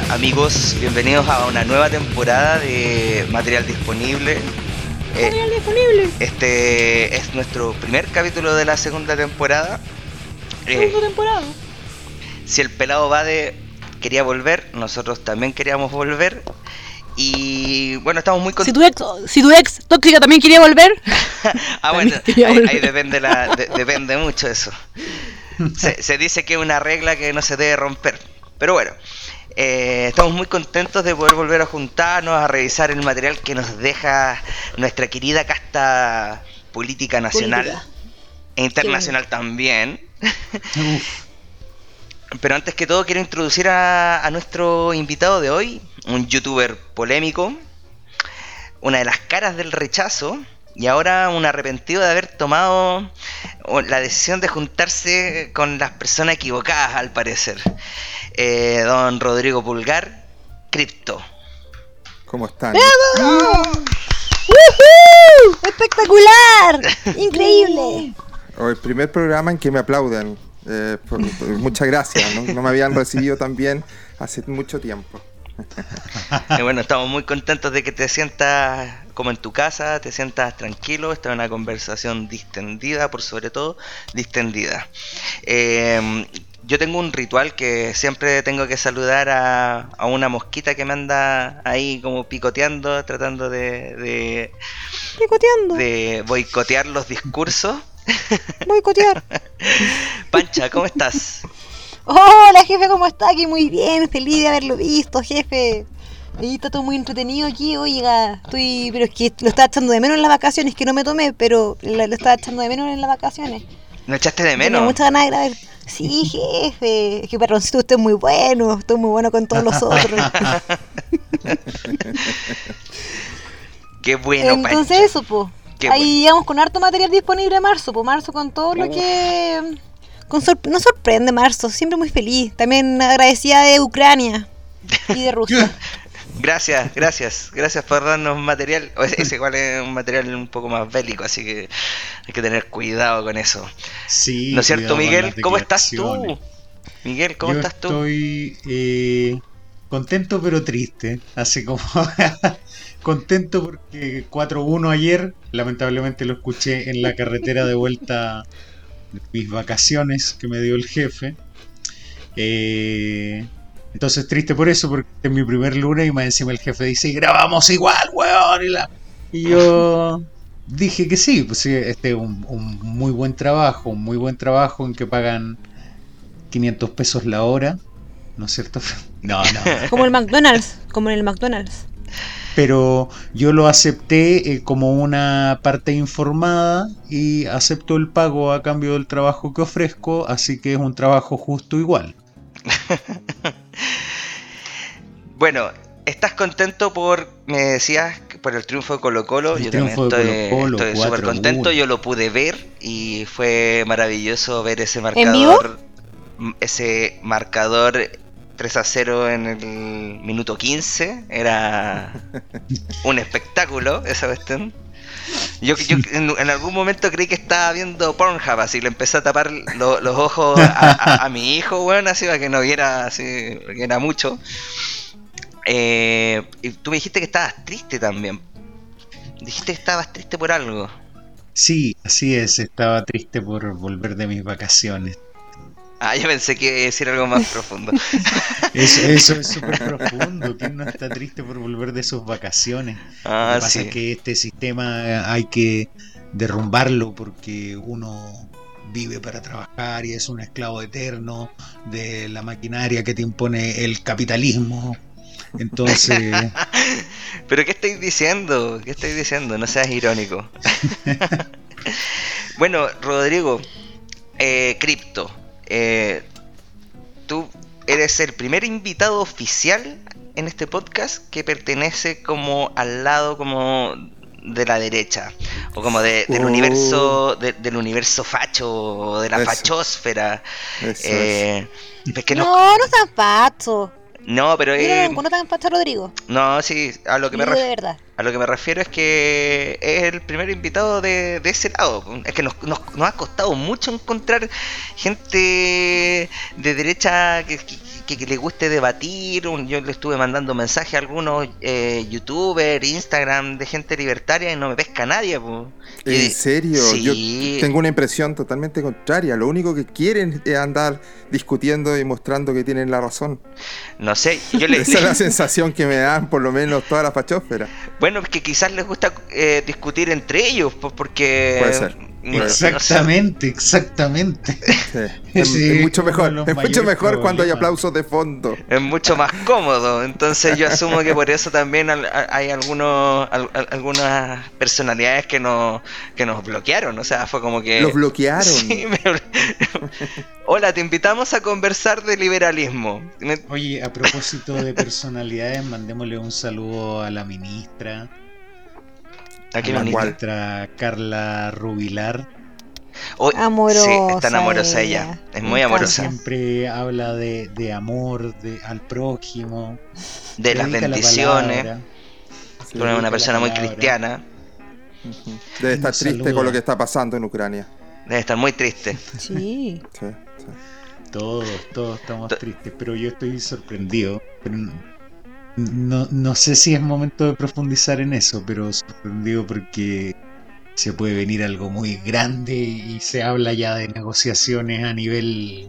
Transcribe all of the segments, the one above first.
Hola, amigos, bienvenidos a una nueva temporada de Material Disponible. Eh, Material Disponible. Este es nuestro primer capítulo de la segunda temporada. Segunda eh, temporada. Si el pelado va de quería volver, nosotros también queríamos volver. Y bueno, estamos muy contentos. Si tu ex, si tu ex tóxica también quería volver. ah, bueno, ahí, depende, la, depende mucho eso. Se, se dice que es una regla que no se debe romper. Pero bueno, eh, estamos muy contentos de poder volver a juntarnos, a revisar el material que nos deja nuestra querida casta política nacional e internacional también. Pero antes que todo quiero introducir a, a, nuestro invitado de hoy, un youtuber polémico, una de las caras del rechazo y ahora un arrepentido de haber tomado la decisión de juntarse con las personas equivocadas al parecer. Eh, don Rodrigo Pulgar, Cripto. ¿Cómo están? ¡Espectacular! ¡Increíble! el primer programa en que me aplaudan. Eh, muchas gracias, ¿no? me habían recibido tan bien hace mucho tiempo. Y bueno, estamos muy contentos de que te sientas como en tu casa, te sientas tranquilo. Esta es una conversación distendida, por sobre todo, distendida. Eh, yo tengo un ritual que siempre tengo que saludar a, una mosquita que me anda ahí como picoteando, tratando de, de, picoteando. de boicotear los discursos. Boicotear. Pancha, ¿cómo estás? Hola jefe, ¿cómo está? Aquí muy bien, feliz de haberlo visto, jefe. Ahí está todo muy entretenido aquí, oiga, estoy, pero es que lo estaba echando de menos en las vacaciones, que no me tomé, pero lo, estaba echando de menos en las vacaciones. ¿No echaste de menos? Tengo muchas ganas de grabar. Sí, jefe, es que perroncito usted es muy bueno, usted es muy bueno con todos los otros. Qué bueno, Entonces eso, pues. Ahí vamos con harto material disponible en marzo, pues marzo con todo lo que... Con no sorprende marzo, siempre muy feliz. También agradecida de Ucrania y de Rusia. Gracias, gracias, gracias por darnos material. Ese igual es un material un poco más bélico, así que hay que tener cuidado con eso. Sí. ¿No es cierto, Miguel? ¿Cómo estás tú? Miguel, ¿cómo estás tú? Estoy eh, contento pero triste, así como contento porque 4-1 ayer, lamentablemente lo escuché en la carretera de vuelta de mis vacaciones que me dio el jefe. Eh, entonces triste por eso, porque es mi primer lunes y más encima el jefe dice, grabamos igual, weón. Y, yo dije que sí, pues sí, este es un, muy buen trabajo, un muy buen trabajo en que pagan 500 pesos la hora, ¿no es cierto? No, no. Como el McDonald's, como en el McDonald's. Pero yo lo acepté eh, como una parte informada y acepto el pago a cambio del trabajo que ofrezco, así que es un trabajo justo igual. bueno, ¿estás contento por, me decías, por el triunfo de Colo Colo? Yo también estoy súper contento, yo lo pude ver y fue maravilloso ver ese marcador. Ese marcador 3 a 0 en el minuto 15. Era un espectáculo esa cuestión. Yo, en, algún momento creí que estaba viendo Pornhub, así le empecé a tapar los ojos a, mi hijo, bueno, así para que no viera, así, que era mucho. Eh, y tú me dijiste que estabas triste también. Dijiste que estabas triste por algo. Sí, así es, estaba triste por volver de mis vacaciones. Ah, yo pensé que iba a decir algo más profundo. eso, es súper profundo. ¿Quién no está triste por volver de sus vacaciones? Ah, Lo que pasa es que este sistema hay que derrumbarlo porque uno vive para trabajar y es un esclavo eterno de la maquinaria que te impone el capitalismo. Entonces. ¿Pero qué estáis diciendo? ¿Qué estáis diciendo? No seas irónico. bueno, Rodrigo, eh, Cripto eh, tú eres el primer invitado oficial en este podcast que pertenece como al lado como de la derecha o como del oh. universo del universo facho o de la fachósfera. Eh, no, no, tan facho no pero eh, no tan facho Rodrigo no sí a lo que me refiero de A lo que me refiero es que es el primer invitado de, ese lado. Es que nos, ha costado mucho encontrar gente de derecha que, le guste debatir. Yo le estuve mandando mensajes a algunos eh, youtubers, Instagram de gente libertaria y no me pesca nadie. ¿En serio? Yo tengo una impresión totalmente contraria. Lo único que quieren es andar discutiendo y mostrando que tienen la razón. No sé, yo le... Esa es la sensación que me dan por lo menos toda la fachósfera. Bueno, es que quizás les gusta eh, discutir entre ellos, porque... Puede ser. Exactamente, exactamente. Es, mucho mejor, es mucho mejor cuando hay aplausos de fondo. Es mucho más cómodo. Entonces yo asumo que por eso también hay algunos algunas personalidades que nos que nos bloquearon. O sea, fue como que los bloquearon. Hola, te invitamos a conversar de liberalismo. Oye, a propósito de personalidades, mandémosle un saludo a la ministra ¿A la ministra Carla Rubilar. amorosa. Sí, es tan amorosa ella. Es muy amorosa. Siempre habla de, amor de, al prójimo. De las bendiciones. es una persona muy cristiana. Debe estar triste con lo que está pasando en Ucrania. Debe estar muy triste. Sí. Todos, todos estamos tristes, pero yo estoy sorprendido. No, no sé si es momento de profundizar en eso, pero sorprendido porque se puede venir algo muy grande y se habla ya de negociaciones a nivel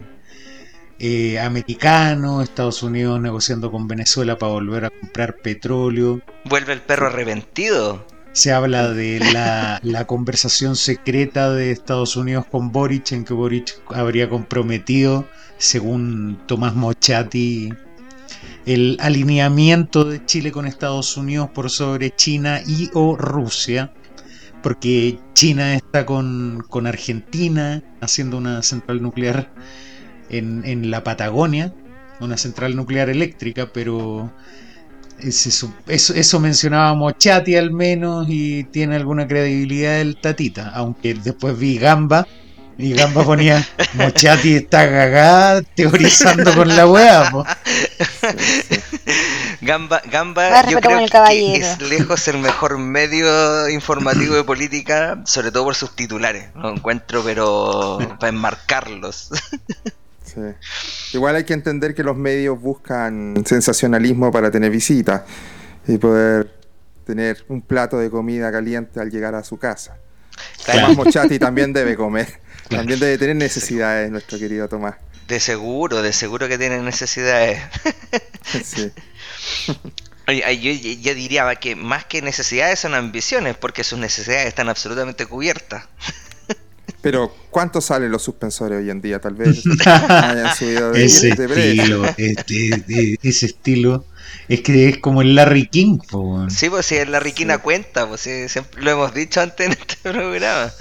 eh, americano, Estados Unidos negociando con Venezuela para volver a comprar petróleo. Vuelve el perro arrepentido. Se habla de la, la, conversación secreta de Estados Unidos con Boric, en que Boric habría comprometido, según Tomás Mochati, el alineamiento de Chile con Estados Unidos por sobre China y o Rusia, porque China está con, Argentina haciendo una central nuclear en, la Patagonia, una central nuclear eléctrica, pero eso, eso, mencionaba Mochati al menos y tiene alguna credibilidad el Tatita, aunque después vi Gamba y Gamba ponía, Mochati está cagada teorizando con la weá. Gamba, Gamba yo creo que es lejos el mejor medio informativo de política, sobre todo por sus titulares. Lo encuentro, pero para enmarcarlos. Sí. Igual hay que entender que los medios buscan sensacionalismo para tener visitas y poder tener un plato de comida caliente al llegar a su casa. Tomás Mochati también debe comer. También debe tener necesidades nuestro querido Tomás. De seguro, de seguro que tiene necesidades. sí. yo, diría que más que necesidades son ambiciones, porque sus necesidades están absolutamente cubiertas. Pero, ¿cuánto salen los suspensores hoy en día? Tal vez hayan subido de, ese estilo, este, ese estilo es que es como el Larry King. Sí, pues si el Larry King a cuenta, pues siempre lo hemos dicho antes en este programa.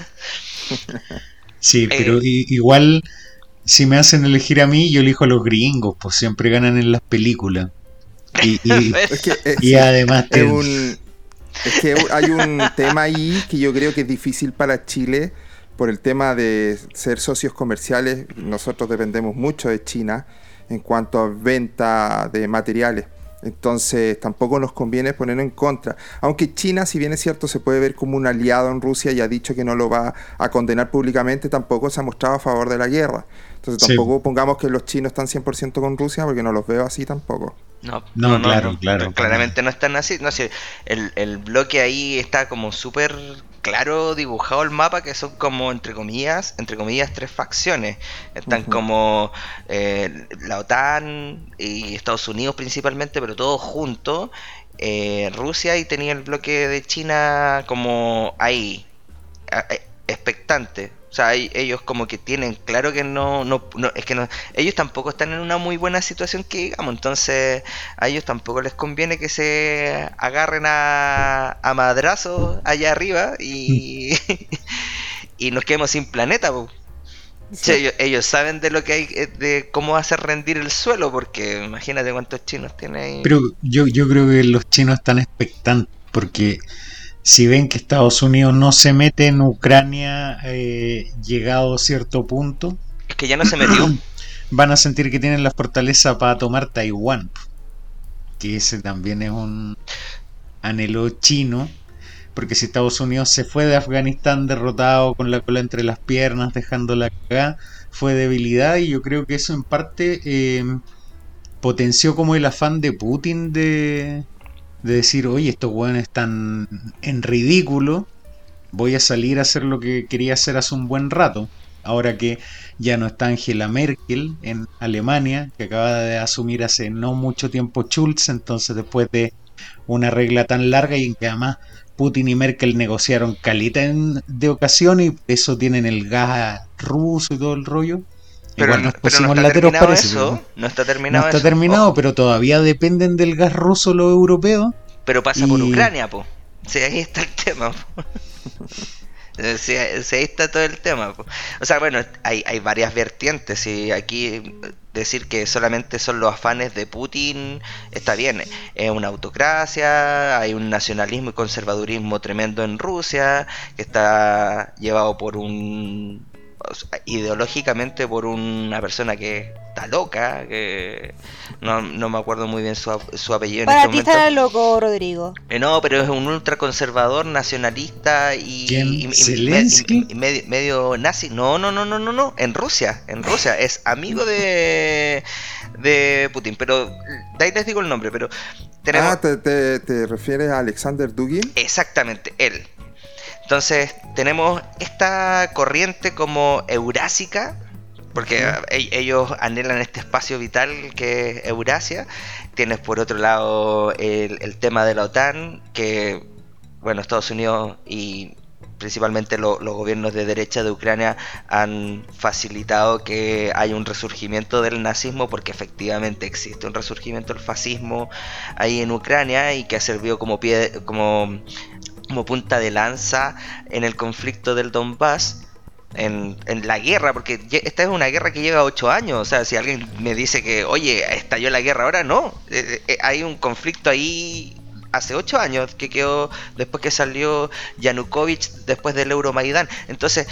Sí, eh, pero igual, si me hacen elegir a mí, yo elijo a los gringos, pues siempre ganan en las películas. Y, y, además... es que hay un tema ahí que yo creo que es difícil para Chile por el tema de ser socios comerciales. Nosotros dependemos mucho de China en cuanto a venta de materiales. Entonces tampoco nos conviene poner en contra. Aunque China, si bien es cierto, se puede ver como un aliado en Rusia y ha dicho que no lo va a condenar públicamente, tampoco se ha mostrado a favor de la guerra. Entonces tampoco pongamos que los chinos están 100% con Rusia porque no los veo así tampoco. No, no, claro, claro. Claramente no están así. No sé, el, el bloque ahí está como súper claro dibujado el mapa que son como entre comillas, entre comillas tres facciones. Están como eh, la OTAN y Estados Unidos principalmente, pero todos juntos. Eh, Rusia y tenía el bloque de China como ahí, expectante. O sea, ellos como que tienen claro que no, no, es que no, ellos tampoco están en una muy buena situación que digamos, entonces a ellos tampoco les conviene que se agarren a, a madrazos allá arriba y, y nos quedemos sin planeta. ellos, saben de lo que hay, eh, de cómo hacer rendir el suelo, porque imagínate cuántos chinos tiene ahí. Pero yo, yo creo que los chinos están expectantes, porque si ven que Estados Unidos no se mete en Ucrania eh, llegado a cierto punto, es que ya no se metió. Van a sentir que tienen la fortaleza para tomar Taiwán. Que ese también es un. anhelo chino, porque si Estados Unidos se fue de Afganistán derrotado con la cola entre las piernas, dejando la cagada, fue debilidad y yo creo que eso en parte eh, potenció como el afán de Putin de, de decir, oye, estos hueones están en ridículo, voy a salir a hacer lo que quería hacer hace un buen rato. Ahora que ya no está Angela Merkel en Alemania, que acaba de asumir hace no mucho tiempo Schulz, entonces después de una regla tan larga y en que además Putin y Merkel negociaron calita en, de ocasión y eso tienen el gas ruso y todo el rollo. Pero, Igual nos pusimos no está terminado eso, no está terminado No está terminado, pero todavía dependen del gas ruso los europeos. Pero pasa por Ucrania, po. Sí, ahí está el tema. Si, ahí está todo el tema. O sea, bueno, hay, hay varias vertientes. Y aquí decir que solamente son los afanes de Putin está bien. Es una autocracia, hay un nacionalismo y conservadurismo tremendo en Rusia, que está llevado por un ideológicamente por una persona que está loca, que no, me acuerdo muy bien su, su apellido. Para en este ti está loco, Rodrigo. Eh, no, pero es un ultraconservador, nacionalista y, medio, nazi. No, no, no, no, no, no, en Rusia, en Rusia, es amigo de, de Putin, pero de ahí les digo el nombre, pero... Ah, ¿te, te, te refieres a Alexander Dugin? Exactamente, él. Entonces tenemos esta corriente como eurásica, porque e-, ellos anhelan este espacio vital que es Eurasia. Tienes por otro lado el, tema de la OTAN, que bueno, Estados Unidos y principalmente los gobiernos de derecha de Ucrania han facilitado que haya un resurgimiento del nazismo porque efectivamente existe un resurgimiento del fascismo ahí en Ucrania y que ha servido como pie como como punta de lanza en el conflicto del Donbass. En, en, la guerra, porque esta es una guerra que lleva ocho años. O sea, si alguien me dice que, oye, estalló la guerra ahora, no. Eh, eh, eh, hay un conflicto ahí hace ocho años que quedó después que salió Yanukovych después del Euromaidán. Entonces,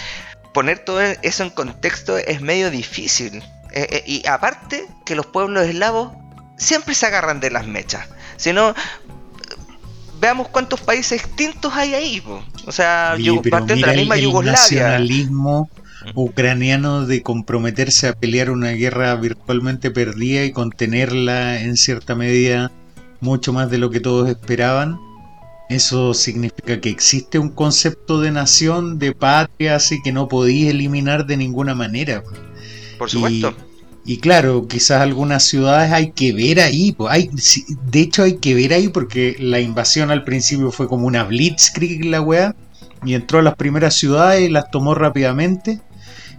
poner todo eso en contexto es medio difícil. y aparte, que los pueblos eslavos siempre se agarran de las mechas. Si no, veamos cuántos países extintos hay ahí. O sea, parte de la misma el, Yugoslavia. nacionalismo ucraniano de comprometerse a pelear una guerra virtualmente perdida y contenerla en cierta medida mucho más de lo que todos esperaban. Eso significa que existe un concepto de nación, de patria, así que no podéis eliminar de ninguna manera. Por supuesto. Y claro, quizás algunas ciudades hay que ver ahí. Hay, de hecho, hay que ver ahí porque la invasión al principio fue como una blitzkrieg la weá. Y entró a las primeras ciudades y las tomó rápidamente.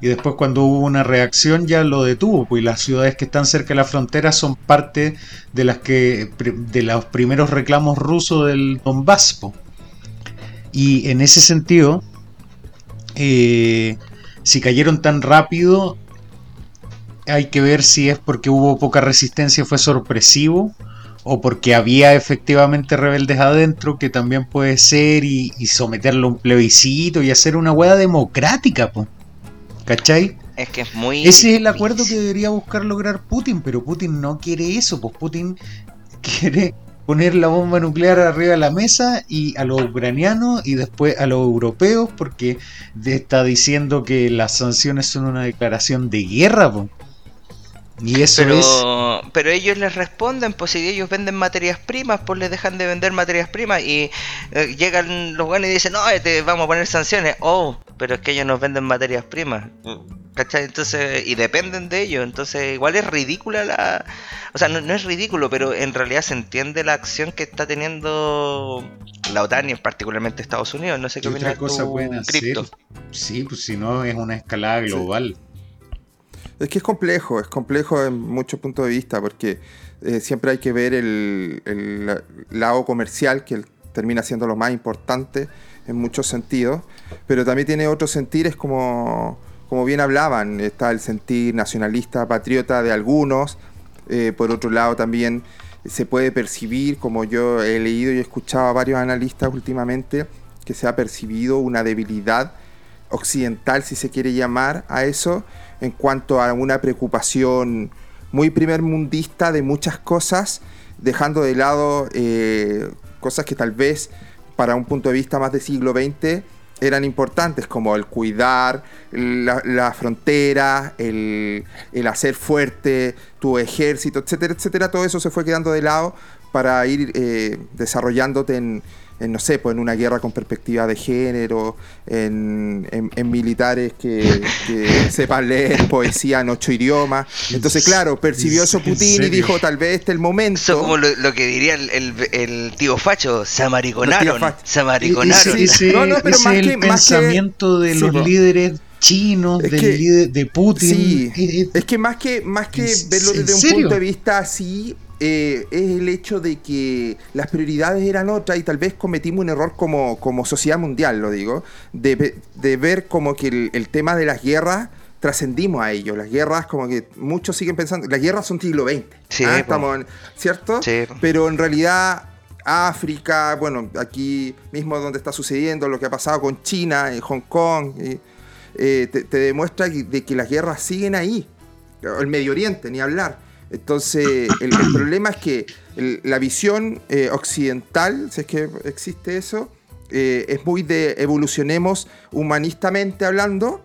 Y después cuando hubo una reacción ya lo detuvo. Pues las ciudades que están cerca de la frontera son parte de las que de los primeros reclamos rusos del Donbass. Y en ese sentido, eh, si cayeron tan rápido, hay que ver si es porque hubo poca resistencia, fue sorpresivo, o porque había efectivamente rebeldes adentro, que también puede ser, y, someterlo a un plebiscito y hacer una hueá democrática, po. ¿cachai? Es que es muy. Ese es el acuerdo que debería buscar lograr Putin, pero Putin no quiere eso, pues Putin quiere poner la bomba nuclear arriba de la mesa y a los ucranianos y después a los europeos porque está diciendo que las sanciones son una declaración de guerra. Po. Y eso pero, pero ellos les responden, pues si ellos venden materias primas, pues les dejan de vender materias primas y eh, llegan los buenos y dicen, no, te vamos a poner sanciones. Oh, pero es que ellos nos venden materias primas. ¿Cachai? Entonces, y dependen de ellos. Entonces, igual es ridícula la... O sea, no, es ridículo, pero en realidad se entiende la acción que está teniendo la OTAN y particularmente Estados Unidos. No sé qué, otra cosa pueden hacer? Sí, pues si no es una escalada global. Es que es complejo, es complejo en muchos puntos de vista, porque eh, siempre hay que ver el, lado comercial, que termina siendo lo más importante en muchos sentidos, pero también tiene otros sentires como, como bien hablaban, está el sentir nacionalista, patriota de algunos, eh, por otro lado también se puede percibir, como yo he leído y he escuchado a varios analistas últimamente, que se ha percibido una debilidad occidental, si se quiere llamar a eso, en cuanto a una preocupación muy primer mundista de muchas cosas, dejando de lado eh, cosas que tal vez para un punto de vista más de siglo XX eran importantes, como el cuidar la, frontera, el, el, hacer fuerte tu ejército, etcétera, etcétera. Todo eso se fue quedando de lado para ir eh, desarrollándote en, en, no sé, pues en una guerra con perspectiva de género, en, en, militares que, sepan leer poesía en ocho idiomas. Entonces, claro, percibió eso Putin y dijo, tal vez este es el momento. Eso como lo, que diría el, el, tío Facho, se amariconaron. Se amariconaron. no, no, pero más el pensamiento de los líderes chinos, del líder de Putin. Sí, es que más que, más que verlo desde un punto de vista así, eh, es el hecho de que las prioridades eran otras y tal vez cometimos un error como, como sociedad mundial, lo digo, de, de ver como que el, tema de las guerras trascendimos a ello. Las guerras, como que muchos siguen pensando, las guerras son siglo XX, sí, ¿ah? Estamos ¿cierto? Sí. Pero en realidad África, bueno, aquí mismo donde está sucediendo lo que ha pasado con China, en Hong Kong, eh, te, demuestra de que las guerras siguen ahí. El Medio Oriente, ni hablar. Entonces, el, problema es que la visión eh, occidental, si es que existe eso, eh, es muy de evolucionemos humanistamente hablando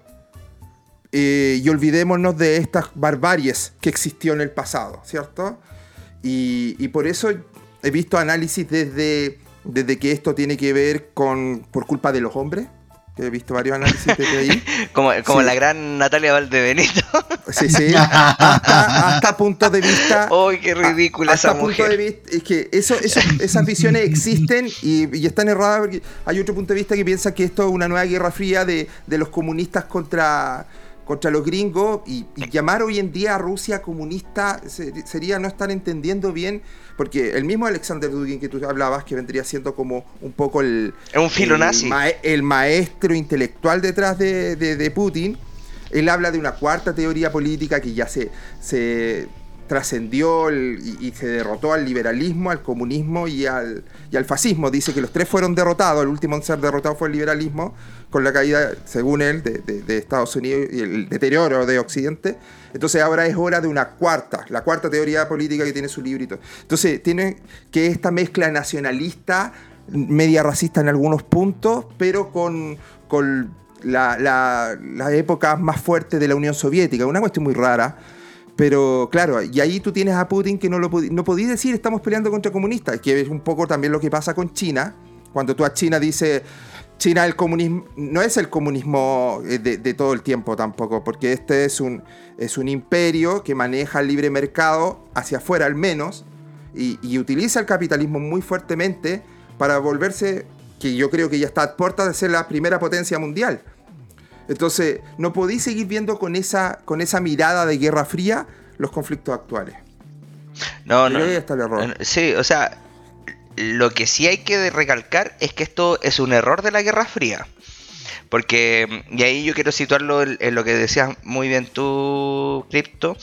eh, y olvidémonos de estas barbaries que existió en el pasado, ¿cierto? Y, por eso he visto análisis desde, desde que esto tiene que ver con por culpa de los hombres, he visto varios análisis de ahí. como como la gran Natalia Valdebenito. sí, sí. Hasta, puntos de vista. ¡Uy, qué ridícula esa mujer! de vista, es que eso, esas visiones existen y, están erradas porque hay otro punto de vista que piensa que esto es una nueva guerra fría de, de los comunistas contra contra los gringos y, llamar hoy en día a Rusia comunista sería no estar entendiendo bien, porque el mismo Alexander Dugin que tú hablabas, que vendría siendo como un poco el... un filo nazi. el maestro intelectual detrás de, Putin, él habla de una cuarta teoría política que ya se, se trascendió y, se derrotó al liberalismo, al comunismo y al, y al fascismo. Dice que los tres fueron derrotados, el último en ser derrotado fue el liberalismo, con la caída, según él, de, Estados Unidos y el deterioro de Occidente. Entonces ahora es hora de una cuarta, la cuarta teoría política que tiene su librito. Entonces tiene que esta mezcla nacionalista, media racista en algunos puntos, pero con, con la, la, época más fuerte de la Unión Soviética, una cuestión muy rara pero claro, y ahí tú tienes a Putin que no lo no podías decir estamos peleando contra comunistas, que es un poco también lo que pasa con China. Cuando tú a China dices, China el comunismo, no es el comunismo eh, de, todo el tiempo tampoco, porque este es un, es un imperio que maneja el libre mercado hacia afuera al menos, y, y utiliza el capitalismo muy fuertemente para volverse, que yo creo que ya está a puerta de ser la primera potencia mundial. Entonces, no podéis seguir viendo con esa, con esa mirada de guerra fría los conflictos actuales. No, no. Ahí está el error. Sí, o sea, lo que sí hay que recalcar es que esto es un error de la Guerra Fría. Porque, y ahí yo quiero situarlo en, lo que decías muy bien tú, Crypto,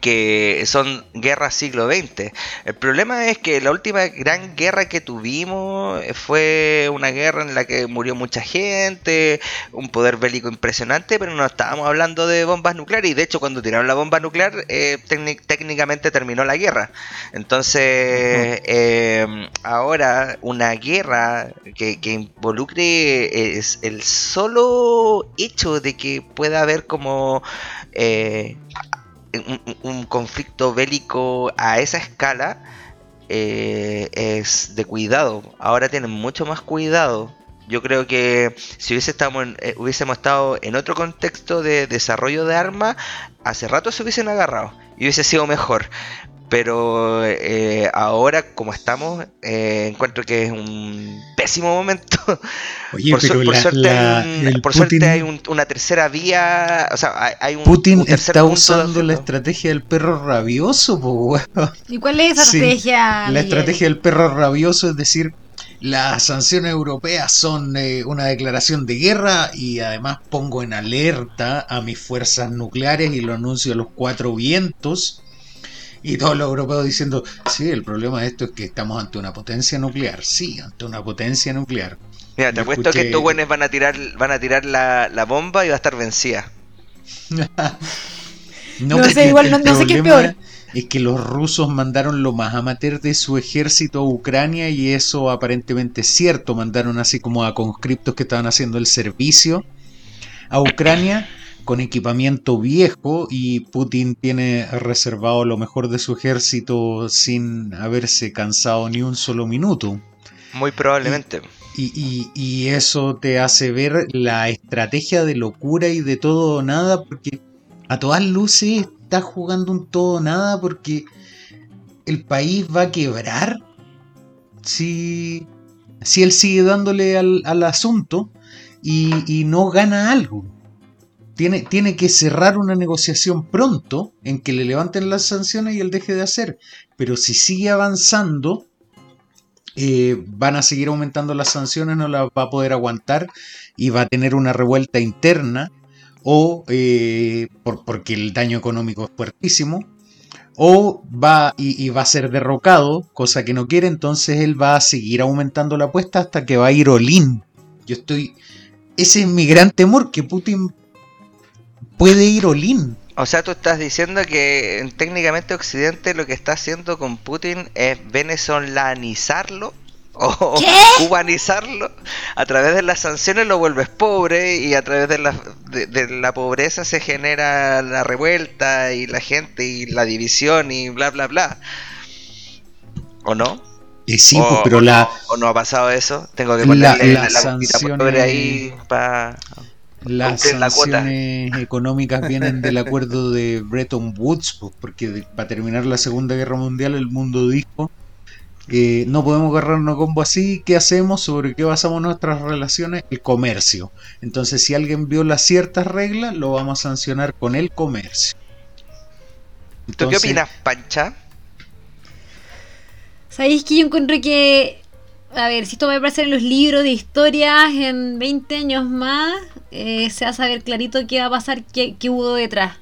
que son guerras siglo XX. El problema es que la última gran guerra que tuvimos fue una guerra en la que murió mucha gente, un poder bélico impresionante, pero no estábamos hablando de bombas nucleares y de hecho cuando tiraron la bomba nuclear eh, técnicamente terminó la guerra. Entonces eh, ahora una guerra que, que involucre es el solo hecho de que pueda haber como... Eh, un, conflicto bélico a esa escala eh, es de cuidado. Ahora tienen mucho más cuidado. Yo creo que si hubiese eh, hubiésemos estado en otro contexto de desarrollo de armas, hace rato se hubiesen agarrado y hubiese sido mejor. Pero eh, ahora, como estamos, eh, encuentro que es un pésimo momento. Oye, por, pero por suerte, hay, una tercera vía. O sea, hay un. Putin está usando la estrategia del perro rabioso, ¿Y cuál es esa estrategia? La estrategia del perro rabioso es decir, las sanciones europeas son eh, una declaración de guerra y además pongo en alerta a mis fuerzas nucleares y lo anuncio a los cuatro vientos y todos los europeos diciendo, sí, el problema de esto es que estamos ante una potencia nuclear, sí, ante una potencia nuclear. Mira, te apuesto que estos buenos van a tirar, van a tirar la, bomba y va a estar vencida. no, sé, igual no, sé qué es peor. es que los rusos mandaron lo más amateur de su ejército a Ucrania y eso aparentemente es cierto. Mandaron así como a conscriptos que estaban haciendo el servicio a Ucrania con equipamiento viejo y Putin tiene reservado lo mejor de su ejército sin haberse cansado ni un solo minuto. Muy probablemente. Y, y, eso te hace ver la estrategia de locura y de todo o nada, porque a todas luces está jugando un todo o nada, porque el país va a quebrar si, si él sigue dándole al, al asunto y, y no gana algo tiene, tiene que cerrar una negociación pronto en que le levanten las sanciones y él deje de hacer. Pero si sigue avanzando, eh, van a seguir aumentando las sanciones, no las va a poder aguantar y va a tener una revuelta interna o eh, por, porque el daño económico es fuertísimo o va y, va a ser derrocado, cosa que no quiere, entonces él va a seguir aumentando la apuesta hasta que va a ir Olin. Yo estoy... Ese es mi gran temor, que Putin puede ir Olin. O sea, tú estás diciendo que técnicamente Occidente lo que está haciendo con Putin es venezolanizarlo o cubanizarlo. A través de las sanciones lo vuelves pobre y a través de la, de, la pobreza se genera la revuelta y la gente y la división y bla, bla, bla. ¿O no? Eh, sí, pues, pero la... ¿O no ha pasado eso? Tengo que ponerle la, la, ahí para... Las sanciones económicas vienen del acuerdo de Bretton Woods, pues, porque para terminar la Segunda Guerra Mundial el mundo dijo que no podemos agarrarnos combo así, ¿qué hacemos? ¿Sobre qué basamos nuestras relaciones? El comercio. Entonces si alguien viola ciertas reglas, lo vamos a sancionar con el comercio. ¿Tú qué opinas, Pancha? Sabéis que yo encuentro que a ver, si esto va a aparecer en los libros de historias en 20 años más, eh, se va a saber clarito qué va a pasar, qué, hubo detrás.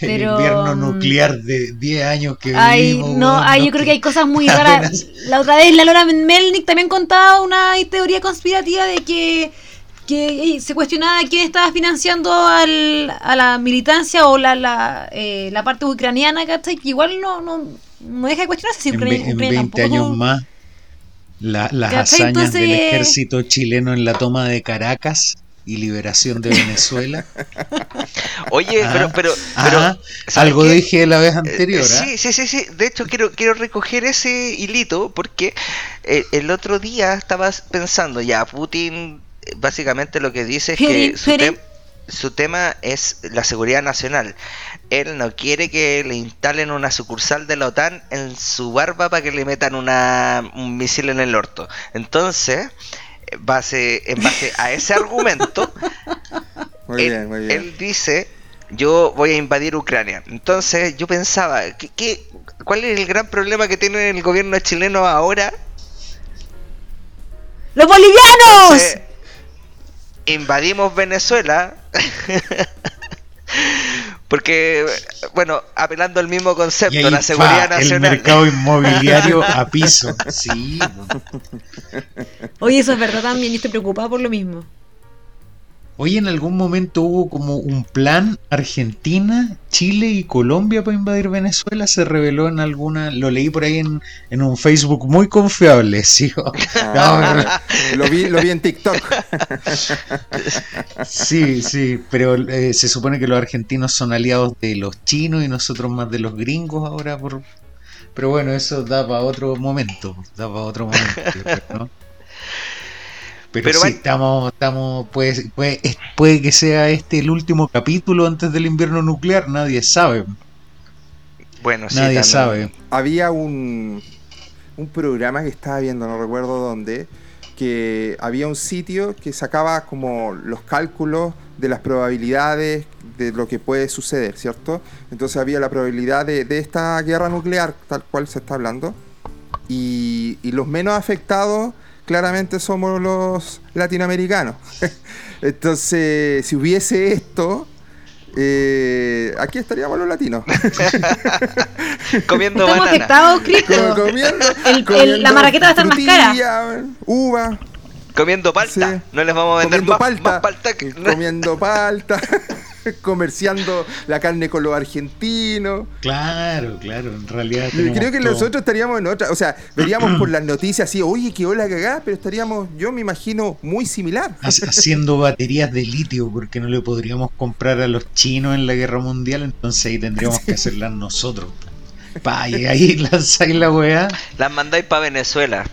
El invierno mm, nuclear de 10 años que ay, No, yo creo que hay cosas muy raras. La otra vez la Laura Melnick también contaba una teoría conspirativa de que, que se cuestionaba quién estaba financiando al, a la militancia o la, la, eh, la parte ucraniana, ¿cachai? Que igual no, no, no deja de cuestionarse si Ucrania, en, 20 años más las hazañas del ejército chileno en la toma de Caracas y liberación de Venezuela. Oye, pero, pero, algo dije la vez anterior. ¿ah? Sí, sí, sí, sí. De hecho, quiero, quiero recoger ese hilito porque eh, el otro día estabas pensando, ya, Putin básicamente lo que dice es que su tema es la seguridad nacional. Él no quiere que le instalen una sucursal de la OTAN en su barba para que le metan una, un misil en el orto. Entonces, base, en base a ese argumento, él, dice, yo voy a invadir Ucrania. Entonces yo pensaba, ¿qué, cuál es el gran problema que tiene el gobierno chileno ahora? ¡Los bolivianos! Invadimos Venezuela. Porque, bueno, apelando al mismo concepto, la seguridad nacional. El mercado inmobiliario a piso. Sí. Oye, eso es verdad también, y estoy preocupado por lo mismo. Hoy en algún momento hubo como un plan Argentina, Chile y Colombia para invadir Venezuela. Se reveló en alguna, lo leí por ahí en, en un Facebook muy confiable. ¿sí? Ah, lo, vi, lo vi en TikTok. sí, sí, pero eh, se supone que los argentinos son aliados de los chinos y nosotros más de los gringos ahora. por Pero bueno, eso da para otro momento. Da para otro momento. ¿no? Pero, sí, estamos, estamos, puede, puede, que sea este el último capítulo antes del invierno nuclear, nadie sabe. Bueno, sí, nadie sabe. Había un, un programa que estaba viendo, no recuerdo dónde, que había un sitio que sacaba como los cálculos de las probabilidades de lo que puede suceder, ¿cierto? Entonces había la probabilidad de, de esta guerra nuclear, tal cual se está hablando, y, y los menos afectados claramente somos los latinoamericanos. Entonces, si hubiese esto, eh, aquí estaríamos los latinos. comiendo Estamos afectados, Cristo. Comiendo, la maraqueta va a estar más cara. Uva. Comiendo palta. No les vamos a vender más, palta, Comiendo palta. comerciando la carne con los argentinos. Claro, claro, en realidad. Creo que nosotros estaríamos en otra, o sea, veríamos por las noticias así, oye, qué hola cagada, pero estaríamos, yo me imagino, muy similar. Haciendo baterías de litio, porque no le podríamos comprar a los chinos en la guerra mundial, entonces ahí tendríamos que hacerlas nosotros. Pa, y ahí lanzáis la weá. Las mandáis para Venezuela.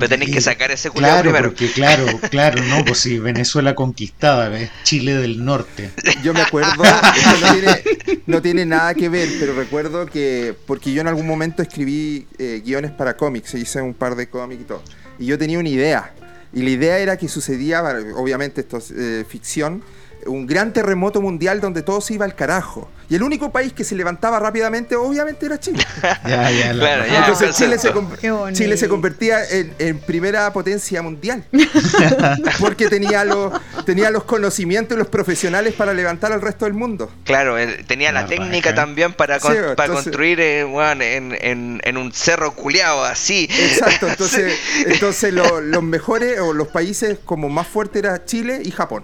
Pero tenéis que sacar ese culo primero. Porque, claro, claro, no, pues si Venezuela conquistada, es Chile del norte. Yo me acuerdo, no tiene, nada que ver, pero recuerdo que, porque yo en algún momento escribí eh, guiones para cómics, hice un par de cómics y todo, y yo tenía una idea, y la idea era que sucedía, obviamente esto es eh, ficción, un gran terremoto mundial donde todo se iba al carajo. Y el único país que se levantaba rápidamente, obviamente, era Chile. Entonces Chile se, convertía en, primera potencia mundial. Porque tenía los, tenía los conocimientos y los profesionales para levantar al resto del mundo. Claro, tenía la, técnica también para, para construir eh, en, en, un cerro culeado así. Exacto, entonces, entonces los mejores o los países como más fuerte era Chile y Japón.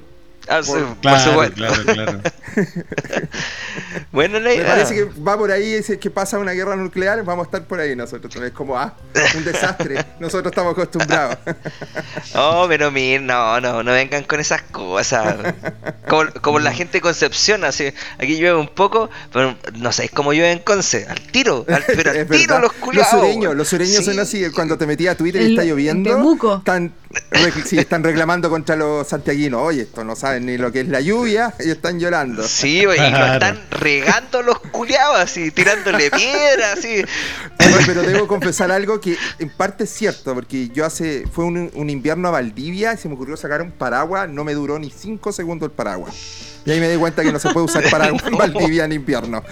Ah, claro, claro, claro. bueno, Me parece que va por ahí, es que pasa una guerra nuclear, vamos a estar por ahí nosotros. Es como, ah, un desastre. nosotros estamos acostumbrados. oh, pero mir, no, no, no vengan con esas cosas. Como, la gente de Concepción, así. Aquí llueve un poco, pero no sé, es como llueve en Conce, al tiro, al, pero al tiro los culiados. Los sureños, los sureños son así, cuando te metías a Twitter y está lloviendo, están, están reclamando contra los santiaguinos. Oye, esto no sabe ni lo que es la lluvia y están llorando. Sí, y lo están regando los culiados así, tirándole piedras, así. Pero, debo confesar algo que en parte es cierto, porque yo hace, fue un, un invierno a Valdivia y se me ocurrió sacar un paraguas, no me duró ni cinco segundos el paraguas. Y ahí me di cuenta que no se puede usar para un Valdivia en invierno.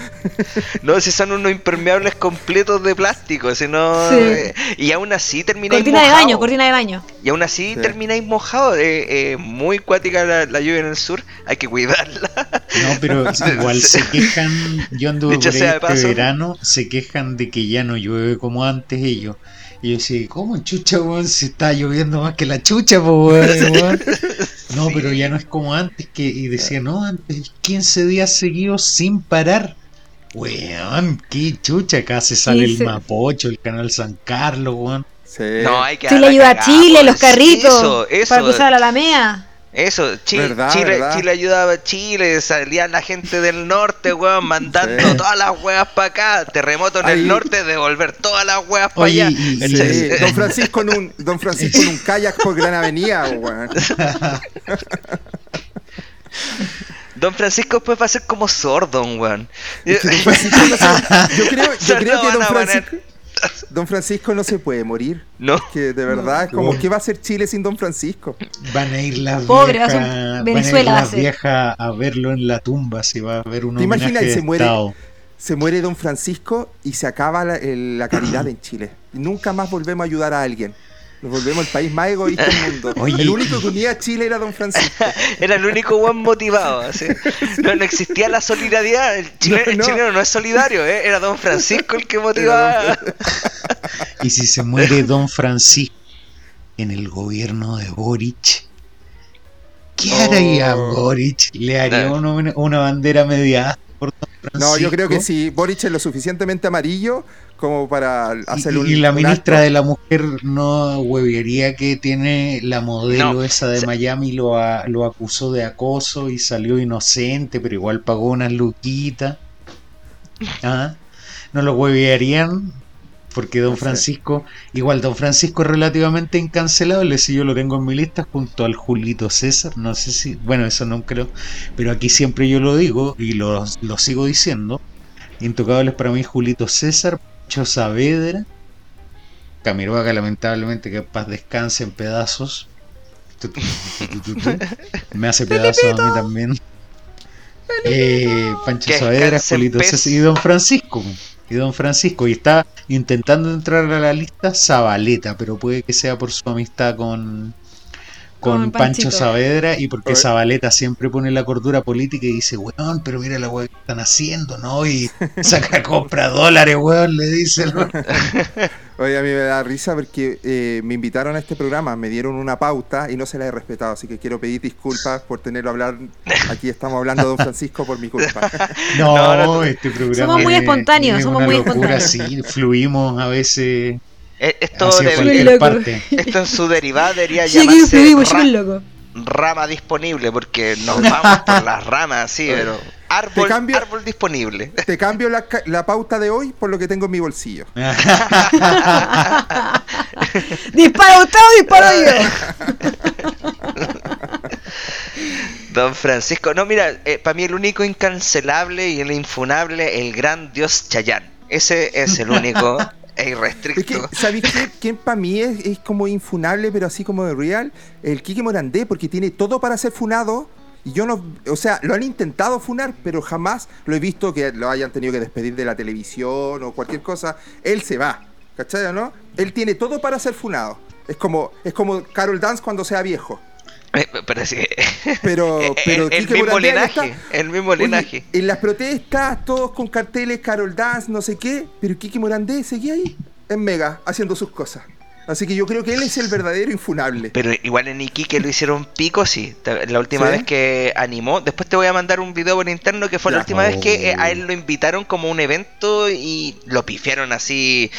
No, si son unos impermeables completos de plástico, si no... Eh, y aún así termináis Cortina de baño, cortina de baño. Y aún así termináis mojado. Eh, eh, muy cuática la, lluvia en el sur, hay que cuidarla. No, pero igual se quejan, yo anduve por este verano, se quejan de que ya no llueve como antes ellos. Y yo decía, ¿cómo chucha, weón? Se está lloviendo más que la chucha, weón. No, pero ya no es como antes que. Y decía, no, antes 15 días seguidos sin parar. Weón, qué chucha, acá se sale el Mapocho, el canal San Carlos, weón. Sí. No, hay que Chile ayuda a Chile, los carritos. Para cruzar la Alamea. Eso, Chile, Chile, ayudaba a Chile, salía la gente del norte, weón, mandando todas las weas para acá, terremoto en el norte, devolver todas las weas para allá. Don Francisco en un, Don Francisco en un kayak por Gran Avenida, weón. Don Francisco después va a ser como sordo, weón. yo creo, yo creo que Don Francisco... Don Francisco no se puede morir. No. Que de verdad, como que va a ser Chile sin Don Francisco. Van a ir las viejas. Venezuela a, vieja a verlo en la tumba, si va a haber un ¿Te imaginas se muere, se muere Don Francisco y se acaba la, la caridad en Chile. nunca más volvemos a ayudar a alguien. Nos volvemos el país más egoísta del mundo. El único que unía a Chile era Don Francisco. Era el único buen motivado. No, existía la solidaridad. El, chileno no, es solidario, ¿eh? era Don Francisco el que motivaba. y si se muere Don Francisco en el gobierno de Boric, ¿qué haría oh. Boric? ¿Le haría una, bandera media por Don Francisco? No, yo creo que si Boric es lo suficientemente amarillo, como para hacer un. Y la ministra de la Mujer no huevería que tiene la modelo esa de Miami, lo, lo acusó de acoso y salió inocente, pero igual pagó unas luquitas. ¿Ah? No lo huevearían porque Don Francisco, igual Don Francisco es relativamente incancelable, si yo lo tengo en mi lista junto al Julito César, no sé si, bueno, eso no creo, pero aquí siempre yo lo digo y lo, lo sigo diciendo. Intocables para mí Julito César, Pancho Saavedra, Camiroaga lamentablemente que paz descanse en pedazos. Me hace pedazos a mí también. Eh, Pancho Saavedra, Julito y Don Francisco. Y Don Francisco. Y está intentando entrar a la lista Zabaleta, pero puede que sea por su amistad con, con Pancho Saavedra y porque Zabaleta siempre pone la cordura política y dice, weón, pero mira la weón que están haciendo, ¿no? Y saca compra dólares, weón, le dice. Oye, a mí me da risa porque eh, me invitaron a este programa, me dieron una pauta y no se la he respetado, así que quiero pedir disculpas por tenerlo a hablar. Aquí estamos hablando de Don Francisco por mi culpa. No, No, no, no. este programa. Somos muy es- espontáneos, es somos una muy locura, espontáneos. sí, fluimos a veces Esto, debe- cualquier loco. parte. esto en su derivada debería Sí, llamarse ra- loco. rama disponible, porque nos vamos por las ramas, sí, pero árbol, cambio- árbol disponible. Te cambio la, la pauta de hoy por lo que tengo en mi bolsillo. ¿Dispara usted o disparo yo? Don Francisco, no, mira, para mí el único incancelable y el infunable, el gran dios Chayán. Ese es el único e Es que, irrestricto. ¿sabéis qué? ¿Quién para mí es, como infunable, pero así como de real? El Quique Morandé, porque tiene todo para ser funado. Y yo no, o sea, lo han intentado funar, pero jamás lo he visto que lo hayan tenido que despedir de la televisión o cualquier cosa. Él se va, ¿cachai no? Él tiene todo para ser funado. Es como, es como Carol Dance cuando sea viejo. Eh, Pero sí, Pero, eh, pero el, mismo linaje, está. el mismo Oye, linaje. en las protestas, todos con carteles, Carol Dance, no sé qué, pero Kiki Morandé seguía ahí, en Mega, haciendo sus cosas. Así que yo creo que él es el verdadero infunable. Pero igual en Iquique lo hicieron pico, sí. La última ¿Sí? vez que animó, después te voy a mandar un video por interno que fue la última vez que eh, a Oh. él lo invitaron como un evento y lo pifiaron así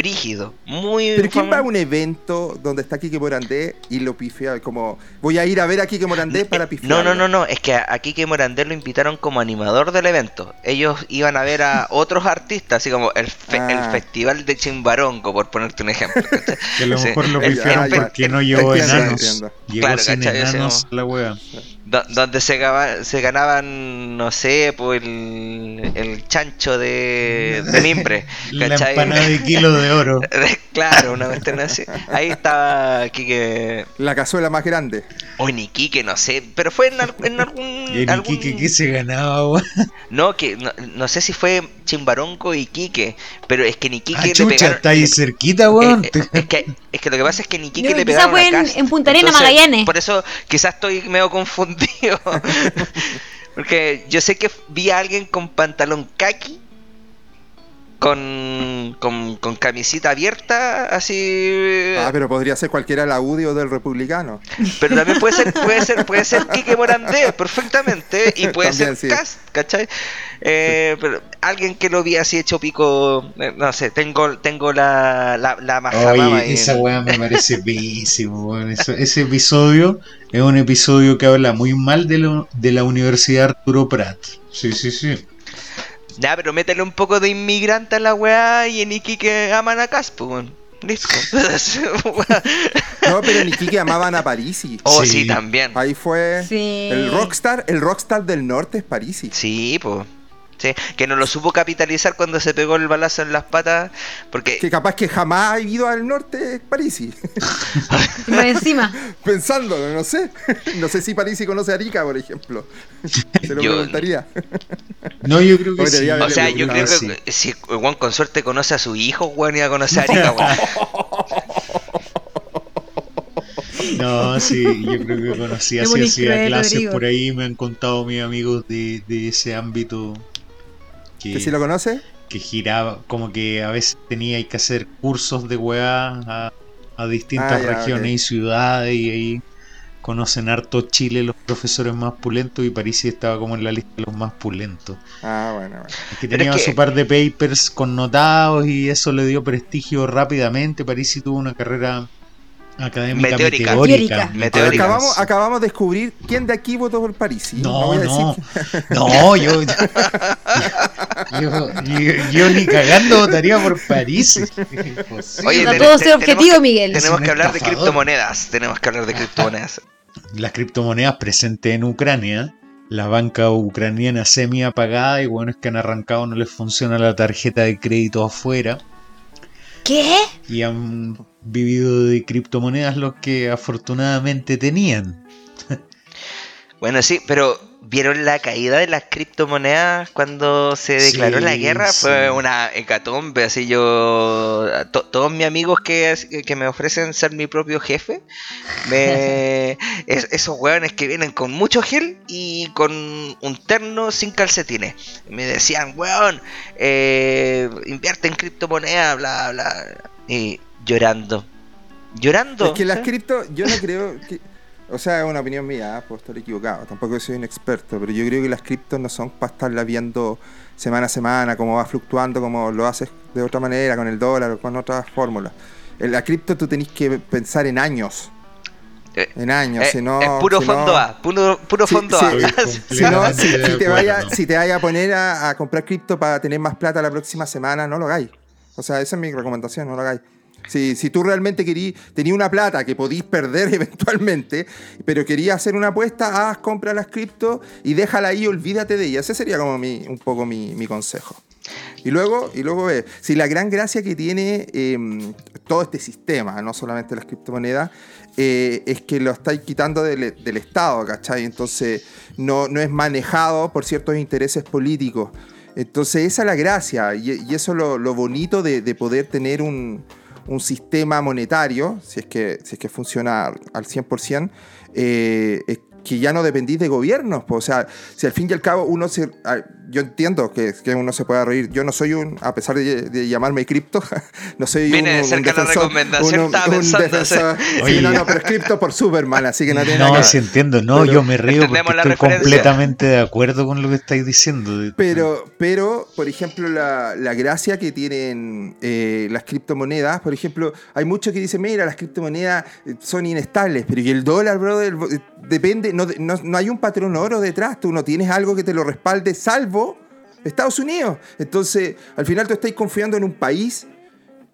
brígido. Muy Pero ¿quién va a un evento donde está Kike Morandé y lo pifea? Como, voy a ir a ver a Kike Morandé para pifiar. No, no, no, no, es que a Kike Morandé lo invitaron como animador del evento. Ellos iban a ver a otros artistas, así como el, fe- Ah. el festival de Chimbarongo, por ponerte un ejemplo. Que a lo Sí. mejor lo pifiaron porque no llevó enanos. Llegó Claro, sin enanos la wea. Do- donde se, gaba- se ganaban, no sé, pues el, el chancho de, de mimbre. La ¿cachai? empanada de kilo de oro. claro, una cuestión así. Ahí estaba Kike. La cazuela más grande. O ni Kike, no sé. Pero fue en, al- en algún. Y en algún- Iquique, ¿qué se ganaba? No, que no, no sé si fue Chimbaronco y Quique, pero es que ni Quique Ah, le chucha, pegaron. está ahí cerquita, weón. Eh, eh, es, que, es que lo que pasa es que ni Quique No, le pegaron fue en- en Punta Magallanes. Por eso quizás estoy medio confundido. Porque yo sé que vi a alguien con pantalón kaki, con, con, con camisita abierta, así. Ah, pero podría ser cualquiera el audio del republicano. Pero también puede ser, puede ser, puede ser Quique Morandé perfectamente y puede También, ser sí. Cast, ¿cachai? Eh, pero alguien que lo vi así hecho pico, eh, no sé, tengo, tengo la, la, la Oye, ahí. esa weá me parece pésimo, weón. Eso- ese episodio es un episodio que habla muy mal de, lo- de la Universidad Arturo Prat. Sí, sí, sí. Ya, pero métele un poco de inmigrante a la weá y en Iquique aman a Cast, pues, weón. Listo. No, pero ni Kike amaban a Parisi. oh, Sí. sí, también. Ahí fue Sí. el rockstar, el rockstar del norte es Parisi. Sí, pues. Sí, que no lo supo capitalizar cuando se pegó el balazo en las patas, porque Que capaz que jamás ha ido al norte Parisi. Encima. Pensándolo, no sé. No sé si Parisi conoce a Arica, por ejemplo. Se lo Yo- preguntaría. No, yo creo que sí. O sea, yo creo que si Juan con suerte conoce a su hijo, Juan iba a conocer a Arica, weón. No, sí, yo creo que conocí Es así, hacía clases Rodrigo. por ahí, me han contado mis amigos de, de ese ámbito que, ¿Que si lo conoce? que giraba, como que a veces tenía que hacer cursos de weá a, a distintas Ah, ya, regiones y ciudades y ahí conocen harto Chile los profesores más pulentos y París estaba como en la lista de los más pulentos. Ah, bueno, bueno. Es que tenía es que- su par de papers connotados y eso le dio prestigio rápidamente. París tuvo una carrera académica Meteórica. meteórica. Meteórica. Acabamos, acabamos de descubrir quién de aquí votó por Parisi. No, voy a no, decir no, yo, yo, yo- yo ni cagando votaría por París. Imposible. Oye, ten- todo ser objetivo, tenemos- Miguel. Tenemos que hablar de criptomonedas. Tenemos que hablar de criptomonedas. Las criptomonedas presentes en Ucrania, la banca ucraniana semi apagada y bueno es que han arrancado, no les funciona la tarjeta de crédito afuera ¿Qué? y han vivido de criptomonedas los que afortunadamente tenían. Bueno, sí, pero ¿Vieron la caída de las criptomonedas cuando se declaró la guerra? Fue una hecatombe, así yo... todos mis amigos que, que, me ofrecen ser mi propio jefe, me, esos hueones que vienen con mucho gel y con un terno sin calcetines. Me decían, weón, eh, invierte en criptomonedas, bla, bla. Y llorando. Llorando. Es que las cripto, yo no creo que o sea, es una opinión mía, ¿eh? puedo estar equivocado. Tampoco soy un experto, pero yo creo que las criptos no son para estarla viendo semana a semana, cómo va fluctuando, como lo haces de otra manera, con el dólar o con otras fórmulas. En la cripto tú tenés que pensar en años. Eh, en años, eh, si no. Es puro fondo A, puro, fondo A. si, no, si, te vaya, si te vaya a poner a, a comprar cripto para tener más plata la próxima semana, no lo hagáis. O sea, esa es mi recomendación, no lo hagáis. Si, si tú realmente querías, tenías una plata que podís perder eventualmente, pero querías hacer una apuesta, haz, compra las cripto y déjala ahí, olvídate de ella. Ese sería como mi, un poco mi, mi consejo. Y luego, y luego ve, si la gran gracia que tiene em, todo este sistema, no solamente las criptomonedas, eh, es que lo estáis quitando del, del, Estado, ¿cachai? Entonces no, no, es manejado por ciertos intereses políticos. Entonces esa es la gracia y, y eso es lo, lo bonito de, de poder tener un, un sistema monetario, si es que, si es que funciona al 100%, eh, que ya no dependís de gobiernos. o sea, si al fin y al cabo uno se... Yo entiendo que, que uno se pueda reír. Yo no soy un, a pesar de, llamarme cripto, no soy un, un, defensor, la recomendación, un, defensor. Sí, no, no, pero es cripto por Superman, así que no tiene No, sí entiendo. No, yo me río porque estoy completamente de acuerdo con lo que estáis diciendo. Pero, pero por ejemplo, la, la gracia que tienen eh, las criptomonedas, por ejemplo, hay muchos que dicen, mira, las criptomonedas son inestables, pero ¿y el dólar, brother? Depende, no, no, no hay un patrón oro detrás, tú no tienes algo que te lo respalde, salvo Estados Unidos. Entonces, al final tú estás confiando en un país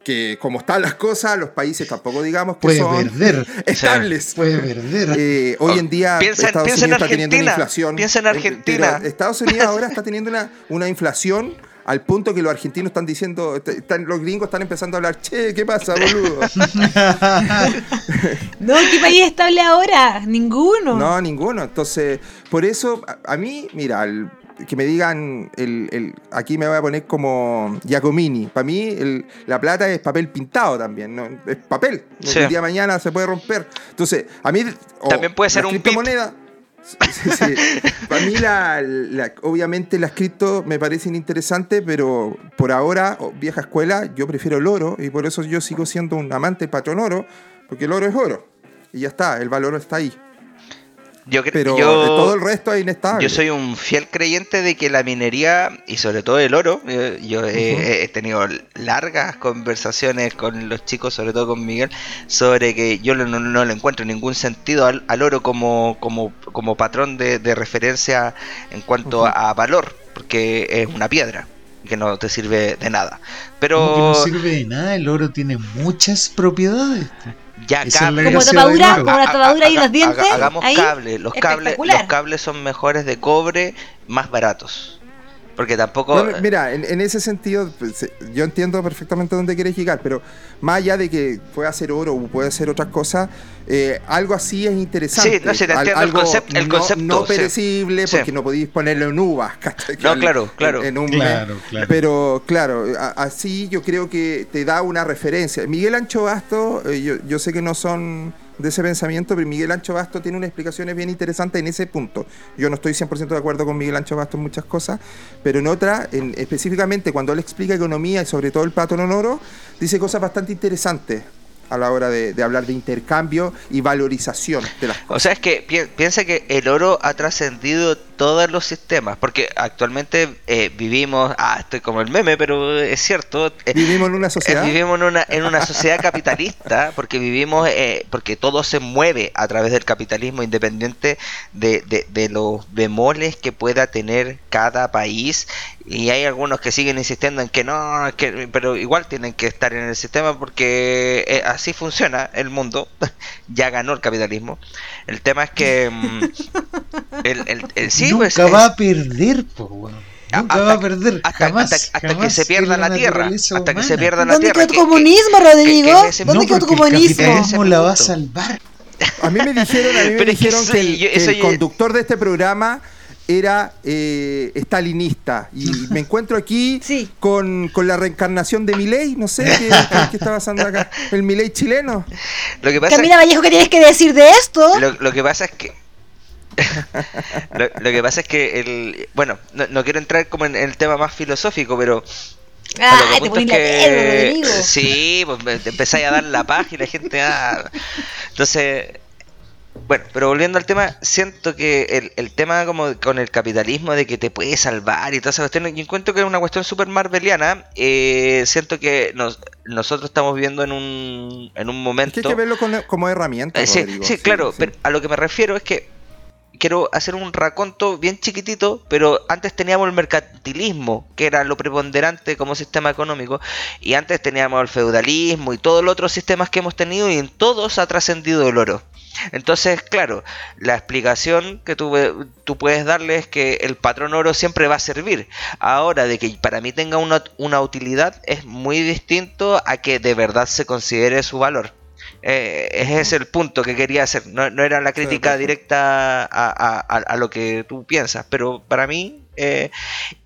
que, como están las cosas, los países tampoco digamos que puede son perder. estables. puede perder. Eh, hoy en día Estados Unidos está teniendo una inflación. Piensa en Argentina. Estados Unidos ahora está teniendo una, una inflación al punto que los argentinos están diciendo, están, los gringos están empezando a hablar, che, ¿qué pasa, boludo? no, ¿qué país estable ahora? Ninguno. No, ninguno. Entonces, por eso, a, mí, mira, que me digan, el, aquí me voy a poner como Giacomini. Para mí, la plata es papel pintado también, ¿no? es papel. El día de mañana se puede romper. Entonces, a mí. También puede ser un criptomoneda. Para mí, la, obviamente, las cripto me parecen interesantes, pero por ahora, vieja escuela, yo prefiero el oro y por eso yo sigo siendo un amante del patrón oro, porque el oro es oro. Y ya está, el valor está ahí. Yo Pero yo, todo el resto es inestable. Yo soy un fiel creyente de que la minería, y sobre todo el oro, eh, yo, he, tenido largas conversaciones con los chicos, sobre todo con Miguel, sobre que yo no, no le encuentro ningún sentido al, oro como, como, como patrón de, referencia en cuanto a, valor, porque es una piedra que no te sirve de nada. Pero... no sirve de nada, el oro tiene muchas propiedades ya cable. Como tapadura, como la tapadura y los dientes. Hagamos cable. Los cables, los cables son mejores de cobre, más baratos. Porque tampoco. mira, en, ese sentido, pues, yo entiendo perfectamente dónde quieres llegar, pero más allá de que pueda ser oro o puede ser otra cosa, eh, algo así es interesante. Sí, no sé, te entiendo el, concepto, el concepto. No, perecible, porque no podéis ponerlo en uvas. No, claro, claro. En, un claro, claro. Pero claro, así yo creo que te da una referencia. Miguel Ancho Basto, eh, yo, yo sé que no son de ese pensamiento, pero Miguel Ancho Basto tiene unas explicaciones bien interesantes en ese punto. Yo no estoy 100% de acuerdo con Miguel Ancho Basto en muchas cosas, pero en otra, en, específicamente cuando él explica economía y sobre todo el patrón oro, dice cosas bastante interesantes a la hora de, hablar de intercambio y valorización de las cosas. O sea, es que piensa que el oro ha trascendido todos los sistemas, porque actualmente eh, vivimos, ah, estoy como el meme, pero es cierto. Eh, vivimos en una sociedad. Eh, vivimos en una, en una sociedad capitalista, porque vivimos, porque todo se mueve a través del capitalismo independiente de, de, de los bemoles que pueda tener cada país y hay algunos que siguen insistiendo en que no, que, pero igual tienen que estar en el sistema porque eh, así funciona el mundo. ya ganó el capitalismo. El tema es que mm, el, el, sí, nunca pues, va a perder, po, Nunca va a perder. Hasta, jamás, hasta, que se pierda la, tierra. Hasta que se pierda la ¿Dónde tierra. ¿Dónde quedó tu comunismo, Rodrigo? ¿Dónde quedó tu comunismo? ¿Cómo la va a salvar? A mí me dijeron, a mí me dijeron que, el, conductor de este programa era eh, estalinista. Y me encuentro aquí con, la reencarnación de Milei. No sé qué, está pasando acá. El Milei chileno. Lo que pasa Camila Vallejo, ¿qué tienes que decir de esto? Lo, que pasa es que. Lo, que pasa es que el. Bueno, no, quiero entrar como en el tema más filosófico, pero. Ah, te es que, Sí, pues empezáis a dar la página, la gente. Ah. Entonces bueno, pero volviendo al tema, siento que el, tema como con el capitalismo de que te puede salvar y todas esas cuestiones, yo encuentro que es una cuestión súper marveliana. Eh, siento que nos, nosotros estamos viviendo en un, en un momento... hay que verlo como herramienta. Eh, sí, sí, claro, pero a lo que me refiero es que quiero hacer un raconto bien chiquitito, pero antes teníamos el mercantilismo, que era lo preponderante como sistema económico, y antes teníamos el feudalismo y todos los otros sistemas que hemos tenido, y en todos ha trascendido el oro. Entonces, claro, la explicación que tú, tú, puedes darle es que el patrón oro siempre va a servir. Ahora, de que para mí tenga una, una utilidad es muy distinto a que de verdad se considere su valor. Eh, ese es el punto que quería hacer. No, era la crítica directa a, lo que tú piensas, pero para mí, eh,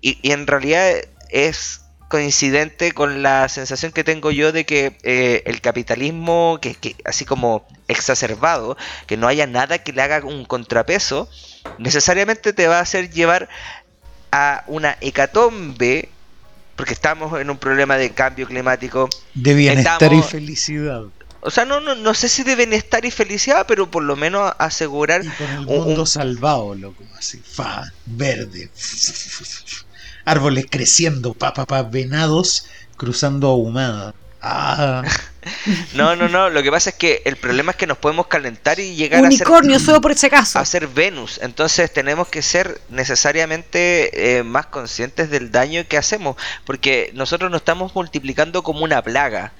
y, y, en realidad es coincidente con la sensación que tengo yo de que eh, el capitalismo, que, que así como exacerbado, que no haya nada que le haga un contrapeso, necesariamente te va a hacer llevar a una hecatombe, porque estamos en un problema de cambio climático. De bienestar y felicidad. O sea, no, no, no sé si de bienestar y felicidad, pero por lo menos asegurar... Y con el mundo salvado, loco, así, fa, verde árboles creciendo, pa, pa, pa, venados cruzando ahumada. Ah. No, no, no. Lo que pasa es que el problema es que nos podemos calentar y llegar a ser. solo por ese caso. A ser Venus. Entonces tenemos que ser necesariamente eh, más conscientes del daño que hacemos. Porque nosotros nos estamos multiplicando como una plaga.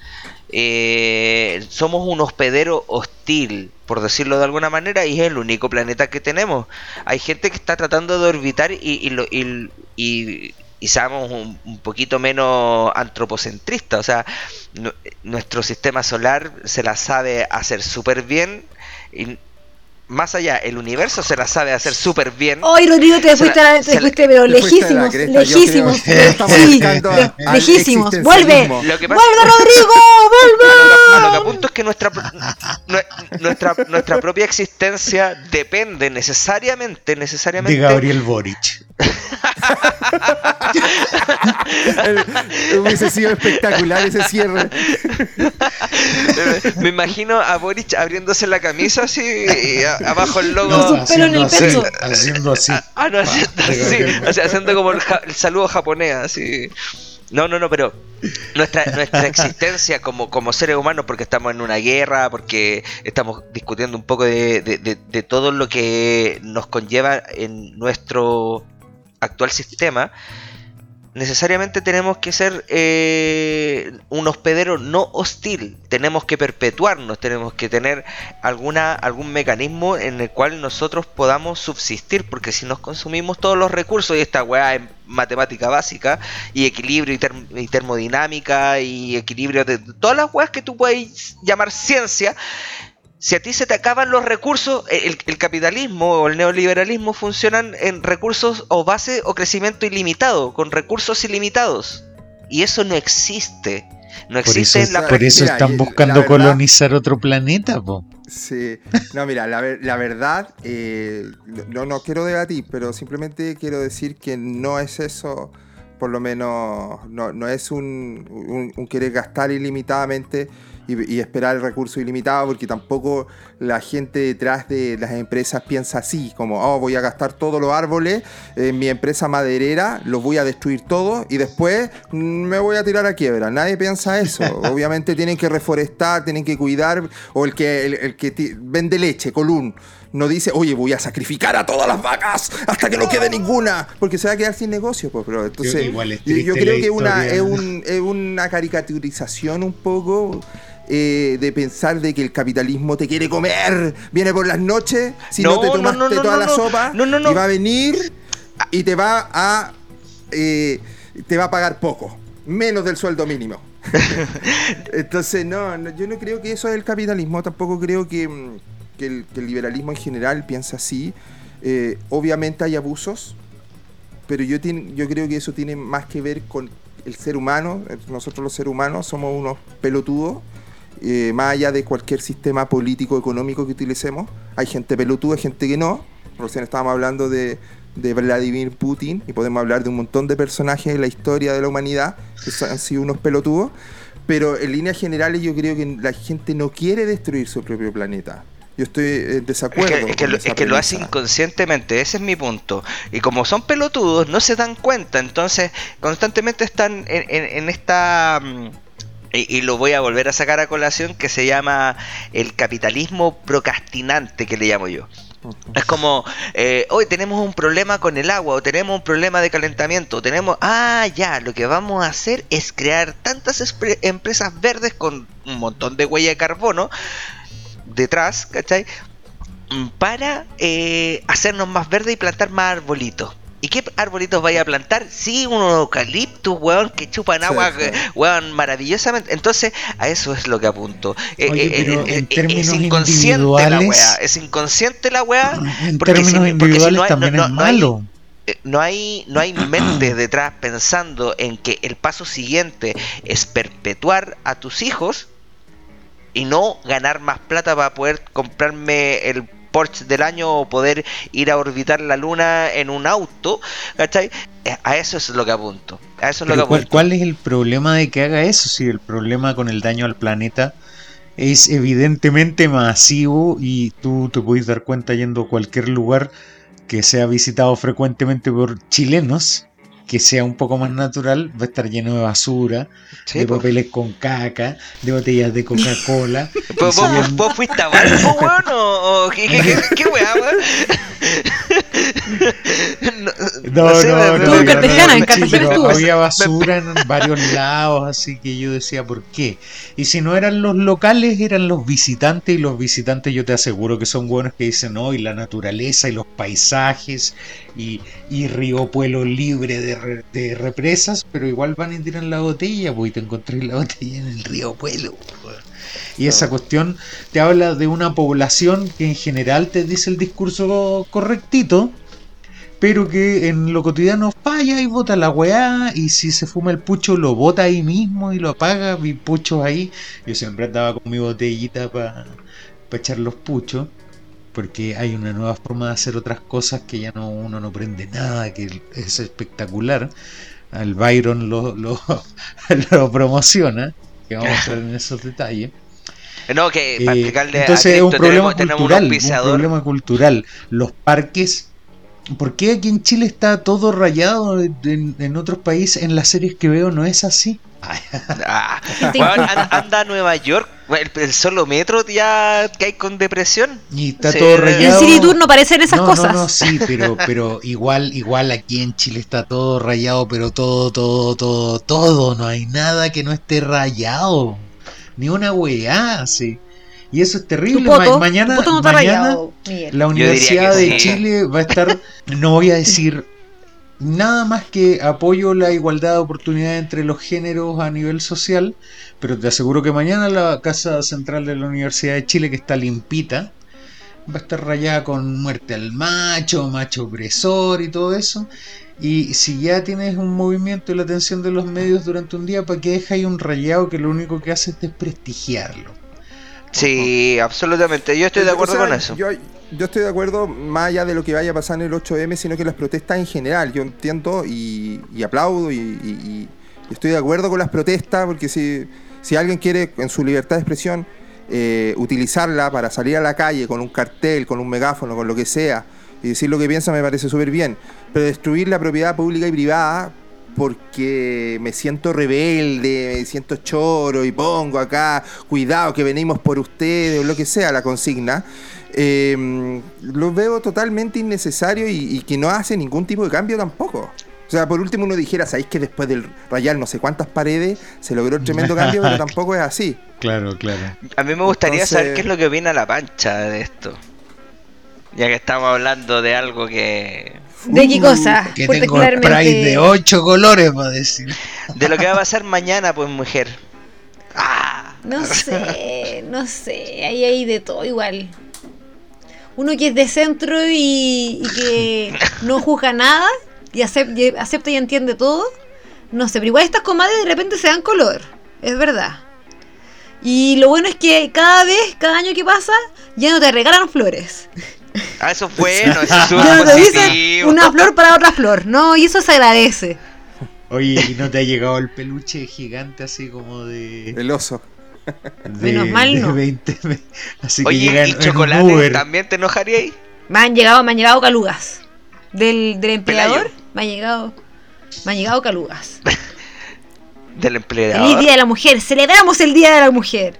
Eh, somos un hospedero hostil, por decirlo de alguna manera, y es el único planeta que tenemos. Hay gente que está tratando de orbitar y, y, y, y seamos un, poquito menos antropocentristas. O sea, nuestro sistema solar se la sabe hacer súper bien. Y más allá, el universo se la sabe hacer súper bien. Hoy, Rodrigo, te fuiste, te fuiste pero lejísimos, lejísimos. Sí, lejísimos. Vuelve, vuelve, Rodrigo, vuelve. A lo que apunto es que nuestra, nuestra, nuestra propia existencia depende necesariamente, necesariamente. De Gabriel Boric. hubiese sido espectacular ese cierre. Me imagino a Boric abriéndose la camisa así y abajo el logo. haciendo, así, haciendo así. Ah, no, haciendo así. O sea, haciendo como el, saludo japonés, así. No, no, no, pero nuestra, nuestra existencia como, como seres humanos, porque estamos en una guerra, porque estamos discutiendo un poco de, de todo lo que nos conlleva en nuestro actual sistema, necesariamente tenemos que ser eh, un hospedero no hostil, tenemos que perpetuarnos, tenemos que tener alguna, algún mecanismo en el cual nosotros podamos subsistir, porque si nos consumimos todos los recursos, y esta weá es matemática básica, y equilibrio y, termodinámica, y equilibrio de todas las weas que tú puedes llamar ciencia, si a ti se te acaban los recursos, el, capitalismo o el neoliberalismo funcionan en recursos o base o crecimiento ilimitado, con recursos ilimitados. Y eso no existe. No existe por eso, en la Por eso están buscando colonizar otro planeta, po. Sí, no, mira, la, verdad, eh, no, no quiero debatir, pero simplemente quiero decir que no es eso, por lo menos, no, no es un, un querer gastar ilimitadamente y, esperar el recurso ilimitado, porque tampoco la gente detrás de las empresas piensa así, como, oh, voy a gastar todos los árboles en mi empresa maderera, los voy a destruir todos y después me voy a tirar a quiebra. Nadie piensa eso. Obviamente tienen que reforestar, tienen que cuidar, o el que, el, que vende leche, Colún no dice, oye, voy a sacrificar a todas las vacas hasta que no quede ninguna, porque se va a quedar sin negocio. Pues, pero entonces, yo, creo que una, es, un, es, una caricaturización un poco eh, de pensar de que el capitalismo te quiere comer, viene por las noches, si no, te tomaste toda la sopa, y va a venir y te va a eh, te va a pagar poco, menos del sueldo mínimo. Entonces, no, yo no creo que eso es el capitalismo, tampoco creo que, mm, el, liberalismo en general piensa así. Eh, obviamente hay abusos, pero yo, yo creo que eso tiene más que ver con el ser humano. Nosotros los seres humanos somos unos pelotudos. Eh, más allá de cualquier sistema político económico que utilicemos, hay gente pelotuda, hay gente que no. Recién estábamos hablando de, de Vladimir Putin y podemos hablar de un montón de personajes en la historia de la humanidad que han sido unos pelotudos, pero en líneas generales yo creo que la gente no quiere destruir su propio planeta. Yo estoy en desacuerdo. Es que, es que, lo, hace inconscientemente, ese es mi punto. Y como son pelotudos, no se dan cuenta, entonces constantemente están en, esta... Mm, y, y, lo voy a volver a sacar a colación, que se llama el capitalismo procrastinante, que le llamo yo. Es como, eh, hoy tenemos un problema con el agua, o tenemos un problema de calentamiento, o tenemos, ah, ya, lo que vamos a hacer es crear tantas empresas verdes con un montón de huella de carbono detrás, ¿cachai? Mm, para eh, hacernos más verdes y plantar más arbolitos. ¿Y qué arbolitos vaya a plantar? Sí, unos eucaliptus, weón, que chupan agua, weón, maravillosamente. Entonces, a eso es lo que apunto. Eh, eh, eh, es inconsciente la weá. Es inconsciente la weá. En términos individuales también es malo. no hay, no hay mente detrás pensando en que el paso siguiente es perpetuar a tus hijos y no ganar más plata para poder comprarme el Porsche del año o poder ir a orbitar la luna en un auto, ¿cachai? Eh, a eso es lo que apunto. A eso es lo que apunto. ¿cuál, es el problema de que haga eso? Si el problema con el daño al planeta es evidentemente masivo y tú te puedes dar cuenta yendo a cualquier lugar que sea visitado frecuentemente por chilenos que sea un poco más natural, va a estar lleno de basura, de papeles con caca, de botellas de Coca-Cola. ¿Vos, fuiste a barco, weón? ¿O, qué, qué, qué, weá, weón? No, no, no, había basura en varios lados, así que yo decía, ¿por qué? Y si no eran los locales, eran los visitantes, y los visitantes yo te aseguro que son buenos que dicen, no, y la naturaleza, y los paisajes, y, y Río Pueblo libre de, de, represas, pero igual van y tiran la botella, pues, y te encontré la botella en el Río Pueblo. Y esa cuestión te habla de una población que en general te dice el discurso correctito, pero que en lo cotidiano falla y bota la weá, y si se fuma el pucho lo bota ahí mismo y lo apaga, mi pucho ahí. Yo siempre andaba con mi botellita para echar los puchos, porque hay una nueva forma de hacer otras cosas que ya no uno no prende nada, que es espectacular. Al Byron lo, lo, lo promociona, que vamos a entrar en esos detalles. No, que para eh, entonces es un problema cultural, un problema cultural. Los parques ¿Por qué aquí en Chile está todo rayado? En, otros países, en las series que veo, no es así. Ah, anda a Nueva York, el, solo metro ya que hay con depresión. Y está todo rayado. En City Tour no parecen esas cosas. No, no, sí, pero, pero igual, igual aquí en Chile está todo rayado, pero todo, todo, todo, todo. No hay nada que no esté rayado. Ni una weá, sí. Y eso es terrible. mañana la Universidad de Chile va a estar, no voy a decir nada más que apoyo la igualdad de oportunidades entre los géneros a nivel social, pero te aseguro que mañana la Casa Central de la Universidad de Chile, que está limpita, va a estar rayada con muerte al macho, macho opresor y todo eso. Y si ya tienes un movimiento y la atención de los medios durante un día, ¿para qué ahí un rayado que lo único que hace es desprestigiarlo? Sí, absolutamente. Yo estoy de acuerdo con eso. Yo, estoy de acuerdo, más allá de lo que vaya a pasar en el 8M, sino que las protestas en general. Yo entiendo y, aplaudo y, estoy de acuerdo con las protestas, porque si, si alguien quiere, en su libertad de expresión, eh, utilizarla para salir a la calle con un cartel, con un megáfono, con lo que sea, y decir lo que piensa, me parece súper bien. Pero destruir la propiedad pública y privada porque me siento rebelde, me siento choro y pongo acá, cuidado que venimos por ustedes o lo que sea, la consigna, eh, lo veo totalmente innecesario y, que no hace ningún tipo de cambio tampoco. O sea, por último uno dijera, ¿sabéis que después del rayar no sé cuántas paredes se logró un tremendo cambio? Pero tampoco es así. Claro, claro. A mí me gustaría saber qué es lo que opina la pancha de esto. Ya que estamos hablando de algo que ¿De qué cosa? Que tengo spray de ocho colores, para decir. De lo que va a pasar mañana, pues, mujer. Ah. No sé, no sé. Ahí hay de todo igual. uno que es de centro y, y que no juzga nada y acep- y acepta y entiende todo. No sé, pero igual estas comadres de repente se dan color, es verdad. Y lo bueno es que cada vez, cada año que pasa, ya no te regalan flores. Ah, eso es bueno, eso es no te dicen positivo. una flor para otra flor, no, y eso se agradece. Oye, ¿y no te ha llegado el peluche gigante así como de. El oso. de- Menos mal de no. 20 así que Oye, llega en, ¿y chocolate Uber. también te enojaríais? Me han llegado, me han llegado calugas. Del, del empleador, Pelayo. me han llegado, me han llegado calugas. Del Feliz empleador. Día de la Mujer, celebramos el Día de la Mujer.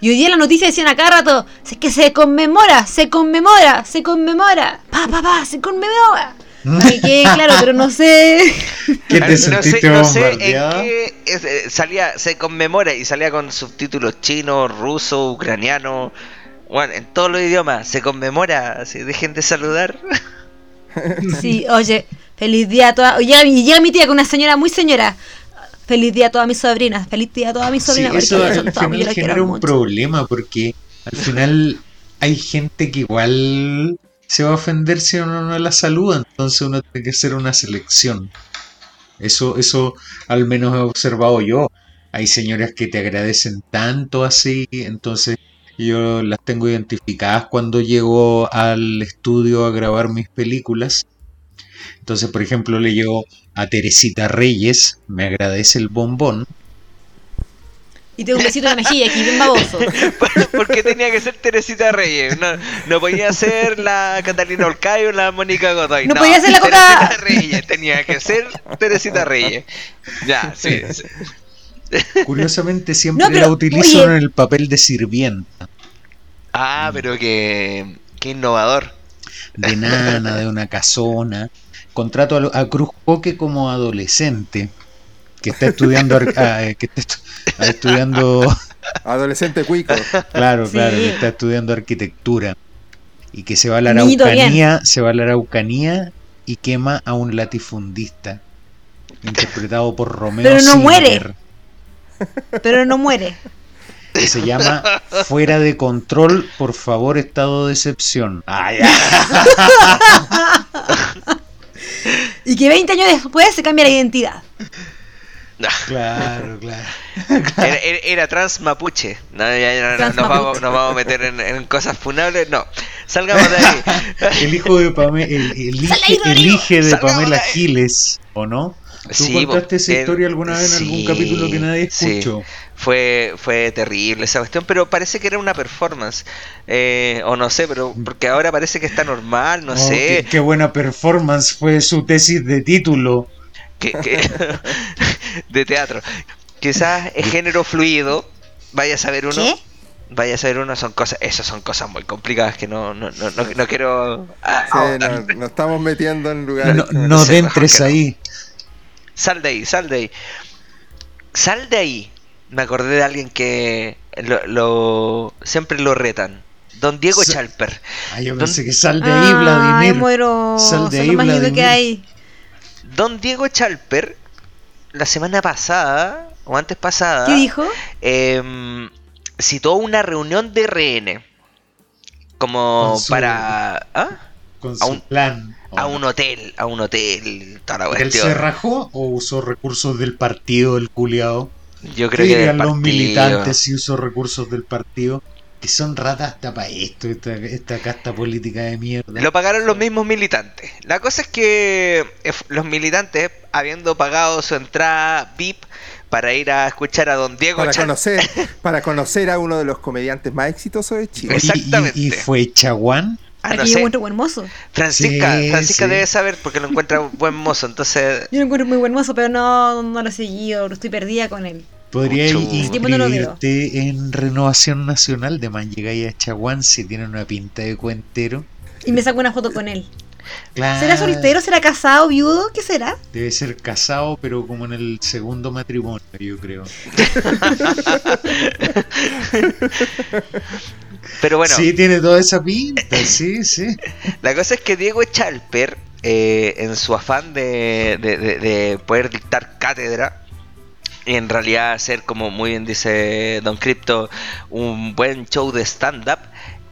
Y hoy día la noticia decían a cada rato, es que se conmemora, se conmemora, se conmemora. Pa, pa, pa, se conmemora. Ay, que claro, pero no sé. ¿Qué te no sentiste sé, no sé en qué es- eh, salía, se conmemora y salía con subtítulos chino, ruso, ucraniano. Bueno, en todos los idiomas se conmemora, así dejen de saludar. Sí, oye, feliz día a todas. Llega, mi- llega mi tía con una señora muy señora. Feliz día a todas mis sobrinas, feliz día a todas mis Sí, sobrinas. eso al final genera un mucho. problema porque al final hay gente que igual se va a ofender si uno no la saluda, entonces uno tiene que hacer una selección. Eso, eso al menos he observado yo. Hay señoras que te agradecen tanto así, entonces yo las tengo identificadas cuando llego al estudio a grabar mis películas. Entonces, por ejemplo, le llego a Teresita Reyes, me agradece el bombón. Y tengo un besito en la mejilla aquí, bien baboso. ¿Por qué tenía que ser Teresita Reyes? No, no podía ser la Catalina Olcayo o la Mónica Godoy. No podía ser la Coca- Teresita Reyes, tenía que ser Teresita Reyes. Ya, sí. sí. Curiosamente siempre No, pero, la utilizo oye. en el papel de sirvienta, Ah, pero que, que innovador. de nana, de una casona. Contrato a, a Cruz Coque como adolescente, que está estudiando, eh, que está estu- estudiando, Adolescente cuico. claro, Sí. claro, que está estudiando arquitectura y que se va a la Araucanía, se va a la Araucanía y quema a un latifundista, interpretado por Romeo Pero no Silver, muere. Pero no muere. que se llama Fuera de control, por favor, estado de excepción. Ah, ya. Y que 20 años después se cambia la identidad. Claro, claro. Era, era- era trans mapuche. No, ya, ya, no, no, Trans nos, vamos, nos vamos a meter en, en cosas funables. No, salgamos de ahí. El hijo de Pamela, el, el el hije de Pamela. Giles, ¿o no? ¿Tú Sí, contaste esa historia alguna vez en algún capítulo que nadie sí. escuchó? Fue, fue terrible esa cuestión, pero parece que era una performance. Eh, o no sé, pero porque ahora parece que está normal, no Oh, sé. Qué, qué buena performance fue su tesis de título. que- que- de teatro. Quizás es género fluido. Vaya a saber uno. ¿Qué? Vaya a saber uno, son cosas, eso son cosas muy complicadas que no, no, no, no, no quiero ah, Sí, nos, estamos metiendo en lugares. No, no mejor entres no. ahí. Sal de ahí, sal de ahí. Sal de ahí. Me acordé de alguien que lo, lo- siempre lo retan. Don Diego Sa- Chalper. Ah, yo ¿Dónde- pensé que sal de ahí, Ay, Vladimir. muero. Sal de Son ahí, lo lindo que Vladimir. hay. Don Diego Chalper, la semana pasada, o antes pasada, ¿Qué dijo? em, citó una reunión de RN. Como Con su- para... ¿ah? Con su un- plan. ¿O A un hotel, a un hotel, toda la ¿Él cuestión. se rajó o usó recursos del partido, el culiao? Yo ¿Qué creo que dirían del los partido. militantes si usó recursos del partido? Que son ratas hasta para esto, esta, esta casta política de mierda. Lo pagaron los mismos militantes. La cosa es que eh, los militantes, habiendo pagado su entrada VIP para ir a escuchar a Don Diego Para conocer, para conocer a uno de los comediantes más exitosos de Chile. Oye, y- Exactamente. Y, fue Chaguán. Ah, no sé. encuentro buen mozo. Francisca, Sí, Francisca sí. debe saber porque lo encuentra buen mozo. Entonces, Yo lo encuentro muy buen mozo, pero no, no lo he seguido. Estoy perdida con él. Podría tiempo no lo veo. inscribirte en Renovación Nacional de man llegáis a Chaguán si tiene una pinta de cuentero. Y me saco una foto con él. Claro, ¿Será soltero? ¿Será casado? ¿Viudo? ¿Qué será? Debe ser casado, pero como en el segundo matrimonio, yo creo. pero bueno, Sí, tiene toda esa pinta, sí, sí. la cosa es que Diego Chalper, eh, en su afán de, de- de- de poder dictar cátedra, y en realidad hacer, como muy bien dice Don Crypto, un buen show de stand-up,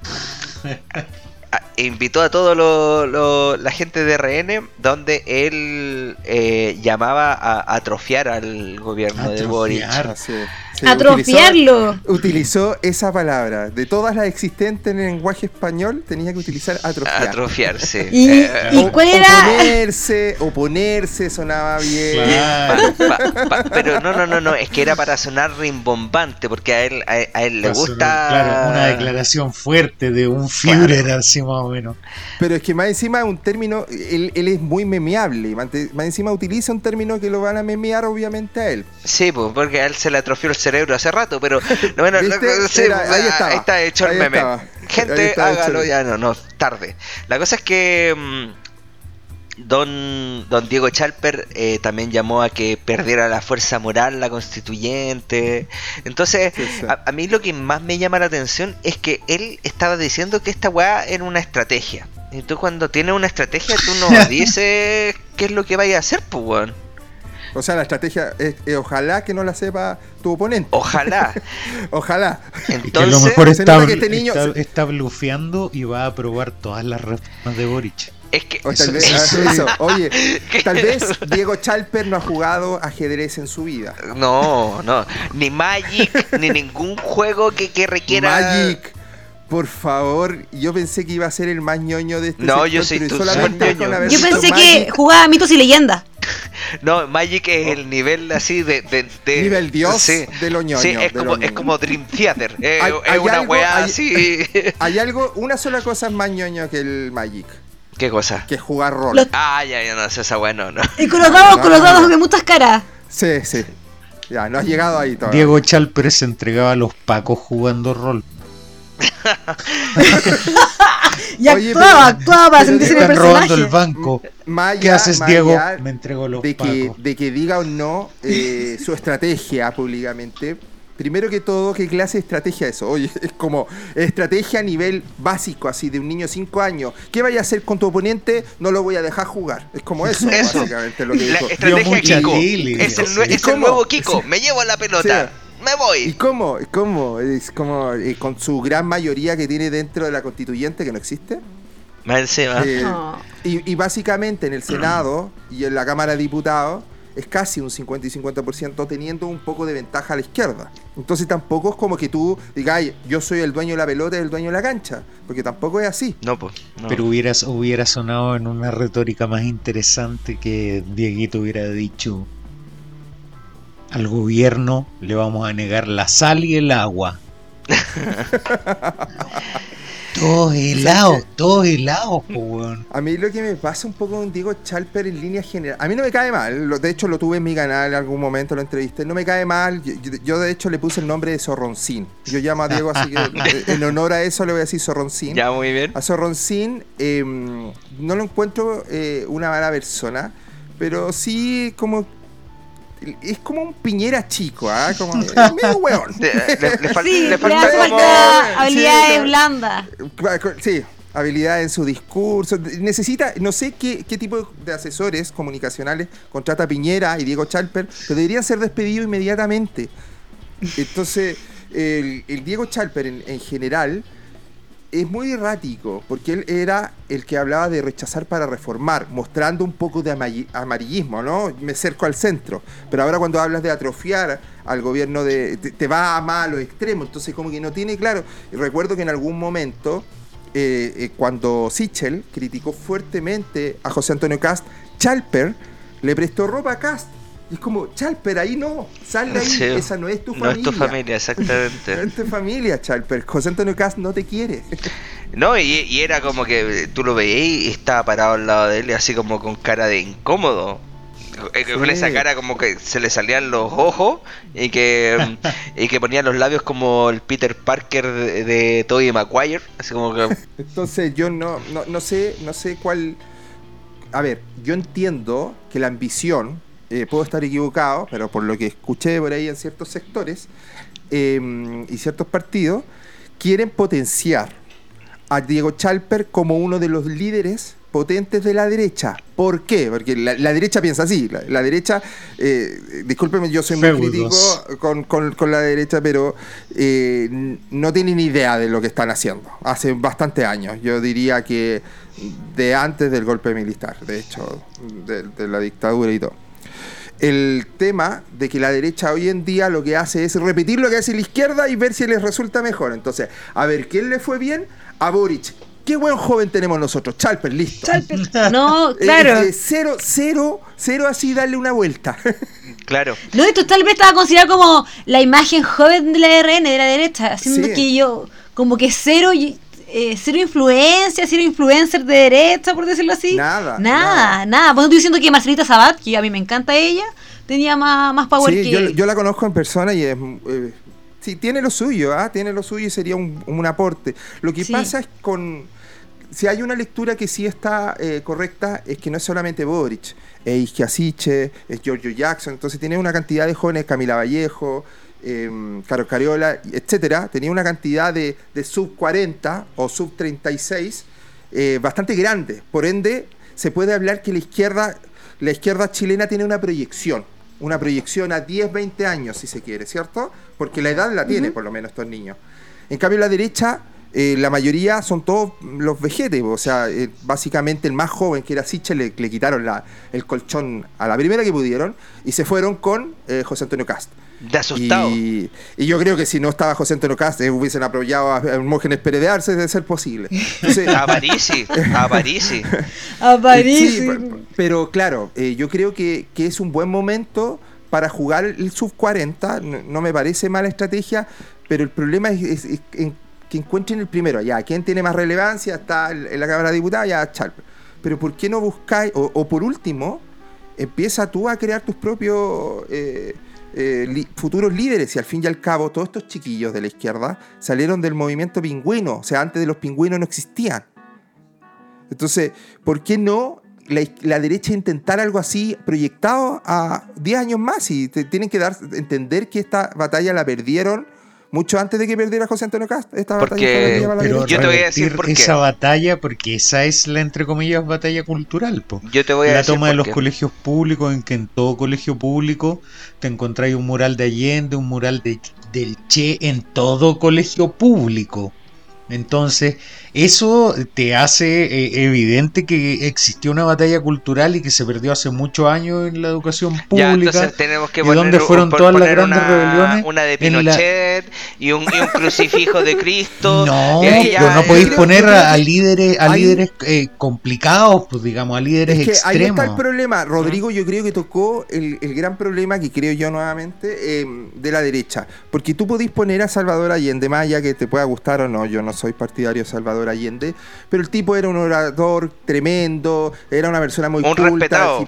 invitó a toda la gente de RN, donde él eh, llamaba a atrofiar al gobierno de Boric. Atrofiarlo. Utilizó, esa palabra. De todas las existentes en el lenguaje español, tenía que utilizar atrofiar. Atrofiarse. ¿Y, eh, cuál era? Oponerse, oponerse sonaba bien. pero no, no, no, no, es que era para sonar rimbombante, porque a él, a, él le gusta. claro, una declaración fuerte de un Führer, así más o menos. Pero es que más encima un término, él, él es muy memeable. Más encima utiliza un término que lo van a memear, obviamente, a él. Sí, pues, porque a él se le atrofió el cerebro hace rato, pero bueno, ahí, está hecho el meme. Gente, hágalo ya, no, no, tarde. La cosa es que mm, Don, don Diego Chalper eh, también llamó a que perdiera la fuerza moral la constituyente. Entonces, A, mí lo que más me llama la atención es que él estaba diciendo que esta weá era una estrategia. Y tú cuando tienes una estrategia, tú no dices qué es lo que vaya a hacer, pues, weón. O sea, la estrategia es, ojalá que no la sepa tu oponente. Ojalá. ojalá. Entonces, que lo mejor está, este niño... está, blufeando y va a aprobar todas las reformas de Boric. Es que tal vez, Oye, tal vez Diego Chalper no ha jugado ajedrez en su vida. No, no, ni Magic, ni ningún juego que, que requiera Magic. Por favor, yo pensé que iba a ser el más ñoño de este No, yo soy tu solamente Yo pensé que jugaba mitos y leyendas. No, Magic es el nivel así de. nivel dios de lo ñoño. Sí, es, como, es como Dream Theater. Es, una weá así. Hay algo, una sola cosa más ñoño que el Magic. ¿Qué cosa? Que jugar rol. Ah, ya, ya, no, esa bueno, no. Y con los dados, con los dados de muchas caras. Sí, sí. Ya, no has llegado ahí todavía. Diego Chalper se entregaba a los pacos jugando rol. y actuaba, actuaba sentirse en el personaje. robando el banco. ¿Qué haces, Diego? Me entregó los de que, de que diga o no eh, su estrategia públicamente primero que todo, ¿qué clase de estrategia es eso? Oye, es como estrategia a nivel básico, así, de un niño de 5 años. ¿Qué vaya a hacer con tu oponente? No lo voy a dejar jugar. Es como eso, básicamente, lo que dijo. La estrategia Kiko. Es, el, nuevo Kiko. Me llevo la pelota. Me voy. ¿Y cómo? ¿Cómo? Es como eh, con su gran mayoría que tiene dentro de la constituyente que no existe. Eh, y, y, básicamente en el Senado y en la Cámara de Diputados es casi un 50 y 50% teniendo un poco de ventaja a la izquierda. Entonces tampoco es como que tú digas, yo soy el dueño de la pelota y el dueño de la cancha, porque tampoco es así. No, pues. Pero hubieras, hubiera sonado en una retórica más interesante que Dieguito hubiera dicho, al gobierno le vamos a negar la sal y el agua. Todos helados, todos helados, A mí lo que me pasa un poco con Diego Chalper en línea general, a mí no me cae mal, de hecho lo tuve en mi canal en algún momento, lo entrevisté, no me cae mal, yo, de hecho le puse el nombre de Zorroncín, yo llamo a Diego así que en honor a eso le voy a decir Zorroncín. Ya, muy bien. A Zorroncín em, no lo encuentro eh, una mala persona, pero sí como es como un piñera chico, ¿ah? Como medio hueón. Le, falta habilidades blandas. Sí, habilidad en su discurso. Necesita, no sé qué, qué, tipo de asesores comunicacionales contrata Piñera y Diego Chalper, pero deberían ser despedidos inmediatamente. Entonces, el, Diego Chalper en general es muy errático, porque él era el que hablaba de rechazar para reformar, mostrando un poco de amarillismo, ¿no? Me cerco al centro. Pero ahora cuando hablas de atrofiar al gobierno, de, te, va a malo extremo, entonces como que no tiene claro. recuerdo que en algún momento, eh, eh, cuando Sichel criticó fuertemente a José Antonio Cast, Chalper le prestó ropa a Cast y es como, Chalper, ahí no, sal de ahí, esa no es tu familia. No es tu familia, exactamente. no es tu familia, Chalper. José Antonio Cast no te quiere. no, y, era como que tú lo veías y estaba parado al lado de él, así como con cara de incómodo. Eh, con esa cara como que se le salían los ojos y que, y que ponía los labios como el Peter Parker de, de Tobey Maguire. Así como que... Entonces yo no, no, no sé, no sé cuál. A ver, yo entiendo que la ambición eh, puedo estar equivocado, pero por lo que escuché por ahí en ciertos sectores em, y ciertos partidos, quieren potenciar a Diego Chalper como uno de los líderes potentes de la derecha. ¿Por qué? Porque la, derecha piensa así. La, derecha, eh, discúlpeme, yo soy muy crítico con, la derecha, pero eh, no tienen ni idea de lo que están haciendo. Hace bastante años. Yo diría que de antes del golpe militar, de hecho, de la dictadura y todo el tema de que la derecha hoy en día lo que hace es repetir lo que hace la izquierda y ver si les resulta mejor. Entonces, a ver, ¿quién le fue bien? A Boric. Qué buen joven tenemos nosotros. Chalper, listo. Chalper. No, claro. Eh, cero, cero, cero así darle una vuelta. Claro. No, esto tal vez estaba considerado como la imagen joven de la RN, de la derecha, haciendo que yo, como que cero eh, cero influencia, cero influencer de derecha, por decirlo así. Nada. Nada, nada. Pues estoy diciendo que Marcelita Sabat, que a mí me encanta ella, tenía más, más power que. Yo, yo la conozco en persona y es. Eh, sí, tiene lo suyo, ¿ah? Tiene lo suyo y sería un, un aporte. Lo que pasa es con. Si hay una lectura que sí está eh, correcta, es que no es solamente Boric, es Iskia es Giorgio Jackson, entonces tiene una cantidad de jóvenes, Camila Vallejo, eh, Carlos Cariola, etcétera, tenía una cantidad de, sub 40 o sub 36 eh, bastante grande. Por ende, se puede hablar que la izquierda, la izquierda chilena tiene una proyección, una proyección a 10, 20 años, si se quiere, ¿cierto? Porque la edad la tiene, por lo menos, estos niños. En cambio, la derecha, eh, la mayoría son todos los vejetes, o sea, eh, básicamente el más joven, que era Siche, le, quitaron la, el colchón a la primera que pudieron y se fueron con José Antonio Cast. De asustado. Y, yo creo que si no estaba José Antonio Cast, eh, hubiesen apoyado a Hermógenes Pérez de Arce, de ser posible. a Parisi, a Parisi. A Parisi. pero claro, eh, yo creo que, es un buen momento para jugar el sub 40. No, me parece mala estrategia, pero el problema es, que encuentren el primero. Ya, ¿quién tiene más relevancia? Está en la Cámara de Diputados, ya, chal. Pero ¿por qué no buscáis, o, por último, empieza tú a crear tus propios. Eh, eh, futuros líderes y al fin y al cabo todos estos chiquillos de la izquierda salieron del movimiento pingüino, o sea, antes de los pingüinos no existían. Entonces, ¿por qué no la, derecha intentar algo así proyectado a 10 años más? Y tienen que dar entender que esta batalla la perdieron mucho antes de que perdiera José Antonio Cast. Esta porque, pero yo te voy a decir por qué. esa batalla, porque esa es la entre comillas batalla cultural. Yo te voy a la toma de los colegios públicos, en que en todo colegio público te encontráis un mural de Allende, un mural de, del Che en todo colegio público. Entonces, eso te hace eh, evidente que existió una batalla cultural y que se perdió hace muchos años en la educación pública. tenemos que y donde fueron todas las grandes una, rebeliones. Una de Pinochet y, un, crucifijo de Cristo. No, pues no podéis poner a, líderes, a líderes eh, complicados, pues digamos, a líderes es que Ahí está el problema. Rodrigo, yo creo que tocó el, gran problema que creo yo nuevamente em, de la derecha. Porque tú podéis poner a Salvador Allende, más allá que te pueda gustar o no, yo no soy partidario de Salvador Allende, pero el tipo era un orador tremendo, era una persona muy un culta.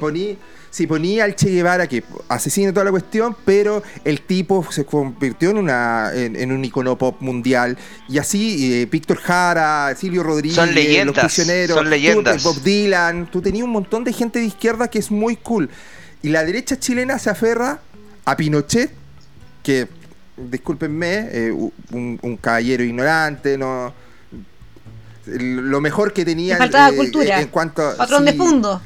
Si ponía, al Che Guevara, que asesina toda la cuestión, pero el tipo se convirtió en, una, en, un icono pop mundial. Y así, eh, Víctor Jara, Silvio Rodríguez, son leyendas, Los Prisioneros, son leyendas. Bob Dylan, tú tenías un montón de gente de izquierda que es muy cool. Y la derecha chilena se aferra a Pinochet, que discúlpenme, eh, un, caballero ignorante, no lo mejor que tenía faltaba eh, cultura. en cuanto patrón de fondo.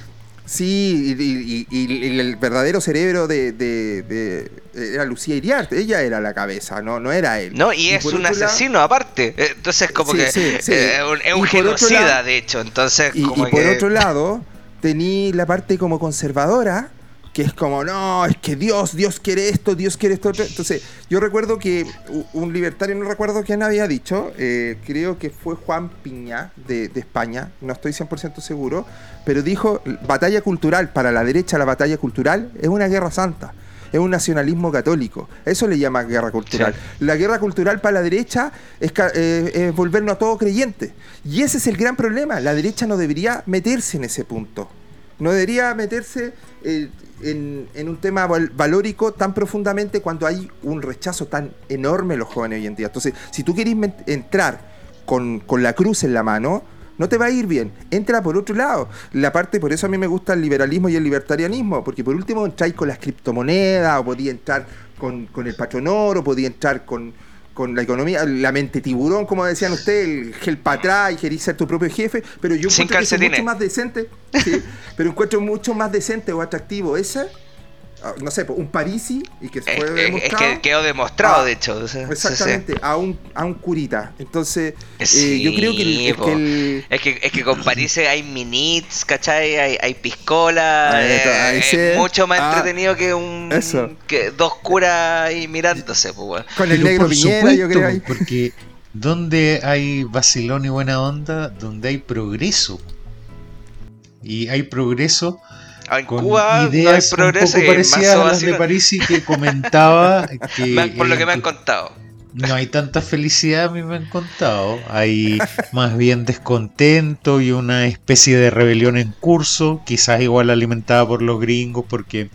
Sí y, el verdadero cerebro de, era Lucía Iriarte. Ella era la cabeza no no era él. No y, es un asesino aparte. Entonces como que eh, es un genocida de hecho. Entonces y, por otro lado tenía la parte como conservadora que es como, no, es que Dios, Dios quiere esto, Dios quiere esto. Entonces, yo recuerdo que un libertario, no recuerdo quién había dicho, eh, creo que fue Juan Piña de, España, no estoy 100% seguro, pero dijo, batalla cultural, para la derecha la batalla cultural es una guerra santa es un nacionalismo católico. Eso le llama guerra cultural. La guerra cultural para la derecha es, eh, es, volvernos a todos creyentes. Y ese es el gran problema. La derecha no debería meterse en ese punto. No debería meterse eh, en, un tema valórico tan profundamente cuando hay un rechazo tan enorme en los jóvenes hoy en día. Entonces, si tú querés entrar con, la cruz en la mano, no te va a ir bien. Entra por otro lado. La parte, por eso a mí me gusta el liberalismo y el libertarianismo, porque por último entráis con las criptomonedas, o podía entrar con, el patronor, o podía entrar con, con la economía, la mente tiburón, como decían ustedes, el gel para atrás y querer ser tu propio jefe, pero yo Sin encuentro que es mucho más decente, sí, pero encuentro mucho más decente o atractivo ese, ah, no sé, un Parisi, y que Es, fue es- es demostrado, que quedó demostrado, de hecho. o sea, exactamente, A, un, a un curita. Entonces, eh, Sí, yo creo que el, es que el- Es que, es que con París hay minits, ¿cachai? Hay, hay piscola. Ahí eh, está, ahí es sí. mucho más Ah, entretenido que un. eso. que dos curas ahí mirándose, pues, con el Pero negro por Piñera, supuesto, yo creo ahí. Porque donde hay vacilón y buena onda, donde hay progreso. Y hay progreso En con Cuba no hay ideas un progreso poco y parecidas a las de Parisi que comentaba que por lo que me han contado. no hay tanta felicidad, a mí me han contado. Hay más bien descontento y una especie de rebelión en curso, quizás igual alimentada por los gringos, porque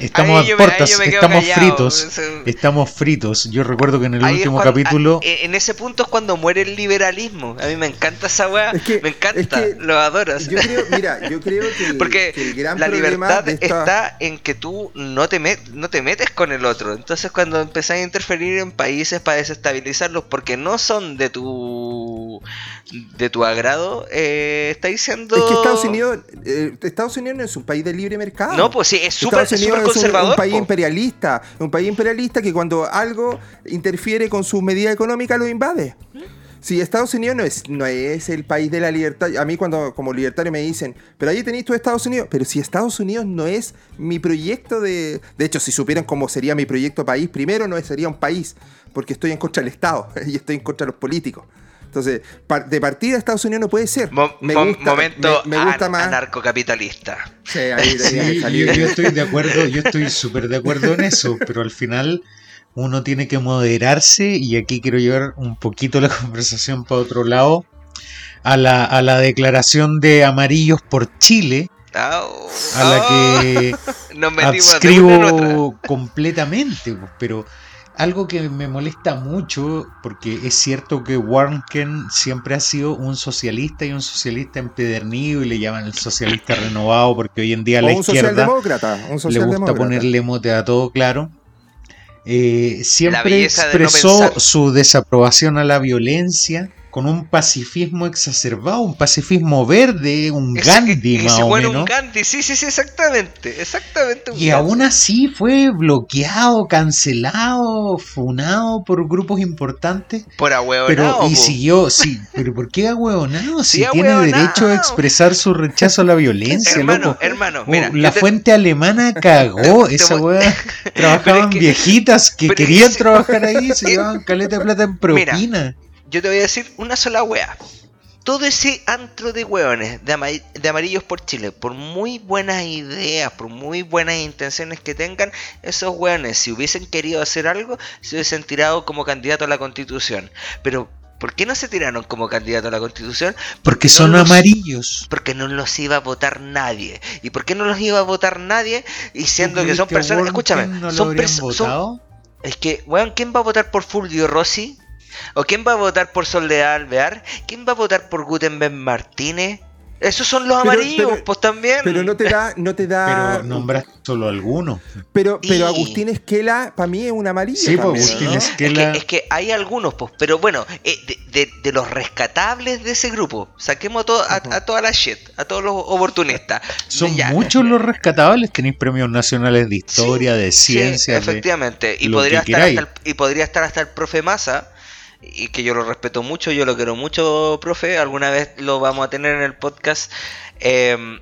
estamos Ahí a me estamos callado, fritos. Estamos fritos. Yo recuerdo que en el Ahí último cuando- capítulo. ah, en ese punto es cuando muere el liberalismo. A mí me encanta esa weá. Es que- me encanta, es que lo adoro. Yo creo, mira, yo creo que el, Porque que el gran la libertad de esta- está en que tú no te, met- no te metes con el otro. Entonces cuando empezás a interferir en países para desestabilizarlos porque no son de tu de tu agrado, eh, está diciendo... Es que Estados Unidos, eh, Estados Unidos no es un país de libre mercado. No, pues sí, es súper es un- conservador. un, país po. imperialista, un país imperialista que cuando algo interfiere con su medida económica lo invade. Si Estados Unidos no es, no es el país de la libertad, a mí cuando como libertario me dicen, pero ahí tenéis tú Estados Unidos, pero si Estados Unidos no es mi proyecto de... De hecho, si supieran cómo sería mi proyecto país, primero no sería un país, porque estoy en contra del Estado y estoy en contra de los políticos. Entonces, par- de partida Estados Unidos no puede ser. Mo- me mo- gusta, momento me, me gusta an- más... anarcocapitalista. Sí, ahí Sí, yo, yo estoy de acuerdo, yo estoy súper de acuerdo en eso, pero al final uno tiene que moderarse y aquí quiero llevar un poquito la conversación para otro lado, a la, a la declaración de Amarillos por Chile, Au, a la que una en otra. adscribo completamente, pues, pero algo que me molesta mucho, porque es cierto que Warnken siempre ha sido un socialista y un socialista empedernido y le llaman el socialista renovado porque hoy en día la o un izquierda. Un le gusta ponerle mote a todo claro. Eh, siempre belleza de no expresó su desaprobación a la violencia con un pacifismo exacerbado, un pacifismo verde, un Gandhi ese más o bueno, menos. un Gandhi, sí, sí, sí, exactamente. Exactamente. un Y Gandhi. aún así fue bloqueado, cancelado, funado por grupos importantes. Por Pero, ahueonado, y po. siguió, sí, pero ¿por qué ahueonado? Si Sí, tiene ahueonado. derecho a expresar su rechazo a la violencia, hermano, loco. hermano, Oh, mira, la te- fuente alemana cagó. Te Esa. Pero Trabajaban es que- viejitas que pero que querían sí- trabajar ahí, se llevaban caleta de plata en propina. Yo te voy a decir una sola wea. Todo ese antro de hueones de, ama- de amarillos por Chile, por muy buenas ideas, por muy buenas intenciones que tengan, esos hueones, si hubiesen querido hacer algo, se hubiesen tirado como candidato a la constitución. Pero, ¿por qué no se tiraron como candidato a la constitución? Porque son los- amarillos. Porque no los iba a votar nadie. ¿Y por qué no los iba a votar nadie? Y siendo ¿Tú que son personas. Escúchame, no son personas. Es que, weón, ¿quién va a votar por Fulvio Rossi? ¿O quién va a votar por Soledad Alvear? ¿Quién va a votar por Gutenberg Martínez? Esos son los Pero- amarillos, pero- pues también. Pero no te da, no te da. Pero nombraste solo algunos. Pero, pero Y- Agustín Esquela, para mí es un amarillo. Sí, pues, también, Agustín ¿no? es- Es Esquela- que, es que hay algunos, pues, pero bueno, eh, de, de- de los rescatables de ese grupo, saquemos a, to- a, a toda la shit, a todos los oportunistas. Son Ya. muchos los rescatables. Tenéis premios nacionales de historia, Sí, de sí, ciencia. de- efectivamente. Y lo podría, que estar hasta el, y podría estar hasta el profe Massa, y que yo lo respeto mucho, yo lo quiero mucho, profe. Alguna vez lo vamos a tener en el podcast. Eh,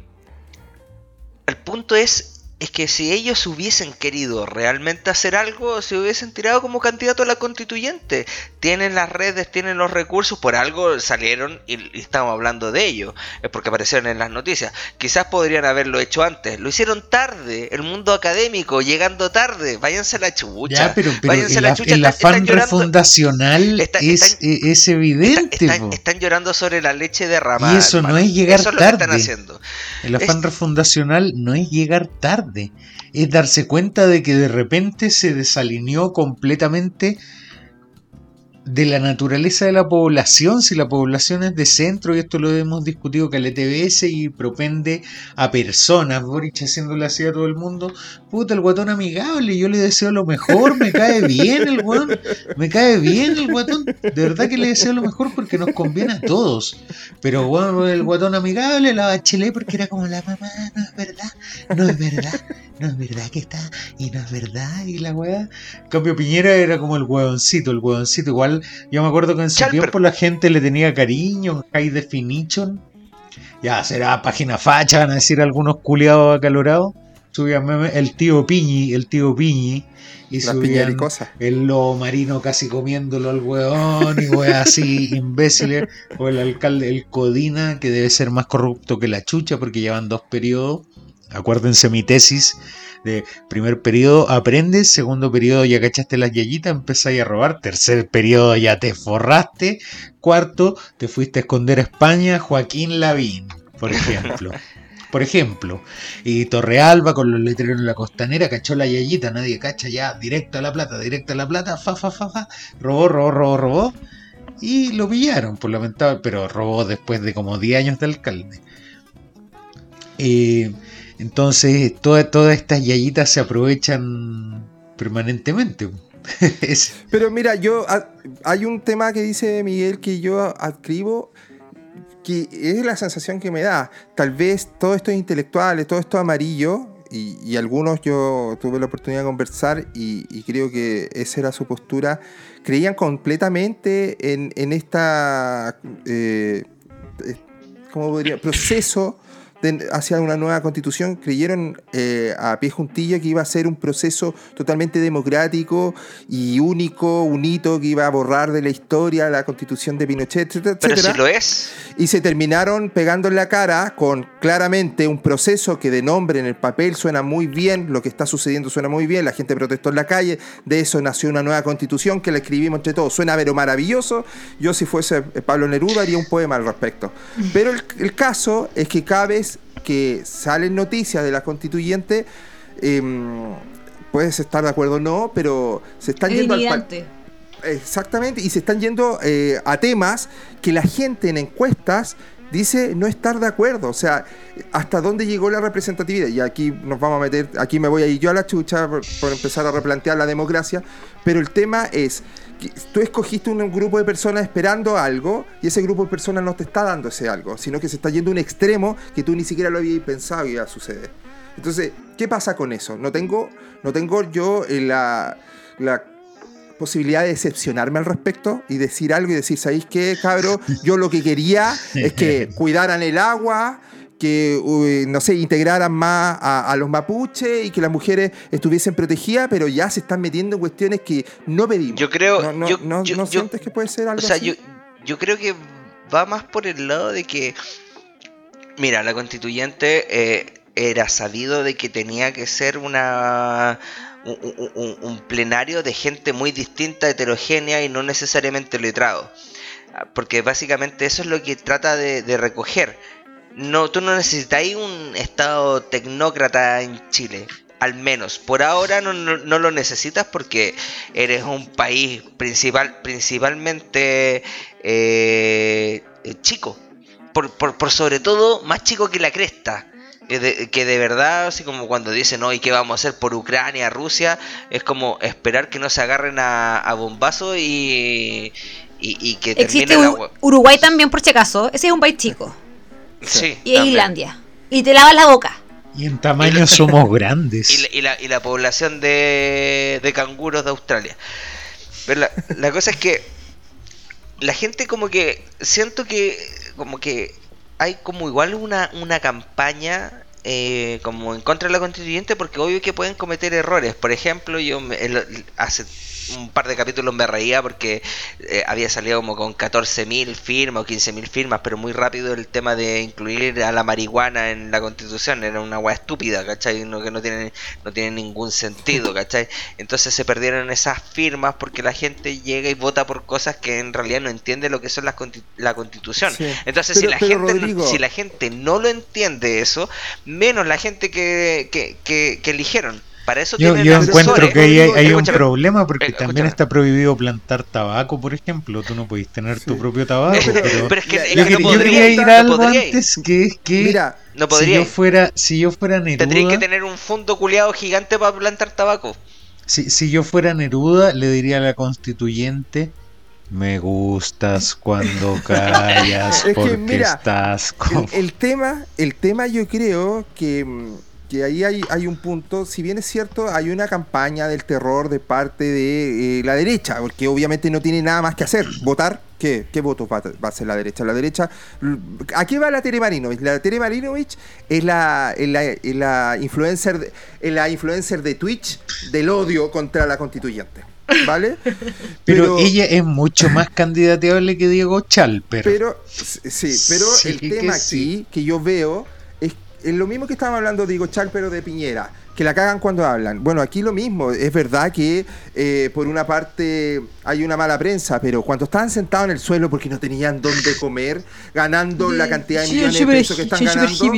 el punto es, es que si ellos hubiesen querido realmente hacer algo, se hubiesen tirado como candidato a la constituyente. Tienen las redes, tienen los recursos, por algo salieron y, y estamos hablando de ello. Es porque aparecieron en las noticias. Quizás podrían haberlo hecho antes. Lo hicieron tarde. El mundo académico, llegando tarde. Váyanse a la chucha. Ya, pero, pero Váyanse a la chucha. el Están- afán refundacional Está- es, están- e- es evidente. están, llorando sobre la leche derramada. Y eso no es llegar Eso es lo que están haciendo. El afán Es- refundacional no es llegar tarde, es darse cuenta de que de repente se desalineó completamente de la naturaleza de la población, si la población es de centro, y esto lo hemos discutido que el ETBS y propende a personas, Boric haciéndole así a todo el mundo, puta, el guatón amigable, yo le deseo lo mejor, me cae bien el guatón, me cae bien el guatón, de verdad que le deseo lo mejor porque nos conviene a todos, pero bueno, el guatón amigable, la bachelet porque era como la mamá, no es verdad, no es verdad, no es verdad que está, y no es verdad, y la weá, cambio Piñera era como el huevoncito, el huevoncito igual yo me acuerdo que en su tiempo la gente le tenía cariño, High Definition. Ya será página facha, van a decir algunos culiados acalorados. Subían el tío Piñi, el tío Piñi. Y subían el lobo marino casi comiéndolo al weón y weón así imbéciles. O el alcalde, el Codina, que debe ser más corrupto que la chucha porque llevan dos periodos. Acuérdense mi tesis de primer periodo aprendes, segundo periodo ya cachaste las yayitas, empezáis a robar, tercer periodo ya te forraste, cuarto te fuiste a esconder a España, Joaquín Lavín, por ejemplo. por ejemplo, y Torrealba con los letreros en la costanera cachó la yayita, nadie cacha ya, directo a la plata, directo a la plata, fa, fa, fa, fa, robó, robó, robó, robó, y lo pillaron, por lamentable, pero robó después de como 10 años de alcalde. Eh, entonces, todas estas yayitas se aprovechan permanentemente. Pero mira, yo hay un tema que dice Miguel que yo adscribo que es la sensación que me da. Tal vez todos estos intelectuales, todo esto amarillo, y, algunos yo tuve la oportunidad de conversar y, creo que esa era su postura, creían completamente en, en esta, eh, ¿cómo podría? Proceso hacia una nueva constitución, creyeron eh, a pie juntilla que iba a ser un proceso totalmente democrático y único, un hito que iba a borrar de la historia la constitución de Pinochet, etcétera. Pero si lo es. Y se terminaron pegando en la cara con claramente un proceso que de nombre en el papel suena muy bien, lo que está sucediendo suena muy bien, la gente protestó en la calle, de eso nació una nueva constitución que la escribimos entre todos. Suena pero maravilloso. Yo si fuese Pablo Neruda haría un poema al respecto. Pero el, el caso es que cada vez que salen noticias de la constituyente, em, puedes estar de acuerdo o no, pero se están yendo al Exactamente, y se están yendo eh, a temas que la gente en encuestas dice no estar de acuerdo. O sea, hasta dónde llegó la representatividad. Y aquí nos vamos a meter, aquí me voy a ir yo a la chucha por empezar a replantear la democracia. Pero el tema es tú escogiste un grupo de personas esperando algo y ese grupo de personas no te está dando ese algo, sino que se está yendo a un extremo que tú ni siquiera lo habías pensado que iba a suceder. Entonces, ¿qué pasa con eso? No tengo, no tengo yo eh, la posibilidad de decepcionarme al respecto y decir algo y decir, ¿sabéis qué, cabro? Yo lo que quería es que cuidaran el agua, que, no sé, integraran más a, los mapuches y que las mujeres estuviesen protegidas, pero ya se están metiendo en cuestiones que no pedimos. Yo creo... ¿No, no, no, sientes que puede ser algo o sea, Yo, yo creo que va más por el lado de que, mira, la constituyente eh, era sabido de que tenía que ser una... Un, plenario de gente muy distinta, heterogénea y no necesariamente letrado. Porque básicamente eso es lo que trata de recoger no, tú no necesitáis un estado tecnócrata en Chile. Al menos por ahora no, lo necesitas porque eres un país principal, principalmente eh, chico. Por, por, sobre todo más chico que la cresta. Que de verdad, así como cuando dicen, hoy ¿qué vamos a hacer por Ucrania, Rusia? Es como esperar que no se agarren a, a bombazo y, y, que Existe Uruguay también, por si acaso. Ese es un país chico y Islandia. Y te lavas la boca. Y en tamaño somos grandes. Y la, y la, población de, de, canguros de Australia. Pero la, la cosa es que la gente como que siento que como que hay como igual una, una campaña eh, como en contra de la constituyente porque obvio que pueden cometer errores. Por ejemplo, yo hace un par de capítulos me reía porque eh, había salido como con 14.000 firmas o 15.000 firmas, pero muy rápido el tema de incluir a la marihuana en la constitución era una weá estúpida, ¿cachai? No, que no tiene, no tiene ningún sentido, ¿cachai? Entonces se perdieron esas firmas porque la gente llega y vota por cosas que en realidad no entiende lo que son las la constitución. Entonces si, la gente no, si la gente no lo entiende eso, menos la gente que, que, que eligieron. Para eso yo, yo encuentro que hay, hay un problema porque Eh, también escúchame. está prohibido plantar tabaco, por ejemplo. Tú no podés tener tu propio tabaco. pero- pero es que, Yo es yo, que quería, no yo podría, quería ir a algo antes que es que Mira, No si yo fuera si yo fuera Tendría que Neruda, tener un fondo culiado gigante para plantar tabaco. si, si yo fuera Neruda, le diría a la constituyente me gustas cuando callas Es que, porque mira, estás con... el, el tema, el tema yo creo que, mm, que ahí hay, hay un punto, si bien es cierto, hay una campaña del terror de parte de eh, la derecha, porque obviamente no tiene nada más que hacer, votar. ¿Qué, qué votos va, va a hacer la derecha? La derecha, ¿a qué va la Tere Marinovich? La Tere Marinovich es la, es la, es la influencer, de- es la influencer de Twitch del odio contra la constituyente, ¿vale? pero, ella es mucho más candidateable que Diego Chalper. Pero, sí, pero Sí, el que tema sí. aquí que yo veo lo mismo que estábamos hablando de Diego Chal, pero de Piñera, que la cagan cuando hablan. Bueno, aquí lo mismo, es verdad que eh, por una parte hay una mala prensa, pero cuando estaban sentados en el suelo porque no tenían dónde comer, ganando la cantidad de millones de pesos que están ganando,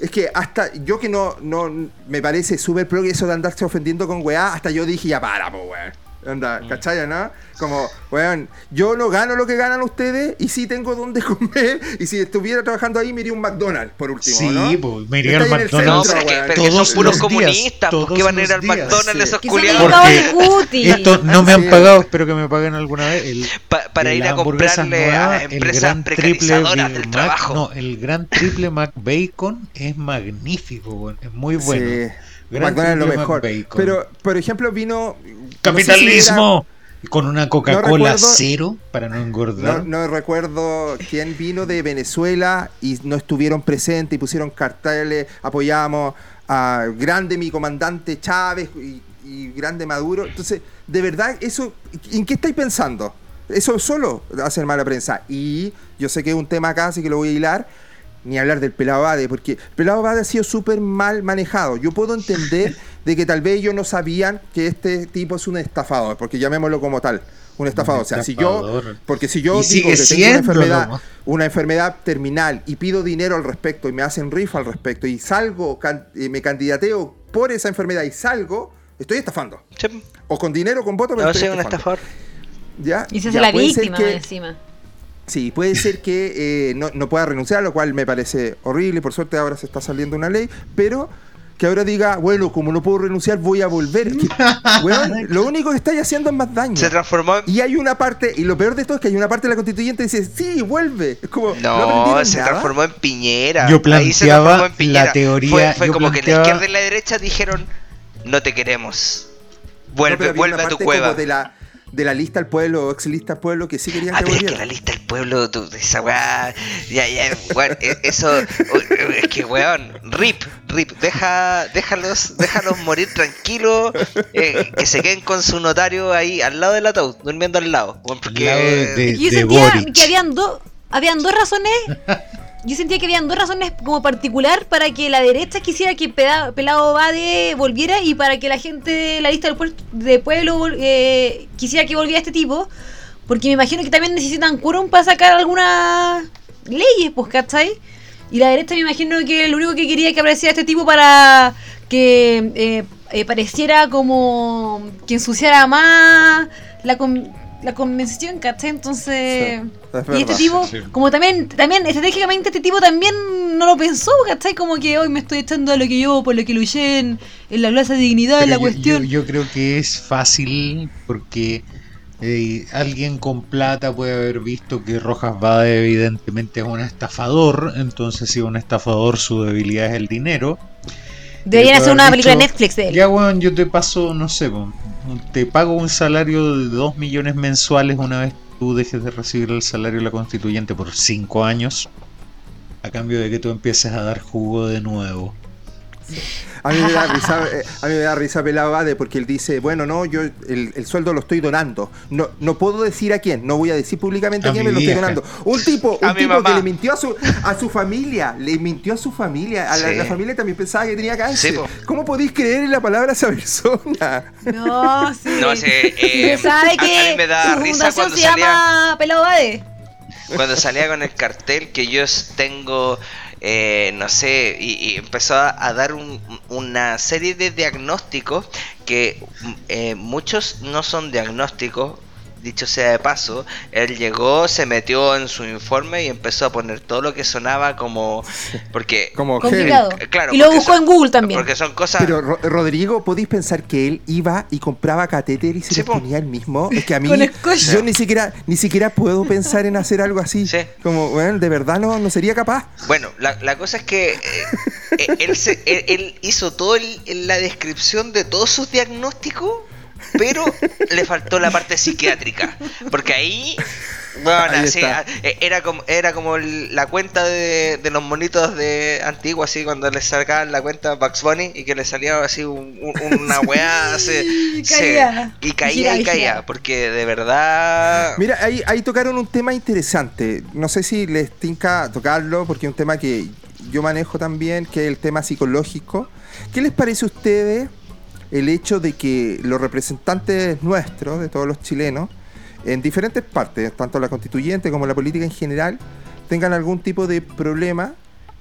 es que hasta yo que no, no me parece súper progreso de andarse ofendiendo con weá, hasta yo dije ya para, po, weón. Anda, ¿cachai, no? Como, weón, yo no gano lo que ganan ustedes y sí tengo dónde comer. Y si estuviera trabajando ahí, me iría a un McDonald's, por último, Sí, ¿no? pues, me iría al McDonald's. No, pero es que, weón. pero es que Todos son puros días, comunistas. ¿Por qué todos van a ir al. McDonald's Sí. esos culiados? Porque. Esto no me han pagado, espero que me paguen alguna vez. El, Pa- para ir a comprarle nueva, a el empresas gran triple precarizadoras del Mac, trabajo. No, el gran triple Mac Bacon es magnífico, weón, es muy bueno. Sí. Gran McDonald's es lo mejor. McBacon. Pero, por ejemplo, vino. No sé si ¡Capitalismo! Con una Coca-Cola recuerdo- cero para no engordar. No, recuerdo quién vino de Venezuela y no estuvieron presentes y pusieron carteles, apoyamos a grande mi comandante Chávez y, y grande Maduro. Entonces, de verdad, eso, ¿en qué estáis pensando? Eso solo hacer mala prensa. Y yo sé que es un tema acá, así que lo voy a hilar. Ni hablar del pelado Bade, porque el pelado Bade ha sido súper mal manejado. Yo puedo entender de que tal vez ellos no sabían que este tipo es un estafador, porque llamémoslo como tal, un estafador. o sea, si yo, porque si yo Y digo que tengo una enfermedad, una enfermedad terminal y pido dinero al respecto y me hacen rifa al respecto y salgo, can- y me candidateo por esa enfermedad y salgo, estoy estafando. Sí. O con dinero o con voto, pero No estoy soy un estafador. ¿Ya? Y se hace Ya, la víctima que- encima. Sí, puede ser que eh, no, no pueda renunciar, lo cual me parece horrible. Por suerte ahora se está saliendo una ley, pero que ahora diga, bueno, como no puedo renunciar, voy a volver. Que, weón, lo único que estáis haciendo es más daño. Se transformó en... Y hay una parte, y lo peor de todo es que hay una parte de la constituyente que dice, sí, vuelve. Es como, No, aprendieron se nada? transformó en Piñera. Yo Ahí se planteaba transformó en Piñera. la teoría- Fue, fue como que planteaba- la izquierda y la derecha dijeron, no te queremos. No, Vuelve, vuelve a tu cueva. como de la, de la lista al pueblo, ex lista al pueblo, que sí querían Ah, que pero es que volviera. la lista del pueblo, tú, esa weá, ya, ya, weón, e- eso, es que weón, rip, rip, deja, déjalos, déjalos morir tranquilos, eh, que se queden con su notario ahí al lado del ataúd, durmiendo al lado, weón, Al porque lado de- de- Y yo sentía que habían dos habían dos razones yo sentía que habían dos razones como particular para que la derecha quisiera que Peda- Pelado Bade volviera y para que la gente de la lista del puer- de pueblo eh, quisiera que volviera este tipo porque me imagino que también necesitan quórum para sacar algunas leyes pues ¿cachai? y la derecha me imagino que lo único que quería que apareciera este tipo para que eh, eh, pareciera como que ensuciara más la, con- la convención, ¿cachai? Entonces... es y este tipo, Sí, como también, también estratégicamente este tipo también no lo pensó, ¿cachai? Como que hoy me estoy echando a lo que yo, por lo que luché en, en la plaza de dignidad, Pero la yo- cuestión. Yo, yo creo que es fácil porque eh, alguien con plata puede haber visto que Rojas Bade evidentemente es un estafador, entonces si es un estafador su debilidad es el dinero. Deberían hacer una película de Netflix de él. Ya, weón, yo te paso, no sé, te pago un salario de 2 millones mensuales una vez dejes de recibir el salario de la constituyente por 5 años, a cambio de que tú empieces a dar jugo de nuevo. A mí me da risa, eh, a mí me da risa Pelado Bade porque él dice, bueno, no, yo el, el sueldo lo estoy donando. No, no puedo decir a quién, no voy a decir públicamente a, A quién me lo estoy donando. Un tipo, A un tipo mamá. que le mintió a su, a su familia, le mintió a su familia, a la, Sí. la familia también pensaba que tenía cáncer. Sí. ¿Cómo podéis creer en la palabra esa persona? No, sí. No sé, eh, Se sabe a- a que mí me da su risa fundación cuando se salía- llama Pelado Bade. cuando salía con el cartel que yo tengo eh, no sé, y, empezó a, dar una serie de diagnósticos que eh, muchos no son diagnósticos, dicho sea de paso, él llegó, se metió en su informe y empezó a poner todo lo que sonaba como porque como complicado. y lo buscó en Google también. Porque son cosas Pero Rodrigo, podéis pensar que él iba y compraba catéter y se los ponía él mismo? Es que a mí yo ni siquiera ni siquiera puedo pensar en hacer algo así. Como, bueno, de verdad no no sería capaz. Bueno, la, cosa es que eh, eh, él, él, hizo todo la descripción de todos sus diagnósticos pero le faltó la parte psiquiátrica. Porque ahí, bueno, eh, era como, era como la cuenta de, los monitos de antiguo, así cuando les sacaban la cuenta Bugs Bunny y que le salía así una weá. y caía, y caía, y caía, porque de verdad. Mira, ahí, ahí tocaron un tema interesante. No sé si les tinca tocarlo, porque es un tema que yo manejo también, que es el tema psicológico. ¿Qué les parece a ustedes? El hecho de que los representantes nuestros, de todos los chilenos, en diferentes partes, tanto la constituyente como la política en general, tengan algún tipo de problema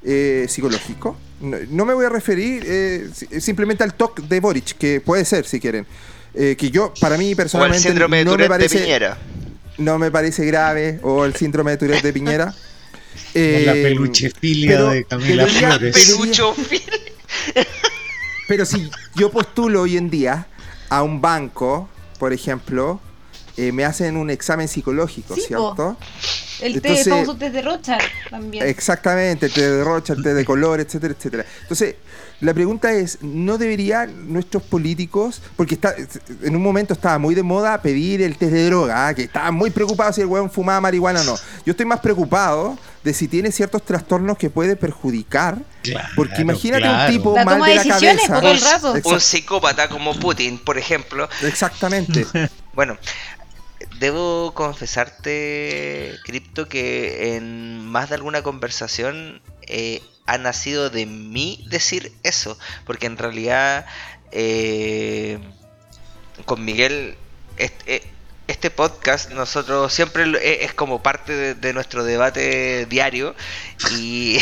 eh, psicológico. No, me voy a referir eh, simplemente al TOC de Boric, que puede ser si quieren. Eh, que yo, para mí personalmente, no me parece, No me parece grave, o el síndrome de Tourette de Piñera. la peluchefilia de Camila Flores. Pero si yo postulo hoy en día a un banco, por ejemplo, eh, me hacen un examen psicológico, ¿cierto? El té, famoso test de Rocha también. Exactamente, el té de Rocha, el té de color, etcétera, etcétera. Entonces, la pregunta es, ¿no deberían nuestros políticos, porque está, en un momento estaba muy de moda pedir el test de droga, ¿ah? que estaban muy preocupados si el weón fumaba marihuana o no? Yo estoy más preocupado de si tiene ciertos trastornos que puede perjudicar. porque imagínate un tipo mal de la cabeza. El rato. Un psicópata como Putin, por ejemplo. Exactamente. bueno, debo confesarte, Crypto, que en más de alguna conversación eh, ha nacido de mí decir eso. Porque en realidad eh, con Miguel... Eh, este podcast nosotros siempre e, es como parte de, nuestro debate diario y,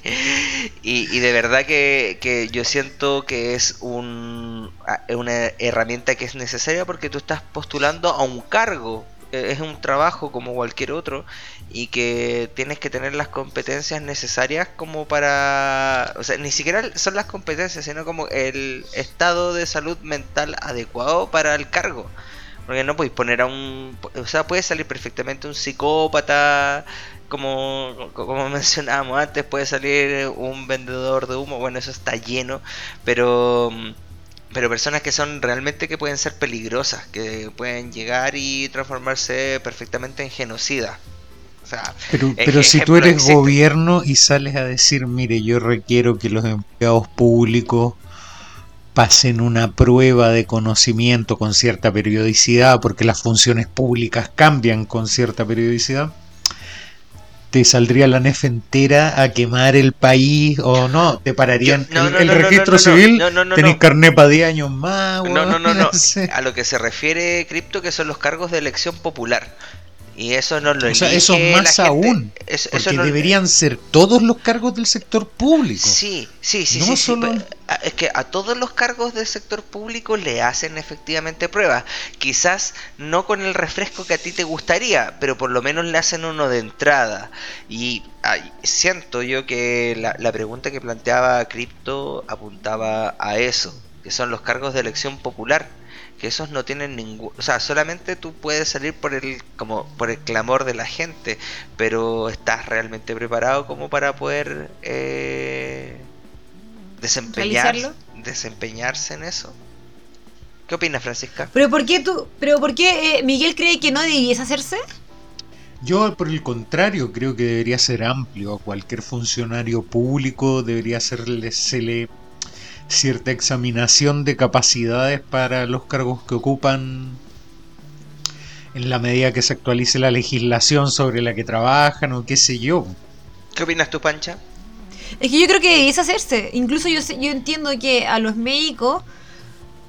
y, de verdad que, yo siento que es un, una herramienta que es necesaria porque tú estás postulando a un cargo, e, es un trabajo como cualquier otro y que tienes que tener las competencias necesarias como para, o sea, ni siquiera son las competencias, sino como el estado de salud mental adecuado para el cargo. Porque no podéis poner a un. O sea, puede salir perfectamente un psicópata. Como, como mencionábamos antes, puede salir un vendedor de humo. Bueno, eso está lleno. Pero. Pero personas que son realmente que pueden ser peligrosas. Que pueden llegar y transformarse perfectamente en genocida. O sea, pero, pero si tú eres gobierno y sales a decir, mire, yo requiero que los empleados públicos pasen una prueba de conocimiento con cierta periodicidad, porque las funciones públicas cambian con cierta periodicidad, te saldría la NEF entera a quemar el país o no, te pararían el, registro civil, tenés carnet para 10 años más. No, no, no, no. A lo que se refiere Cripto, que son los cargos de elección popular. Y eso no lo O sea, eso más aún. porque deberían ser todos los cargos del sector público. Sí, sí, sí. sí, solo... es que a todos los cargos del sector público le hacen efectivamente pruebas. Quizás no con el refresco que a ti te gustaría, pero por lo menos le hacen uno de entrada. Y siento yo que la, la pregunta que planteaba Crypto apuntaba a eso, que son los cargos de elección popular que esos no tienen ningún, o sea, solamente tú puedes salir por el como por el clamor de la gente, pero estás realmente preparado como para poder eh, desempeñar, desempeñarse en eso. ¿Qué opinas, Francisca? Pero por qué tú, pero por qué eh, Miguel cree que no debiese hacerse? Yo, por el contrario, creo que debería ser amplio. A cualquier funcionario público debería serle, se le cierta examinación de capacidades para los cargos que ocupan en la medida que se actualice la legislación sobre la que trabajan o qué sé yo. ¿Qué opinas tú, Pancha? Es que yo creo que es hacerse. Incluso yo, yo entiendo que a los médicos,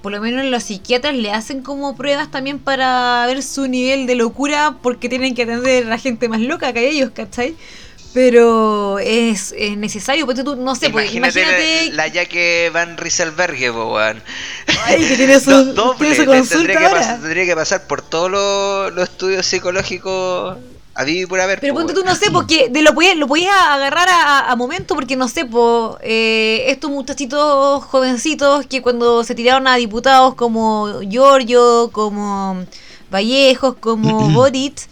por lo menos los psiquiatras, le hacen como pruebas también para ver su nivel de locura porque tienen que atender a la gente más loca que ellos, ¿cachai? Pero es, es necesario, porque tú, no sé, pues, Imagínate, imagínate. la, la Jackie Van Rieselberghe, po, weón. Ay, que tiene su, Do- doble, tiene su te- consulta tendría, que ahora. pasar, tendría que pasar por todos los los estudios psicológicos a vivir y por haber. Pero po, ponte tú, no sé, porque de lo podías, lo podías agarrar a, a- a momento, porque no sé, po, eh, estos muchachitos jovencitos que cuando se tiraron a diputados como Giorgio, como Vallejos, como Boric,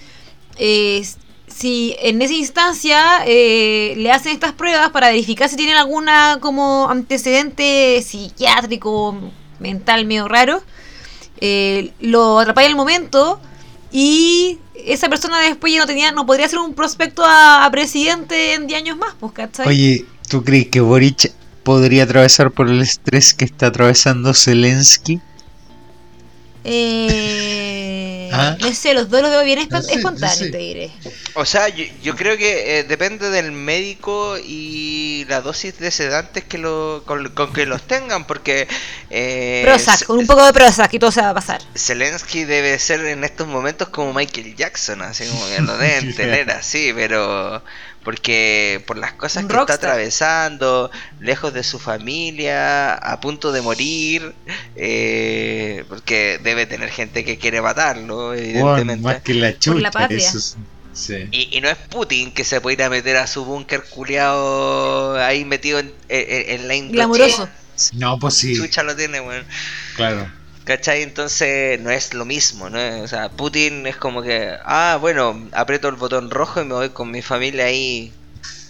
eh, si en esa instancia eh, le hacen estas pruebas para verificar si tienen alguna como antecedente psiquiátrico, mental medio raro, eh, lo atrapáis al momento y esa persona después ya no tenía no podría ser un prospecto a, a presidente en 10 años más, pues, ¿cachai? Oye, ¿tú crees que Boric podría atravesar por el estrés que está atravesando Zelensky? Eh, Ah. No sé, los dos los veo bien no espontáneos, sé. te diré. O sea, yo, yo creo que eh, depende del médico y la dosis de sedantes que lo, con, con que los tengan, porque eh, Prozac, con un poco de Prozac y todo se va a pasar. Zelensky debe ser en estos momentos como Michael Jackson, así como que lo deben tener así, pero porque por las cosas que está atravesando, lejos de su familia, a punto de morir, eh, porque debe tener gente que quiere matarlo, Bueno, evidentemente. más que la chucha. Por la patria. eso es- sí. Y, y no es Putin que se puede ir a meter a su búnker culiado ahí metido en, en- en la industria. Glamuroso. No, pues sí, Chucha lo tiene, weón. claro. ¿Cachai? Entonces no es lo mismo, ¿no? O sea, Putin es como que, ah, bueno, aprieto el botón rojo y me voy con mi familia ahí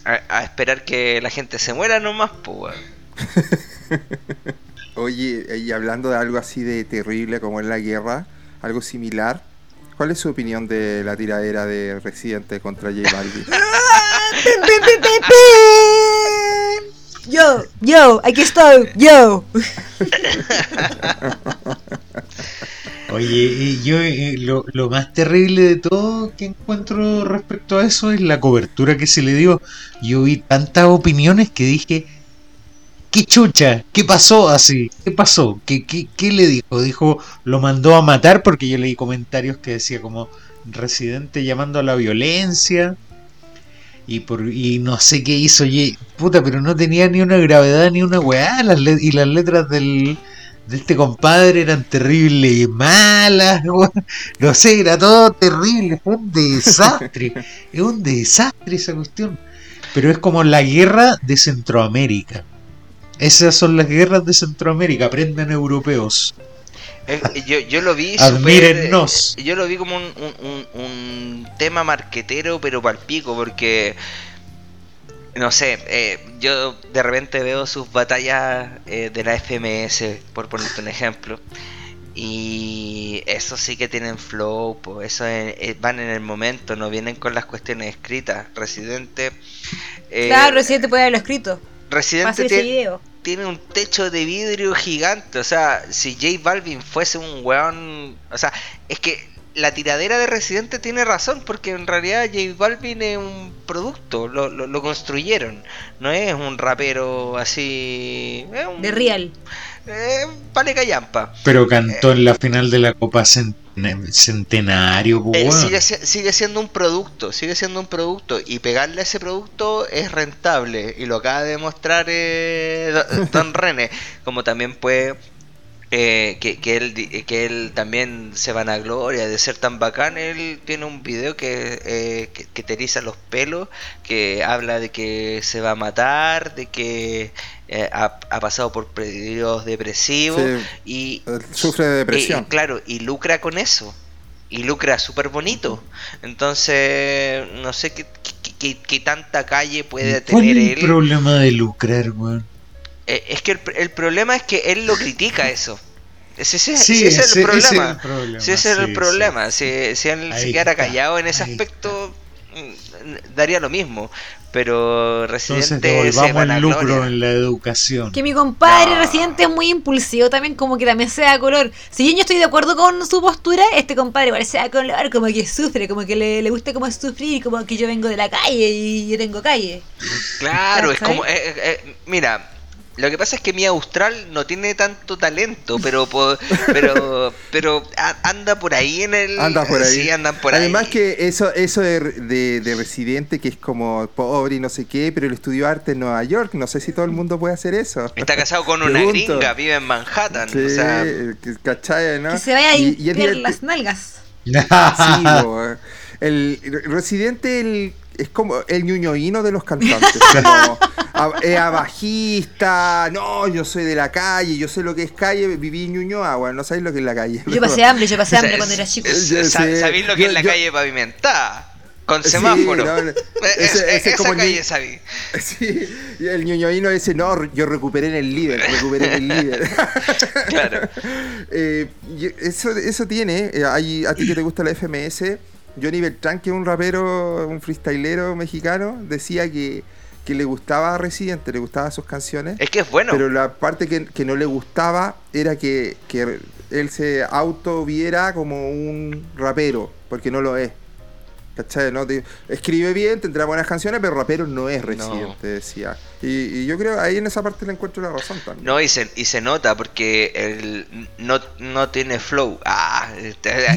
a, a esperar que la gente se muera nomás, pues. Oye, y hablando de algo así de terrible como es la guerra, algo similar, ¿cuál es su opinión de la tiradera de Residente contra J Balvin? Yo, yo, aquí estoy, yo. Oye, yo eh, lo, más terrible de todo que encuentro respecto a eso es la cobertura que se le dio. Yo vi tantas opiniones que dije, ¿qué chucha? ¿Qué pasó así? ¿Qué pasó? ¿Qué, qué, qué le dijo? Dijo, lo mandó a matar porque yo leí comentarios que decía como residente llamando a la violencia. Y, por, y no sé qué hizo, oye, puta, pero no tenía ni una gravedad ni una weá. Y las letras del, de este compadre eran terribles y malas, no sé, era todo terrible, fue un desastre, es un desastre esa cuestión. Pero es como la guerra de Centroamérica. Esas son las guerras de Centroamérica, aprendan europeos. Yo, yo lo vi Admírennos. Yo lo vi como un, un- un- un tema marquetero, pero palpico, porque. No sé, eh, yo de repente veo sus batallas eh, de la FMS, por ponerte un ejemplo. Y eso sí que tienen flow, pues eso es- es- van en el momento, no vienen con las cuestiones escritas. Residente. eh, Claro, Residente puede haberlo escrito. Residente tiene, tiene un techo de vidrio gigante. O sea, si J Balvin fuese un weón. O sea, es que la tiradera de Residente tiene razón, porque en realidad J Balvin es un producto, lo, lo, lo construyeron. No es un rapero así. Es un, De Real. Eh, vale callampa. Pero cantó en la final de la Copa Cent- Centenario, pues, Eh, sigue, si- sigue siendo un producto, sigue siendo un producto y pegarle a ese producto es rentable y lo acaba de demostrar eh, Do- Don René, como también puede eh, que, que él di- que él también se vanagloria de ser tan bacán, él tiene un video que, eh, que, que te eriza los pelos, que habla de que se va a matar, de que eh, ha, ha pasado por periodos depresivos Sí, y él sufre de depresión. y claro, y lucra con eso. Y lucra súper bonito. Entonces, no sé qué, qué- qué- qué tanta calle puede ¿Cuál tener es el él. problema de lucrar, weón? Eh, es que el, el problema es que él lo critica eso. Ese, ese- Sí, ese es ese- es problema. el problema, Sí, ese es sí, el problema. Si, si él se quedara está, callado en ese aspecto, mm, daría lo mismo. Pero Entonces Residente se devolvamos el vanagloria. lucro en la educación. Que mi compadre No. residente es muy impulsivo también, como que también se da color. Si bien yo estoy de acuerdo con su postura, este compadre igual se da color, como que sufre, como que le, le gusta como sufrir, como que yo vengo de la calle y yo tengo calle. Claro, es como. eh, eh, eh, mira, lo que pasa es que mi Austral no tiene tanto talento, pero pero pero anda por ahí en el anda por ahí. Sí, andan por Además que eso eso de, de, residente que es como pobre y no sé qué, pero él estudió arte en Nueva York, no sé si todo el mundo puede hacer eso. Está casado con una gringa, vive en Manhattan, sí, o sea, ¿cachai, no? Que se vaya a ir las nalgas. sí, el residente el es como el ñuñoíno de los cantantes. Como es abajista, no, yo soy de la calle, yo sé lo que es calle, viví en Ñuñoa, bueno, no sabéis lo que es la calle. Yo pasé hambre, yo pasé hambre cuando era chico. ¿Sabéis lo que es la calle pavimentada? Con semáforo. esa calle sabí. Sí, el ñoñoíno ese, no, yo recuperé en el líder, recuperé en el líder. claro. Eh, eso, eso tiene, eh, a ti que te gusta la FMS, Johnny Beltrán, que es un rapero, un freestylero mexicano, decía que, le gustaba a Residente, le gustaban sus canciones. Es que es bueno. Pero la parte que, no le gustaba era que, que él se auto viera como un rapero, porque no lo es. ¿Cachai? ¿No? escribe bien, tendrá buenas canciones, pero rapero no es residente, decía. Y, yo creo ahí en esa parte le encuentro la razón también. No, y se, y se nota porque él no, no tiene flow. Ah, este,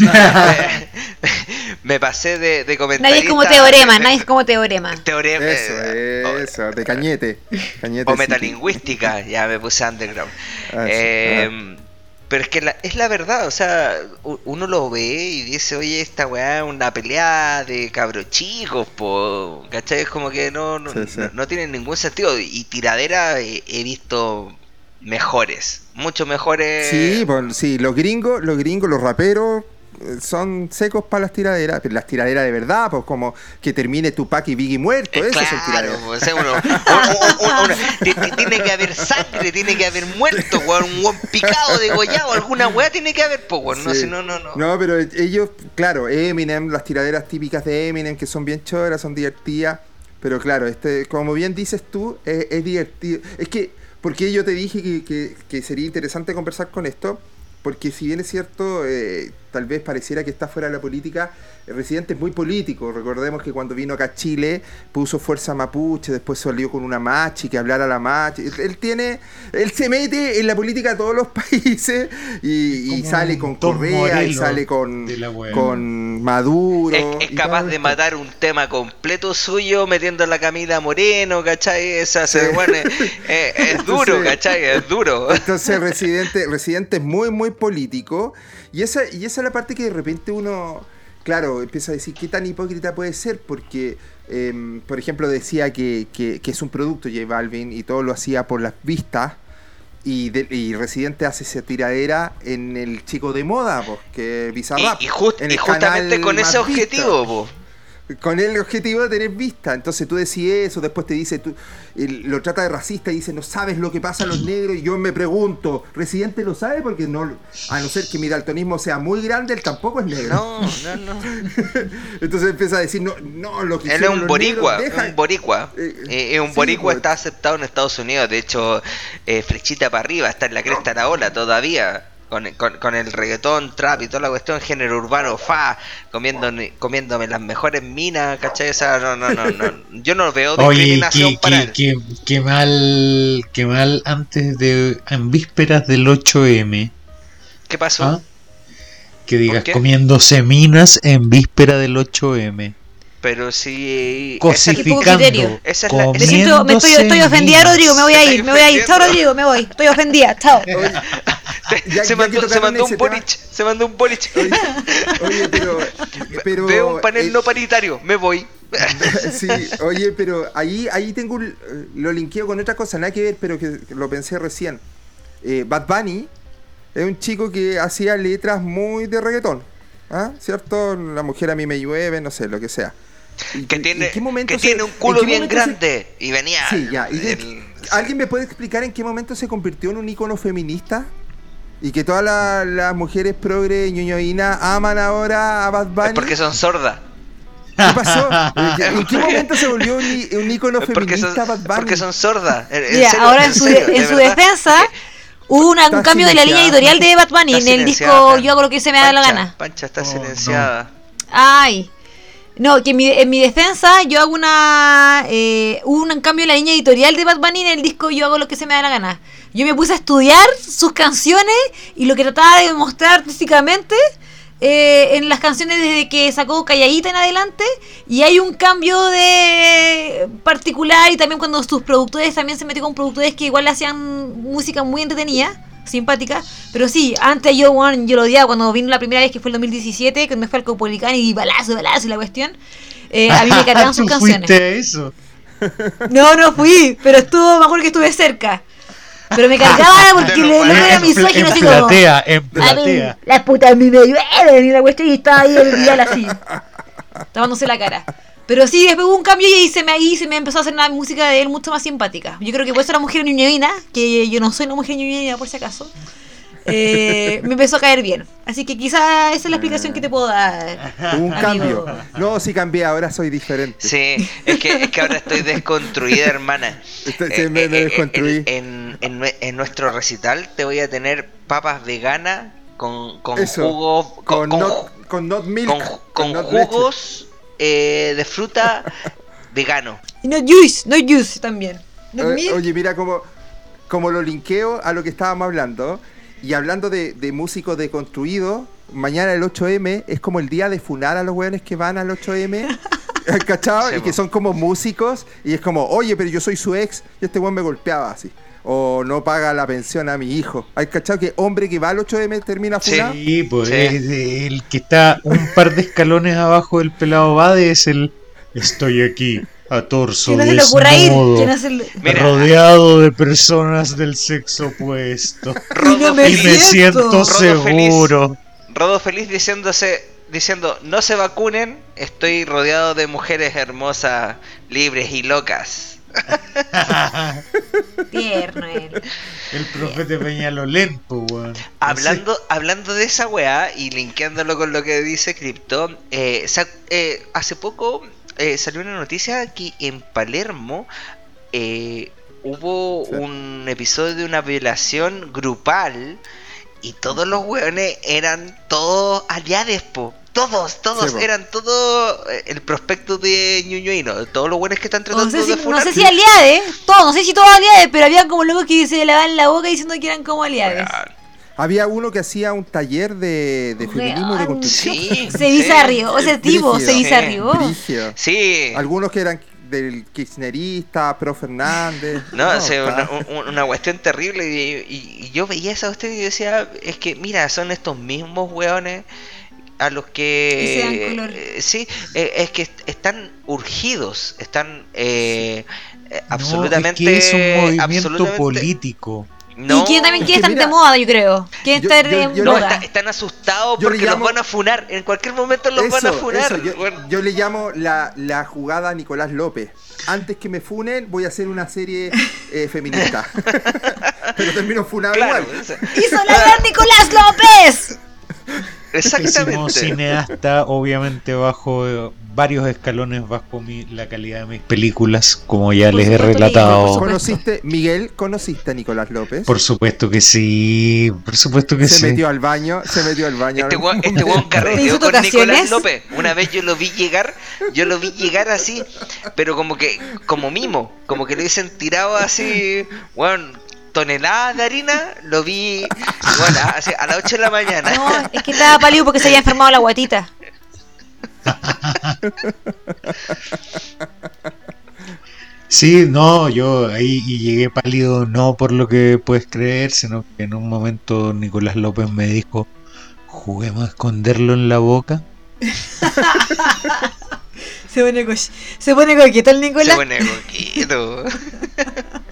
me, pasé de, de comentar. Nadie es como teorema, nadie es como teorema. Teorema. Eso, eh, eso, de cañete. cañete o metalingüística, ya me puse underground. Ah, eh, pero es que la, es la verdad, o sea, uno lo ve y dice, oye, esta weá es una pelea de cabros chicos, po, ¿cachai? Es como que no, no, tiene ningún sentido. Y tiradera he, visto mejores, mucho mejores. Sí, pues, sí, los gringos, los gringos, los raperos, son secos para las tiraderas, pero las tiraderas de verdad, pues como que termine Tupac y Biggie muerto, eso es tiraderas. Pues, tiene que haber sangre, tiene que haber muerto, un buen picado, degollado, alguna weá tiene que haber, pues, no, no, no, no. pero ellos, claro, Eminem, las tiraderas típicas de Eminem, que son bien choras, son divertidas, pero claro, este, como bien dices tú, es, divertido. Es que, porque yo te dije que, que sería interesante conversar con esto, porque si bien es cierto, eh, tal vez pareciera que está fuera de la política, el residente es muy político. Recordemos que cuando vino acá a Chile puso fuerza mapuche, después salió con una machi que hablara la machi. Él, tiene, él se mete en la política de todos los países y, sale con Correa y sale con, con Maduro. Es, capaz de matar un tema completo suyo metiendo la Camila Moreno, ¿cachai? Esa se, bueno, es, duro, ¿cachai? Es duro. Entonces residente, residente es muy, muy político. Y esa, y esa es la parte que de repente uno claro, empieza a decir qué tan hipócrita puede ser, porque, em, por ejemplo, decía que, que, es un producto J Balvin y todo lo hacía por las vistas. Y, Residente hace esa tiradera en el chico de moda, pues, que Bizarrap. Y, y, justamente con ese objetivo, pues con el objetivo de tener vista. Entonces tú decís eso, después te dice, tú, lo trata de racista y dice, no sabes lo que pasa a los negros. Y yo me pregunto, ¿Residente lo sabe? Porque no, a no ser que mi daltonismo sea muy grande, él tampoco es negro. No, no, no. Entonces empieza a decir, no, no, lo que Él es un boricua, un boricua. Eh, eh, un boricua pues. está aceptado en Estados Unidos. De hecho, eh, flechita para arriba, está en la cresta de la ola todavía con, con, el reggaetón, trap y toda la cuestión, género urbano, fa, comiendo, comiéndome las mejores minas, ¿cachai? Esa, no, no, no, no, yo no veo discriminación Oye, para qué, qué, mal, qué mal antes de, en vísperas del 8M. ¿Qué pasó? ¿Ah? Que digas comiéndose minas en víspera del 8M pero sí cosificando esa es la, me, siento, me estoy, estoy ofendida Rodrigo me voy a ir me voy a ir. Chao Rodrigo me voy. Estoy ofendida chao se, mandó, se mandó un bolich se mandó un bolich oye, pero, pero veo un panel no paritario me voy sí oye pero ahí ahí tengo lo linkeo con otra cosa nada que ver pero que lo pensé recién eh, Bad Bunny es un chico que hacía letras muy de reggaetón ¿Ah? ¿Cierto? La mujer a mí me llueve, no sé, lo que sea que tiene, que tiene un culo bien grande y venía. Sí, ya. ¿Alguien me puede explicar en qué momento se convirtió en un icono feminista? Y que todas las mujeres progre ñoñoína aman ahora a Bad Bunny. Es porque son sordas. ¿Qué pasó? ¿En qué momento se volvió un, icono feminista Bad Bunny? Porque son sordas. ahora en, su, en su defensa hubo un cambio de la línea editorial de Bad Bunny en el disco Yo hago lo que se me da la gana. Pancha está silenciada. Ay. No, que en mi, en mi defensa yo hago una. Eh, hubo un cambio en la línea editorial de Bad Bunny en el disco Yo hago lo que se me da la gana. Yo me puse a estudiar sus canciones y lo que trataba de mostrar artísticamente eh, en las canciones desde que sacó Calladita en adelante. Y hay un cambio de particular y también cuando sus productores también se metió con productores que igual hacían música muy entretenida simpática. Pero sí, antes yo, yo lo odiaba cuando vino la primera vez que fue el 2017, que me fue al Copolicán y balazo, balazo y la cuestión. Eh, a mí me cargaban sus canciones. eso? No, no fui, pero estuvo, mejor que estuve cerca. Pero me cargaba porque le, no era misógino así como. En platea. Las putas mí me llueven y la cuestión y estaba ahí el vial así. Tapándose la cara. Pero sí, después hubo un cambio y ahí se me, ahí se me empezó a hacer una música de él mucho más simpática. Yo creo que por eso la mujer ñuñevina, que yo no soy una mujer ñuñevina por si acaso, eh, me empezó a caer bien. Así que quizá esa es la explicación que te puedo dar. un cambio. No, sí cambié, ahora soy diferente. Sí, es que, es que ahora estoy desconstruida, hermana. Estoy, me, me eh, eh, desconstruí. En, en, en, nuestro recital te voy a tener papas veganas con, con jugos. Con, con, not, con not milk. Con, jugos eh, de fruta vegano. Y no juice, no juice también. oye, mira como, como lo linkeo a lo que estábamos hablando. Y hablando de, de músicos deconstruidos, mañana el 8M es como el día de funar a los weones que van al 8M. ¿Cachado? y que son como músicos. Y es como, oye, pero yo soy su ex y este weón me golpeaba así o no paga la pensión a mi hijo. ¿Hay cachado que hombre que va al 8M termina funado? Sí, pues el que está un par de escalones abajo del pelado Bade es el estoy aquí a torso desnudo, rodeado de personas del sexo opuesto y, me, siento seguro. Rodo feliz diciéndose diciendo no se vacunen, estoy rodeado de mujeres hermosas, libres y locas. Tierno él. El profeta Peñalolén, weón. Hablando, hablando de esa weá y linkeándolo con lo que dice Crypto, eh, eh, hace poco eh, salió una noticia que en Palermo hubo un episodio de una violación grupal y todos los weones eran todos aliades, po. Todos, todos, eran todo eh, el prospecto de Ñuñuino. Todos los buenos que están tratando no sé de si, No sé si aliades, todos, no sé si todos aliades, pero había como locos que se lavaban la boca diciendo que eran como aliades. Había uno que hacía un taller de, de feminismo y de construcción. Sí, se bizarrió, ese tipo se bizarrió. Sí. Algunos que eran del kirchnerista, pro Fernández. No, una, cuestión terrible. Y, yo veía esa cuestión y decía, es que mira, son estos mismos weones a los que, eh, sí eh, es que están urgidos están eh, absolutamente es, que es un movimiento político y quién también quiere estar de moda, yo creo. Quiere estar de moda. están asustados porque los van a funar. En cualquier momento los van a funar. Yo, le llamo la, la jugada Nicolás López. Antes que me funen, voy a hacer una serie feminista. Pero termino funado igual. ¡Hizo la gran Nicolás López! Exactamente. cineasta, obviamente bajo eh, varios escalones bajo mi, la calidad de mis películas, como ya les he relatado. ¿Conociste, Miguel, conociste a Nicolás López? Por supuesto que sí, por supuesto que se sí. Se metió al baño, se metió al baño. Este guan, este carreteó con Nicolás López. Una vez yo lo vi llegar, yo lo vi llegar así, pero como que, como mimo, como que lo dicen tirado así, bueno, toneladas de harina, lo vi bueno, a, las 8 de la mañana. No, es que estaba pálido porque se había enfermado la guatita. Sí, no, yo ahí llegué pálido no por lo que puedes creer, sino que en un momento Nicolás López me dijo, juguemos a esconderlo en la boca. se pone, se pone coqueto el Nicolás. Se pone coqueto.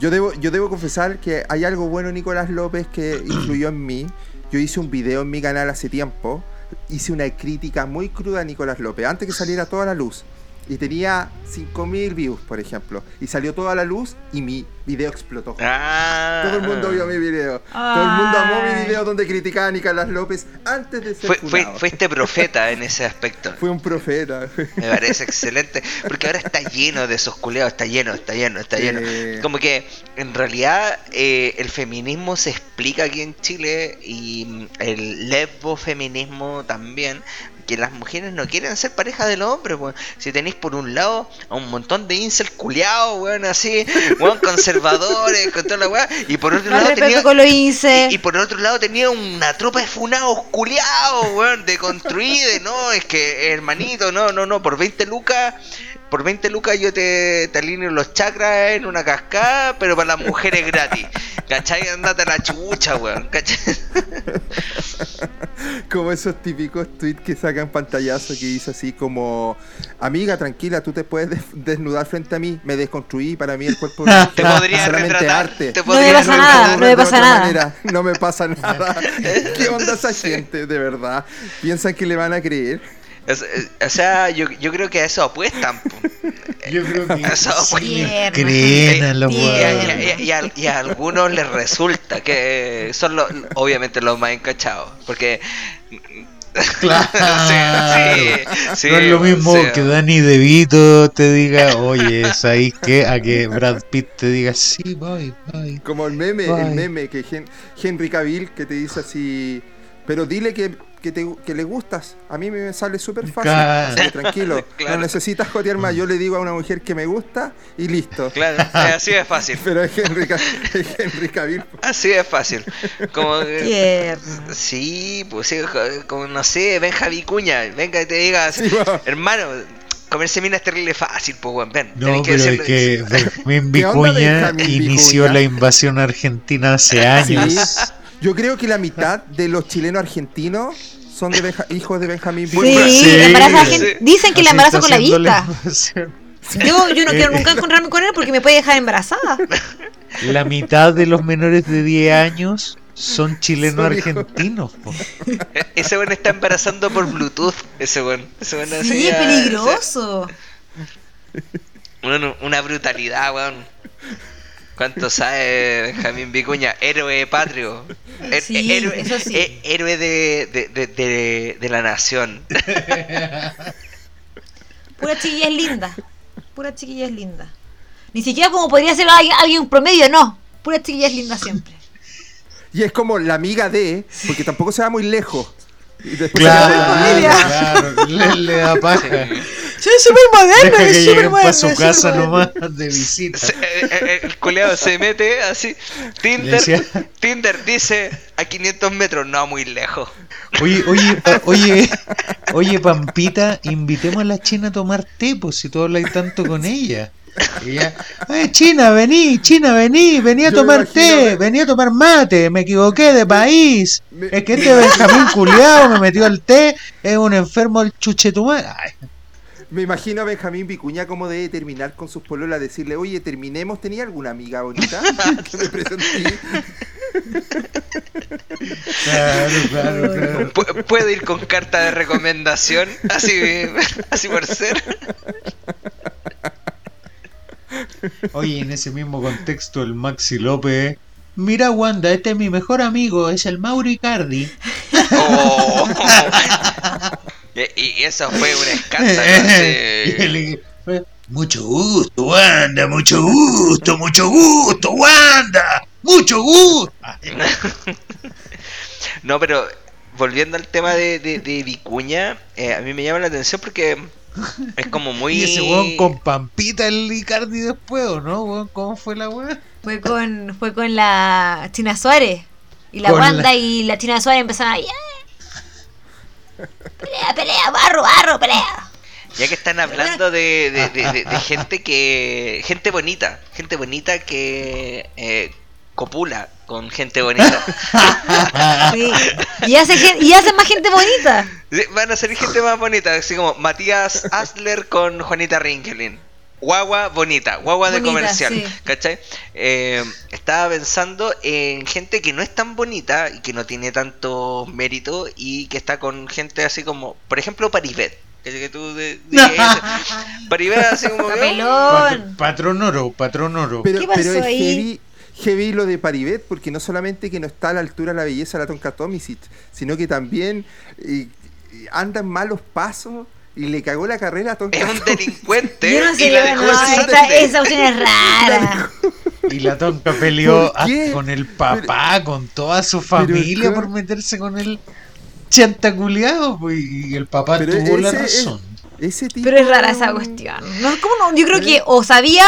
Yo debo, yo debo confesar que hay algo bueno Nicolás López que influyó en mí. Yo hice un video en mi canal hace tiempo. Hice una crítica muy cruda a Nicolás López antes que saliera toda la luz y tenía 5000 views, por ejemplo, y salió toda la luz y mi video explotó. Ah. Todo el mundo vio mi video. Todo el mundo amó mi video donde criticaba a Nicolás López antes de ser fue, Fuiste profeta en ese aspecto. Fue un profeta. Me parece excelente, porque ahora está lleno de esos culeados, está lleno, está lleno, está lleno. Como que en realidad eh, el feminismo se explica aquí en Chile y el lesbo feminismo también porque las mujeres no quieren ser pareja del hombre, weón. Si tenéis por un lado a un montón de incel culiados, weón, así, weón, conservadores, con toda la weá, y por otro lado tenía. Con los incel. Y, y, por otro lado tenía una tropa de funados culiados, weón, de construir, de no, es que hermanito, no, no, no, por 20 lucas por 20 lucas yo te, te alineo los chakras en una cascada, pero para las mujeres gratis. ¿Cachai? Andate a la chucha, weón. ¿Cachai? como esos típicos tweets que sacan pantallazo que dice así como amiga tranquila tú te puedes desnudar frente a mí me desconstruí para mí el cuerpo te podría retratar arte. no me pasa nada no me pasa nada no me pasa nada qué onda esa gente de verdad piensan que le van a creer o sea, yo, yo creo que a eso apuestan. Yo creo que a eso apuestan. Creen y, y, y, a, y, a, algunos les resulta que son los, obviamente los más encachados. Porque. Claro. sí, sí, no es lo mismo que Danny DeVito te diga, oye, es ahí que a que Brad Pitt te diga, sí, voy, voy. Como el meme, el meme que Henry Cavill que te dice así, pero dile que que, te, que le gustas. A mí me sale súper fácil. Claro. tranquilo. No necesitas jotear más. Yo le digo a una mujer que me gusta y listo. Claro, así es fácil. Pero es Henry, Henry Cavill. Así es fácil. Como, Sí, pues sí, como no sé, ven Javi Cuña. Venga y te diga, hermano, comerse mina es terrible fácil, pues, bueno, ven. No, pero es que Benjamín Vicuña inició la invasión argentina hace años. Yo creo que la mitad de los chilenos argentinos son de hijos de Benjamín Sí, sí. dicen que la embaraza con la vista. yo, yo no quiero nunca encontrarme con él porque me puede dejar embarazada. La mitad de los menores de 10 años son chilenos argentinos. Ese buen está embarazando por Bluetooth. Ese buen. Ese sí, es peligroso. Bueno, una brutalidad, weón. ¿Cuánto sabe Benjamín Vicuña? Héroe patrio. sí, héroe, eso sí. héroe de, de, de, de, la nación. Pura chiquilla es linda. Pura chiquilla es linda. Ni siquiera como podría ser alguien promedio, no. Pura chiquilla es linda siempre. Y es como la amiga de, porque tampoco se va muy lejos. Y después claro, claro, le, le da paja. Soy súper moderno, Deja que lleguen para su casa nomás de visita. Se, eh, eh, el culeado se mete así. Tinder, Tinder dice a 500 metros, no muy lejos. Oye, oye, oye, oye, Pampita, invitemos a la China a tomar té, pues si tú hablas tanto con ella. Ella, eh, China, vení, China, vení, vení a tomar té, vení a tomar mate, me equivoqué de país. es que este Benjamín culiado me metió al té, es un enfermo el chuchetumar. Ay. Me imagino a Benjamín Vicuña como debe terminar con sus pololas, decirle, oye, terminemos, ¿tenía alguna amiga bonita que me presenté? Claro, claro, claro. Puede ir con carta de recomendación, así, así por ser. Oye, en ese mismo contexto, el Maxi López. Mira, Wanda, este es mi mejor amigo, es el Mauri Cardi. Oh. Y, eso fue un escándalo. mucho gusto, Wanda, mucho gusto, mucho gusto, Wanda, mucho gusto. no, pero volviendo al tema de, de, Vicuña, eh, a mí me llama la atención porque es como muy. Y ese weón con Pampita el Icardi después, ¿o no, weón? ¿Cómo fue la weón? Fue con, fue con la China Suárez. Y la Wanda y la China Suárez empezaron a. Pelea, pelea, barro, barro, pelea. Ya que están hablando de, de, gente que. gente bonita. Gente bonita que eh, copula con gente bonita. Sí. Y, hace, y hacen más gente bonita. Van a ser gente más bonita, así como Matías Asler con Juanita Rinkelin guagua bonita, guagua de comercial, ¿cachai? Eh, estaba pensando en gente que no es tan bonita y que no tiene tanto mérito y que está con gente así como, por ejemplo, Paribet. Que tú de, Paribet así como... patrón oro, patrón oro. Pero, ¿Qué pasó es ahí? Heavy, lo de Paribet porque no solamente que no está a la altura de la belleza de la Tonka Tomisic, sino que también eh, anda en malos pasos y le cagó la carrera a Tonka Es un delincuente. Yo no sé, y la dejó no, esa, esa opción es rara. Y la Tonka peleó con el papá, con toda su familia por meterse con él. chanta culiado, pues, y el papá Pero tuvo la ese razón. Ese tipo Pero es rara esa cuestión. No, ¿cómo no? Yo creo que o sabía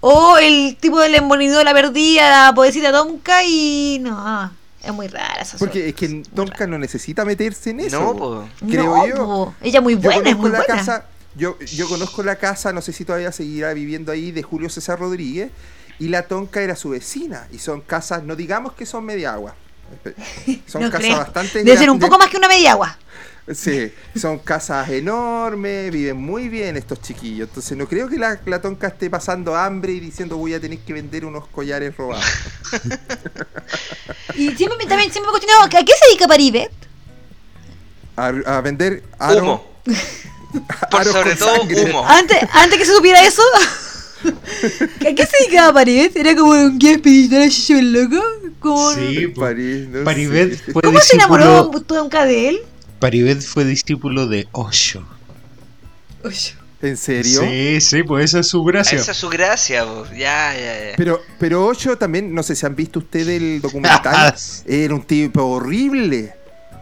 o el tipo del embonido la perdía, la pobrecita Tomka y no. Es muy rara esa Porque es que Tonka no necesita meterse en eso. No, po. creo No, yo. po. Ella muy Yo buena, es conozco muy la buena. casa, yo, yo conozco la casa, no sé si todavía seguirá viviendo ahí, de Julio César Rodríguez, y la Tonka era su vecina, y son casas, no digamos que son media agua, son No casas creo. bastante Debe ser un poco más que una media agua. Sí, son casas enormes, viven muy bien estos chiquillos, entonces no creo que la, la Tonka esté pasando hambre y diciendo voy a tener que vender unos collares robados. Y siempre me, también siempre me he cuestionado, ¿a qué se dedica Paribet? A, a vender aro- Humo. Por sobre todo sangre. humo. Antes, antes que se supiera eso, ¿a qué se dedicaba Paribet? ¿Era como un guía espiritual loco? Como... Sí. París, no Paribet sé. fue ¿Cómo se enamoró discípulo, Tomka de él? Paribet fue discípulo de Osho. ¿En serio? Sí, sí, pues esa es su gracia. Esa es su gracia, po. ya, ya, ya. Pero, pero Ocho también, no sé si han visto ustedes el documental, era un tipo horrible.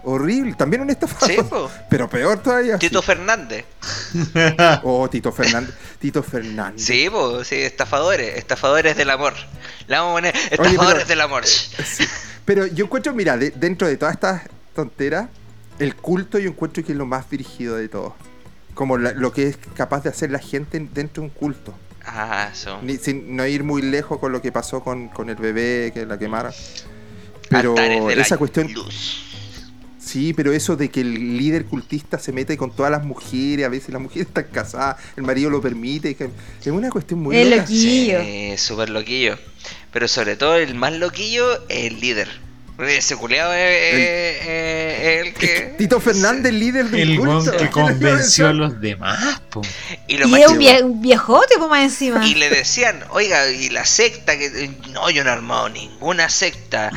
Horrible, también un estafador. Sí, po. pero peor todavía. Tito sí. Fernández. Oh, Tito Fernández. Tito Fernández. Sí, pues, sí, estafadores, estafadores del amor. Le vamos a poner estafadores pero- del amor. Sí. Pero yo encuentro, mira, de- dentro de todas estas tonteras, el culto yo encuentro que es lo más dirigido de todo. Como la- lo que es capaz de hacer la gente dentro de un culto. Ah, eso. Ni- sin no ir muy lejos con lo que pasó con, con el bebé que la quemaron. Pero esa cuestión, luz. sí, pero eso de que el líder cultista se mete con todas las mujeres, a veces las mujeres están casadas, el marido lo permite, es una cuestión muy Es loca. loquillo. Sí, súper loquillo. Pero sobre todo el más loquillo es el líder. Ese culiado es, el que. Tito Fernández, líder del El culto. que ¿Quién convenció a lo los demás, po. Y, lo Y es un, chivo- vie- un viejote, pues más encima. y le decían, oiga, y la secta, que no, yo no he armado ninguna secta.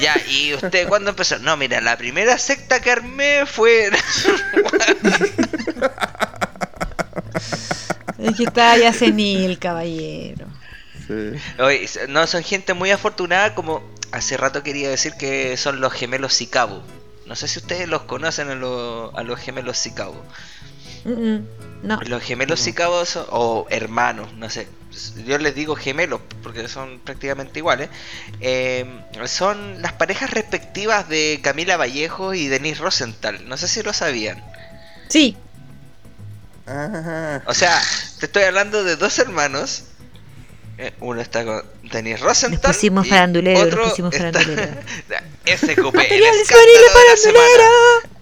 Ya, y usted, ¿cuándo empezó? No, mira, la primera secta que armé fue. Es que está ya senil, caballero. Sí. Oye, no, son gente muy afortunada, como hace rato quería decir que son los gemelos Sicabo. No sé si ustedes los conocen a, los- a los gemelos Sicabo. Mm, mm, No. Los gemelos Sicabo son- o hermanos, no sé. Yo les digo gemelos porque son prácticamente iguales. Eh, son las parejas respectivas de Camila Vallejo y Denise Rosenthal. No sé si lo sabían. Sí. Ajá. O sea, te estoy hablando de dos hermanos. Eh, Uno está con Denise Rosenthal. Nos pusimos farandulero, nos otro pusimos está- farandulero. El la para semana. farandulero.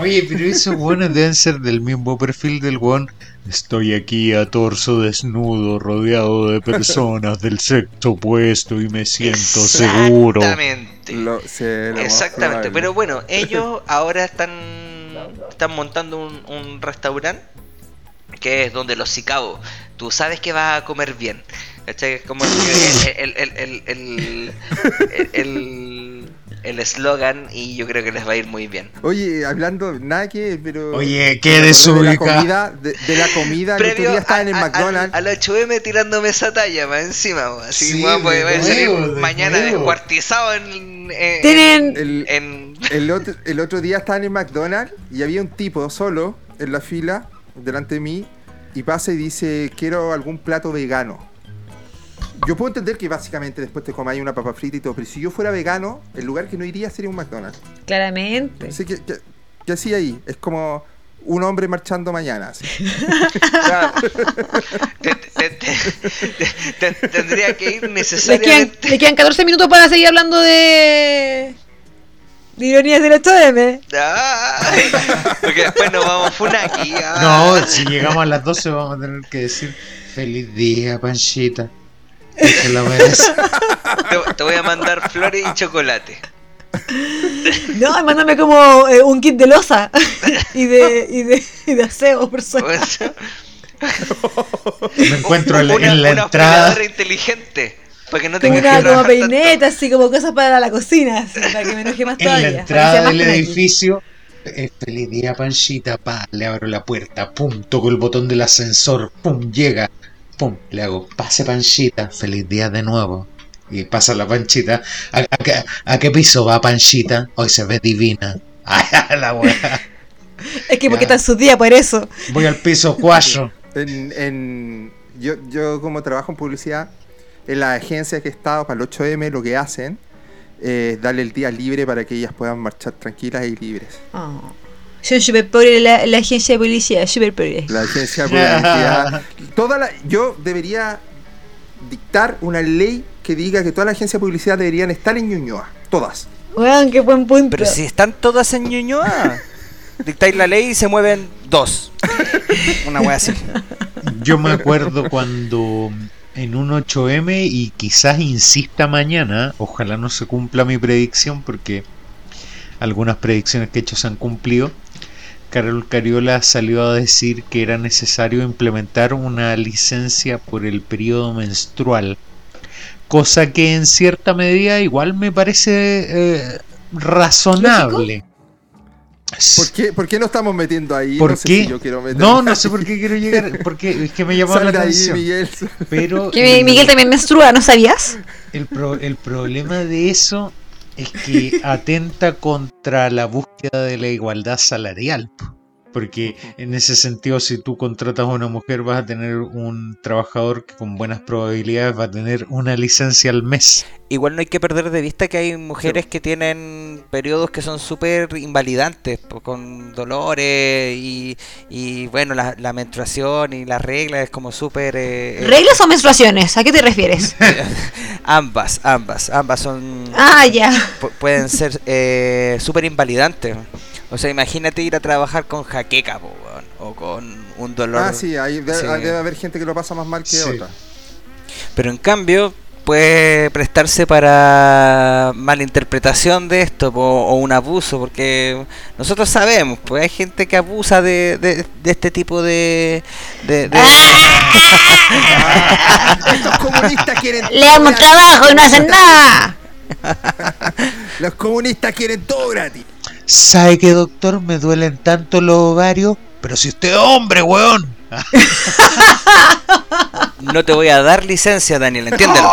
Oye, pero esos weones deben ser del mismo perfil del weón. Estoy aquí a torso desnudo, rodeado de personas del sexo opuesto y me siento seguro. Exactamente. Lo- sí, lo Exactamente, pero bueno, ellos ahora están están montando un, un restaurante que es donde los sicabos, tú sabes que vas a comer bien. ¿Cachai? Como el el el el el eslogan y yo creo que les va a ir muy bien. Oye, hablando, nada que, pero. Oye, qué de la comida, de, de la comida, el otro Previo día estaba en el a, a- McDonald's. a la 8M tirándome esa talla más encima, así Sí, de va a salir de mañana nuevo. descuartizado en, en- Tienen- El, en- el otro, el otro día estaba en el McDonald's y había un tipo solo en la fila delante de mí y pasa y dice, quiero algún plato vegano. Yo puedo entender que básicamente después te comáis una papa frita y todo, pero si yo fuera vegano, el lugar que no iría sería un McDonald's. Claramente. Así que, que, que así ahí, es como un hombre marchando mañana. tendría que ir Le quedan, necesariamente. le quedan 14 minutos para seguir hablando de. de ironías del 8M. Ay, porque después nos vamos Funaki. ay. No, si llegamos a las 12 vamos a tener que decir feliz día, Panchita. Lo. Te, te voy a mandar flores y chocolate. No, mándame como eh, un kit de losa y de, y de, y de aseo personal. Me encuentro en la- una, en la una entrada. inteligente. Para que no tengas Una que como peineta, así como cosas para la cocina, así, para que me enoje más En todavía. la entrada del edificio. eh, feliz día, Panchita. Pa, le abro la puerta. Pum, toco el botón del ascensor. Pum, llega. Pum, le hago pase, Panchita. Feliz día de nuevo. Y pasa la Panchita. ¿A, a qué, a qué piso va Panchita? Hoy se ve divina. la weá. Es que porque está en su día, por eso. Voy al piso 4. En, en- yo, yo como trabajo en publicidad, en la agencia que he estado para el 8M lo que hacen es darle el día libre para que ellas puedan marchar tranquilas y libres. Oh. Son súper pobres la, la agencia de policía, súper pobres. La agencia de publicidad. toda la, yo debería dictar una ley que diga que todas las agencias de publicidad deberían estar en Ñuñoa. Todas. Weón, qué buen punto. Pero si están todas en Ñuñoa, dictáis la ley y se mueven dos. Una wea así. Yo me acuerdo cuando en un 8M y quizás insista mañana, ojalá no se cumpla mi predicción porque algunas predicciones que he hecho se han cumplido. Carol Cariola salió a decir que era necesario implementar una licencia por el periodo menstrual, cosa que en cierta medida igual me parece eh, razonable. ¿Por qué, por qué no estamos metiendo ahí? ¿Por no sé qué? si yo quiero meter No, no sé por qué quiero llegar, porque es que me llamó la ahí, atención. Miguel. Pero Que mi- el- Miguel también menstrua, ¿no sabías? El, pro- el problema de eso es que atenta contra la búsqueda de la igualdad salarial. Porque en ese sentido, si tú contratas a una mujer, vas a tener un trabajador que con buenas probabilidades va a tener una licencia al mes. Igual no hay que perder de vista que hay mujeres que tienen periodos que son súper invalidantes, con dolores y, y, bueno, la, la menstruación y la regla es como súper... eh, eh, ¿Reglas o menstruaciones? ¿A qué te refieres? ambas, ambas, ambas son... ah, ya. pu- pueden ser eh, súper invalidantes. O sea, imagínate ir a trabajar con jaqueca, po, weón, o con un dolor. Ah, sí, hay, de- Sí. debe haber gente que lo pasa más mal que Sí. otra. Pero en cambio puede prestarse para malinterpretación de esto po, o un abuso, porque nosotros sabemos, pues hay gente que abusa de, de- de este tipo de... de- de- Estos comunistas quieren. Le damos trabajo y no hacen nada. Los comunistas quieren todo gratis. ¿Sabe qué, doctor? Me duelen tanto los ovarios. Pero si usted es hombre, weón. No te voy a dar licencia, Daniel, entiéndelo.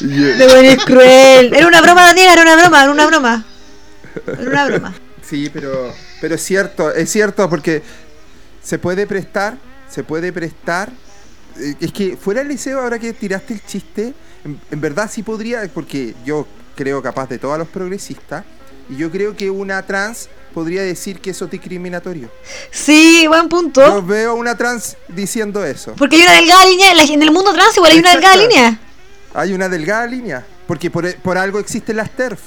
De bueno, es cruel. Era una broma, Daniel, era una broma, era una broma. Era una broma. Sí, pero, pero es cierto, es cierto porque se puede prestar, se puede prestar. eh, Es que fuera del liceo, ahora que tiraste el chiste, en, en verdad sí podría, porque yo creo capaz de todos los progresistas, y yo creo que una trans podría decir que eso es discriminatorio. Sí, buen Yo punto. veo a una trans diciendo eso. Porque hay una delgada línea, en el mundo trans igual hay una delgada línea. Hay una delgada línea, porque por, por algo existen las TERF,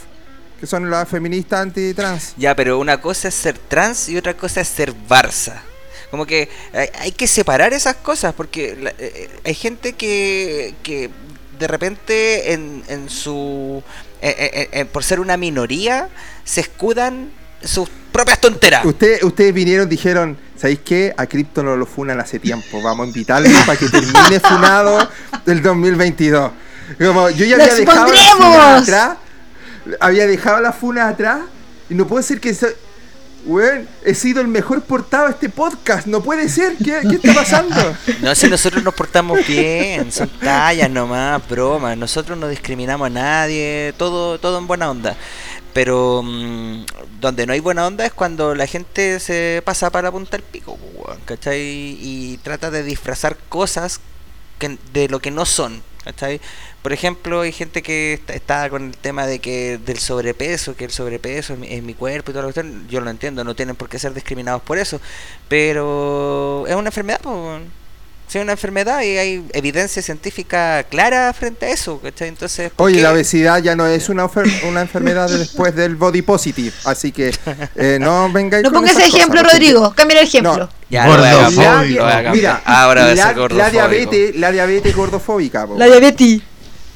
que son las feministas anti-trans. Ya, pero una cosa es ser trans y otra cosa es ser Barça. Como que hay, hay que separar esas cosas porque la- eh, hay gente que, que de repente en, en su... eh, eh, eh, por ser una minoría se escudan sus propias tonteras. Usted, ustedes vinieron, dijeron, ¿sabéis qué? A Crypto no lo funan hace tiempo, vamos a invitarlo para que termine funado del 2022. Como yo ya ¡Lo había dejado la expondremos! funa atrás, había dejado la funa atrás y no puede ser que... se- Weón, he sido el mejor portado de este podcast, no puede ser, ¿qué, está pasando? No, si nosotros nos portamos bien, son tallas nomás, bromas, nosotros no discriminamos a nadie, todo, todo en buena onda. Pero mm, donde no hay buena onda es cuando la gente se pasa para la punta del pico, weón, ¿cachai? Y trata de disfrazar cosas que, de lo que no son, Por ejemplo, hay gente que está, con el tema de que del sobrepeso, que el sobrepeso es mi, es mi cuerpo y todo lo que yo lo entiendo, no tienen por qué ser discriminados por eso, pero es una enfermedad, pues. Sí, es una enfermedad y hay evidencia científica clara frente a eso, ¿cachai? Entonces, ¿por Oye, qué? la obesidad ya no es una, una enfermedad después del body positive, así que eh, no vengáis No pongas ejemplo, cosas, Rodrigo. Cambia el ejemplo. No. Ya, Gordofóbico. La, mira, ahora la, la diabetes, la diabetes gordofóbica, po. La diabetes.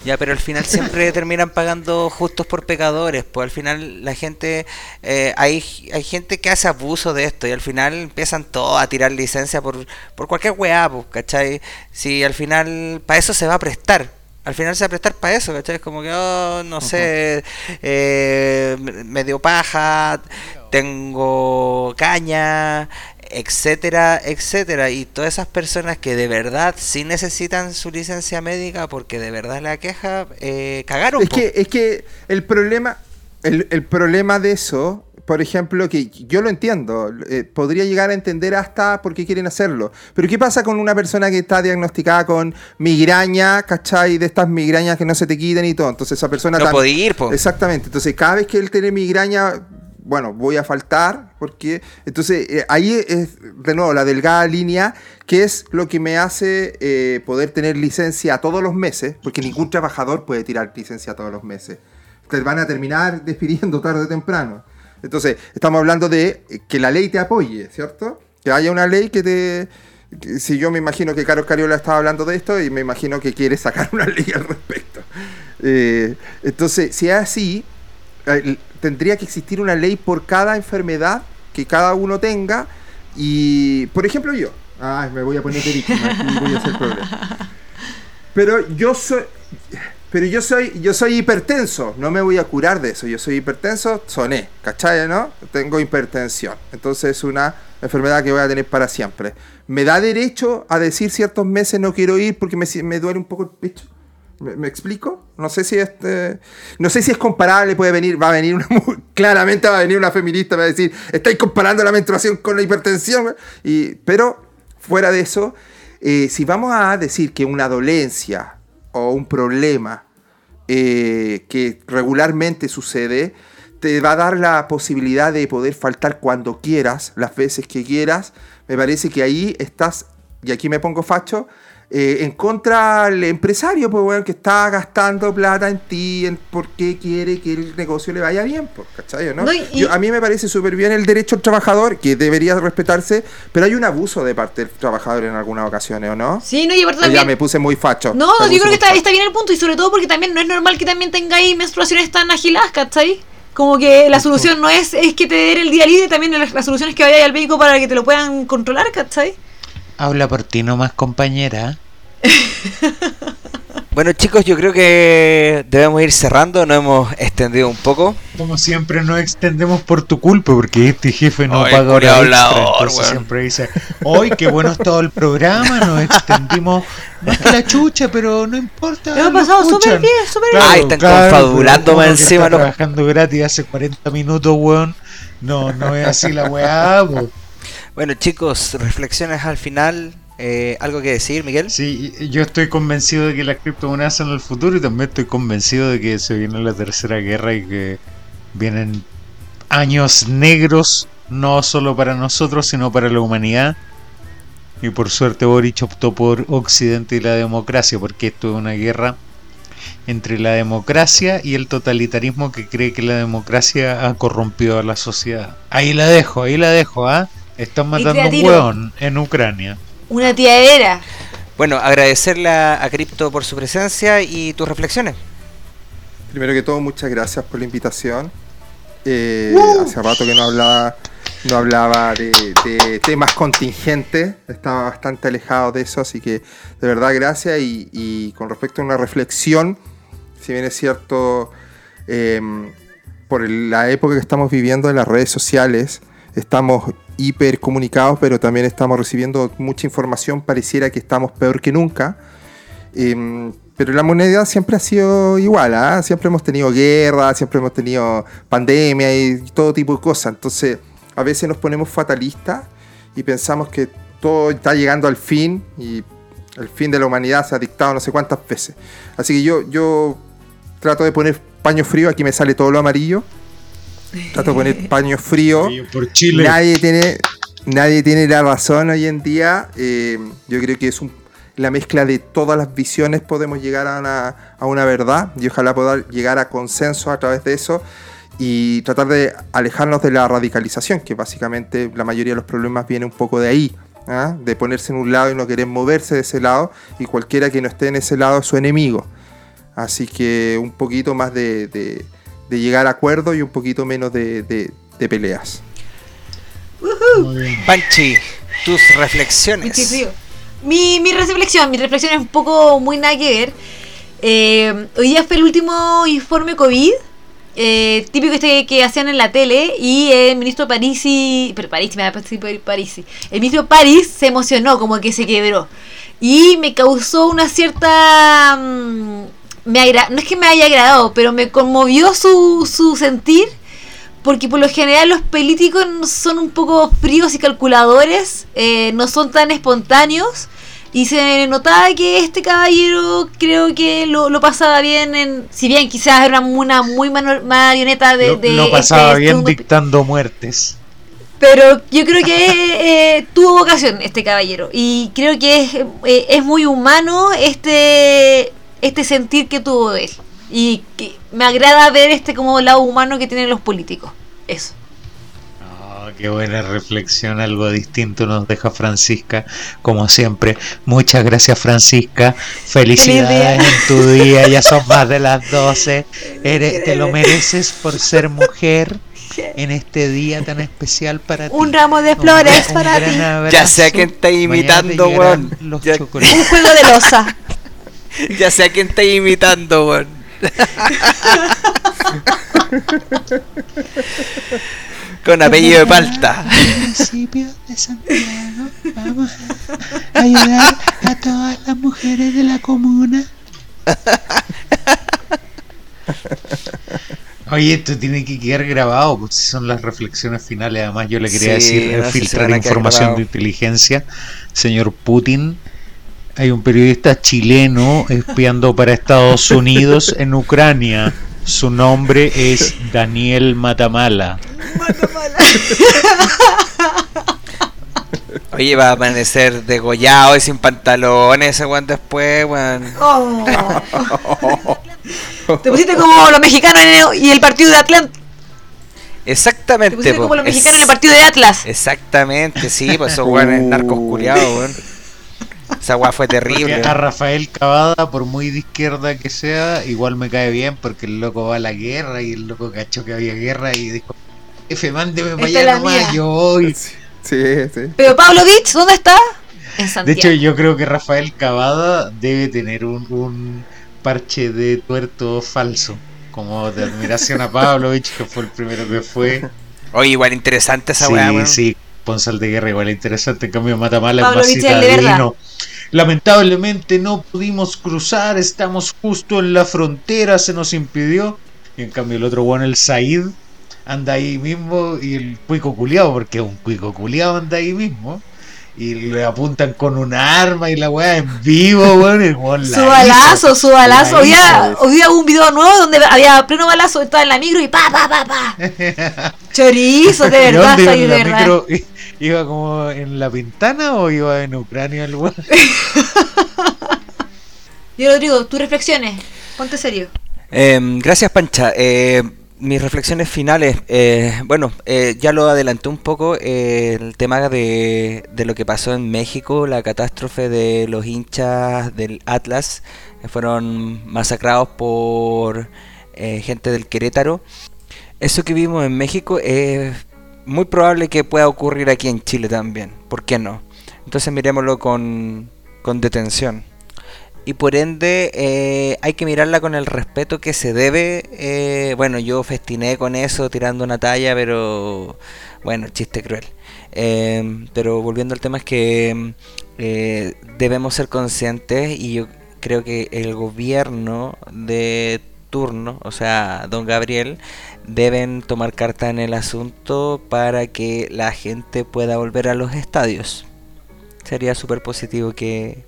Ya, pero al final siempre terminan pagando justos por pecadores, pues al final la gente, eh, hay, hay gente que hace abuso de esto y al final empiezan todos a tirar licencia por, por cualquier weá, pues, ¿cachai? Si al final para eso se va a prestar, al final se va a prestar para eso, ¿cachai? Es como que, oh, no sé, eh, me dio paja, tengo caña, etcétera, etcétera. Y todas esas personas que de verdad sí necesitan su licencia médica porque de verdad la queja, eh, cagaron. Es que, es que el problema, el, el problema de eso por ejemplo, que yo lo entiendo, eh, podría llegar a entender hasta por qué quieren hacerlo. Pero ¿qué pasa con una persona que está diagnosticada con migraña, ¿cachai? De estas migrañas que no se te quiten y todo. Entonces esa persona... No puede ir, po. Exactamente. Entonces cada vez que él tiene migraña, bueno, voy a faltar, porque... Entonces eh, ahí es, de nuevo, la delgada línea, que es lo que me hace eh, poder tener licencia todos los meses, porque ningún trabajador puede tirar licencia todos los meses. Te van a terminar despidiendo tarde o temprano. Entonces, estamos hablando de que la ley te apoye, ¿cierto? Que haya una ley que te... si yo me imagino que Carlos Cariola estaba hablando de esto y me imagino que quiere sacar una ley al respecto. Eh, entonces, si es así, eh, tendría que existir una ley por cada enfermedad que cada uno tenga y, por ejemplo, yo. Ay, me voy a poner de víctima voy a hacer problema. Pero yo soy... Pero yo soy, yo soy hipertenso, no me voy a curar de eso. Yo soy hipertenso, soné, ¿cachai? ¿No? Tengo hipertensión. Entonces es una enfermedad que voy a tener para siempre. ¿Me da derecho a decir ciertos meses no quiero ir porque me, me duele un poco el pecho? ¿Me, explico? No sé si este, no sé si es comparable, puede venir, va a venir una claramente va a venir una feminista va a decir, estáis comparando la menstruación con la hipertensión, y, pero fuera de eso, eh, si vamos a decir que una dolencia o un problema eh, que regularmente sucede, te va a dar la posibilidad de poder faltar cuando quieras, las veces que quieras. Me parece que ahí estás, y aquí me pongo facho, eh, en contra del empresario, pues bueno, que está gastando plata en ti, en por qué quiere que el negocio le vaya bien, pues, ¿cachai? ¿no? a mí me parece súper bien el derecho al trabajador, que debería respetarse, pero hay un abuso de parte del trabajador en algunas ocasiones, ¿o no? Sí, no, y aparte también... Ya me puse muy facho. No, yo creo que está, está, bien el punto, y sobre todo porque también no es normal que también tengáis menstruaciones tan agiladas, ¿cachai? Como que la solución no es, es que te den el día libre, también la, la solución es que vayas al médico para que te lo puedan controlar, ¿cachai? Habla por ti nomás, compañera. Bueno chicos, yo creo que debemos ir cerrando, nos hemos extendido un poco. Como siempre nos extendemos por tu culpa, porque este jefe no paga hora extra, entonces siempre dice, hoy qué bueno ha estado el programa, nos extendimos más que la chucha, pero no importa. Hemos pasado súper bien, súper bien. Ay, están confabulando más encima. Está trabajando gratis hace 40 minutos, weón. No, no es así la weá, Bueno chicos, reflexiones al final eh, ¿Algo que decir, Miguel? Sí, yo estoy convencido de que las criptomonedas son el futuro y también estoy convencido de que se viene la tercera guerra y que vienen años negros, no solo para nosotros, sino para la humanidad. Y por suerte Boric optó por Occidente y la democracia, porque esto es una guerra entre la democracia y el totalitarismo que cree que la democracia ha corrompido a la sociedad. Ahí la dejo, ahí la dejo, ¿ah? Están matando un hueón en Ucrania. Una tiadera. Bueno, agradecerle a, Crypto por su presencia y tus reflexiones. Primero que todo, muchas gracias por la invitación. Eh, hace rato que no hablaba, no hablaba de, temas contingentes, estaba bastante alejado de eso, así que de verdad gracias. Y, con respecto a una reflexión, si bien es cierto, em, por la época que estamos viviendo en las redes sociales, estamos hiper comunicados, pero también estamos recibiendo mucha información, pareciera que estamos peor que nunca. Em, pero la moneda siempre ha sido igual, ¿ah? siempre hemos tenido guerra, siempre hemos tenido pandemia y todo tipo de cosas. Entonces, a veces nos ponemos fatalistas y pensamos que todo está llegando al fin y el fin de la humanidad se ha dictado no sé cuántas veces. Así que yo, yo trato de poner paño frío, aquí me sale todo lo amarillo Trato de poner paño frío. Nadie tiene, nadie tiene la razón hoy en día. Eh, yo creo que es la mezcla de todas las visiones podemos llegar a una, a una verdad y ojalá poder llegar a consenso a través de eso y tratar de alejarnos de la radicalización, que básicamente la mayoría de los problemas viene un poco de ahí, ¿ah? de ponerse en un lado y no querer moverse de ese lado y cualquiera que no esté en ese lado es su enemigo. Así que un poquito más de de llegar a acuerdos y un poquito menos de, de, peleas. Panchi, tus reflexiones. Mi, mi reflexión, mi reflexión es un poco muy nada que ver. Eh, hoy día fue el último informe COVID eh, típico este que hacían en la tele y el ministro Parisi, pero Parisi, me da Parisi, el ministro París se emocionó, como que se quebró y me causó una cierta, mm, me no es que me haya agradado, pero me conmovió su, su sentir porque por lo general los políticos son un poco fríos y calculadores, eh, no son tan espontáneos y se notaba que este caballero creo que lo, pasaba bien, en, si bien quizás era una muy marioneta de... Lo, pasaba este bien dictando muertes. Pero yo creo que eh, tuvo vocación este caballero y creo que es, eh, es muy humano este, este sentir que tuvo él. Y que me agrada ver este como lado humano que tienen los políticos. Eso. Qué buena reflexión, algo distinto nos deja Francisca, como siempre. Muchas gracias Francisca, felicidades en tu día, ya son más de las 12, Eres, te lo mereces por ser mujer en este día tan especial para ti. Un ramo de flores para ti. Ya sé a quién está imitando, weón. Un juego de losa. ya sé a quién está imitando, weón. con apellido de palta. Municipio de Santiago, vamos a ayudar a todas las mujeres de la comuna. Oye, esto tiene que quedar grabado, porque son las reflexiones finales. Además, yo le quería decir, filtrar información de inteligencia. Señor Putin, hay un periodista chileno espiando para Estados Unidos en Ucrania. Su nombre es Daniel Matamala. Matamala. Oye, va a amanecer degollado y sin pantalones ese weón después, weón. Oh. Te pusiste como los mexicanos y el partido de Atlas. Exactamente. Te pusiste como los mexicanos en el partido de Atlas. Exactamente, sí, pues esos weones narcos culiados, weón. Esa weá fue terrible. a Rafael Cavada, por muy de izquierda que sea, igual me cae bien porque el loco va a la guerra y el loco cachó que había guerra y dijo, F, mándeme para allá nomás, yo voy. Sí, sí. Pero Pavlovich, ¿dónde está? En De hecho, yo creo que Rafael Cavada debe tener un, parche de tuerto falso, como de admiración a Pavlovich, que fue el primero que fue. Oye, igual interesante esa weá, Sí, sí, Ponsal de Guerra igual interesante, en cambio Matamala es más citadino. Lamentablemente no pudimos cruzar, estamos justo en la frontera, se nos impidió. Y en cambio el otro bueno, el Said, anda ahí mismo y el cuico culiado, porque un cuico culiado anda ahí mismo y le apuntan con un arma y la weá en vivo, weón. su balazo, su balazo. Hoy día hubo un video nuevo donde había pleno balazo, estaba en la micro y pa, pa, pa, pa. Chorizo, de verdad, de verdad. ¿Iba como en la ventana o iba en Ucrania el weón? Yo Rodrigo, tus reflexiones, ponte serio. Eh, gracias, Pancha. Eh, mis reflexiones finales, eh, bueno, eh, ya lo adelanté un poco, eh, el tema de, de, lo que pasó en México, la catástrofe de los hinchas del Atlas, que fueron masacrados por gente del Querétaro. Eso que vimos en México es muy probable que pueda ocurrir aquí en Chile también, ¿por qué no? Entonces miremoslo con, con detención y por ende eh, hay que mirarla con el respeto que se debe. Eh, bueno, yo festiné con eso tirando una talla, pero bueno, chiste cruel. Em, pero volviendo al tema es que eh, debemos ser conscientes y yo creo que el gobierno de turno, o sea, don Gabriel, deben tomar carta en el asunto para que la gente pueda volver a los estadios. Sería súper positivo que,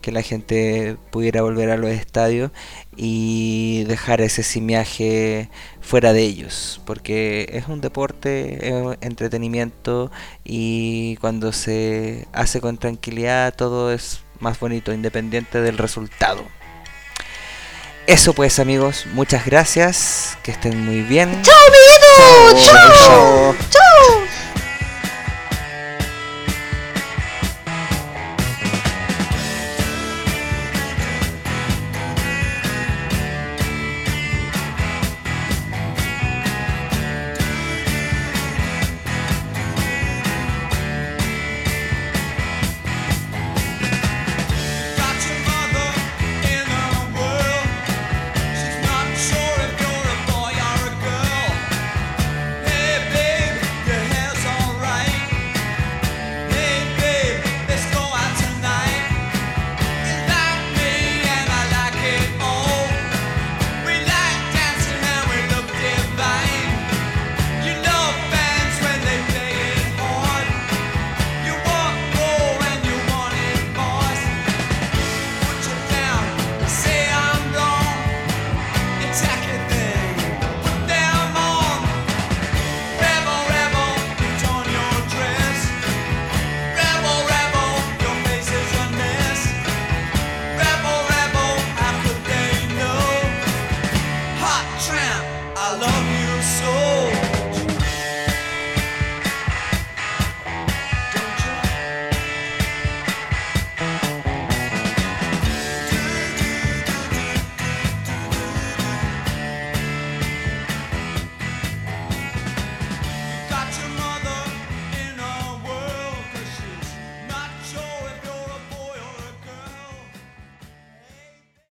que la gente pudiera volver a los estadios y dejar ese simiaje fuera de ellos, porque es un deporte, es entretenimiento y cuando se hace con tranquilidad todo es más bonito, independiente del resultado. Eso pues amigos, muchas gracias, que estén muy bien. ¡Chao amiguitos! ¡Chao! ¡Chao!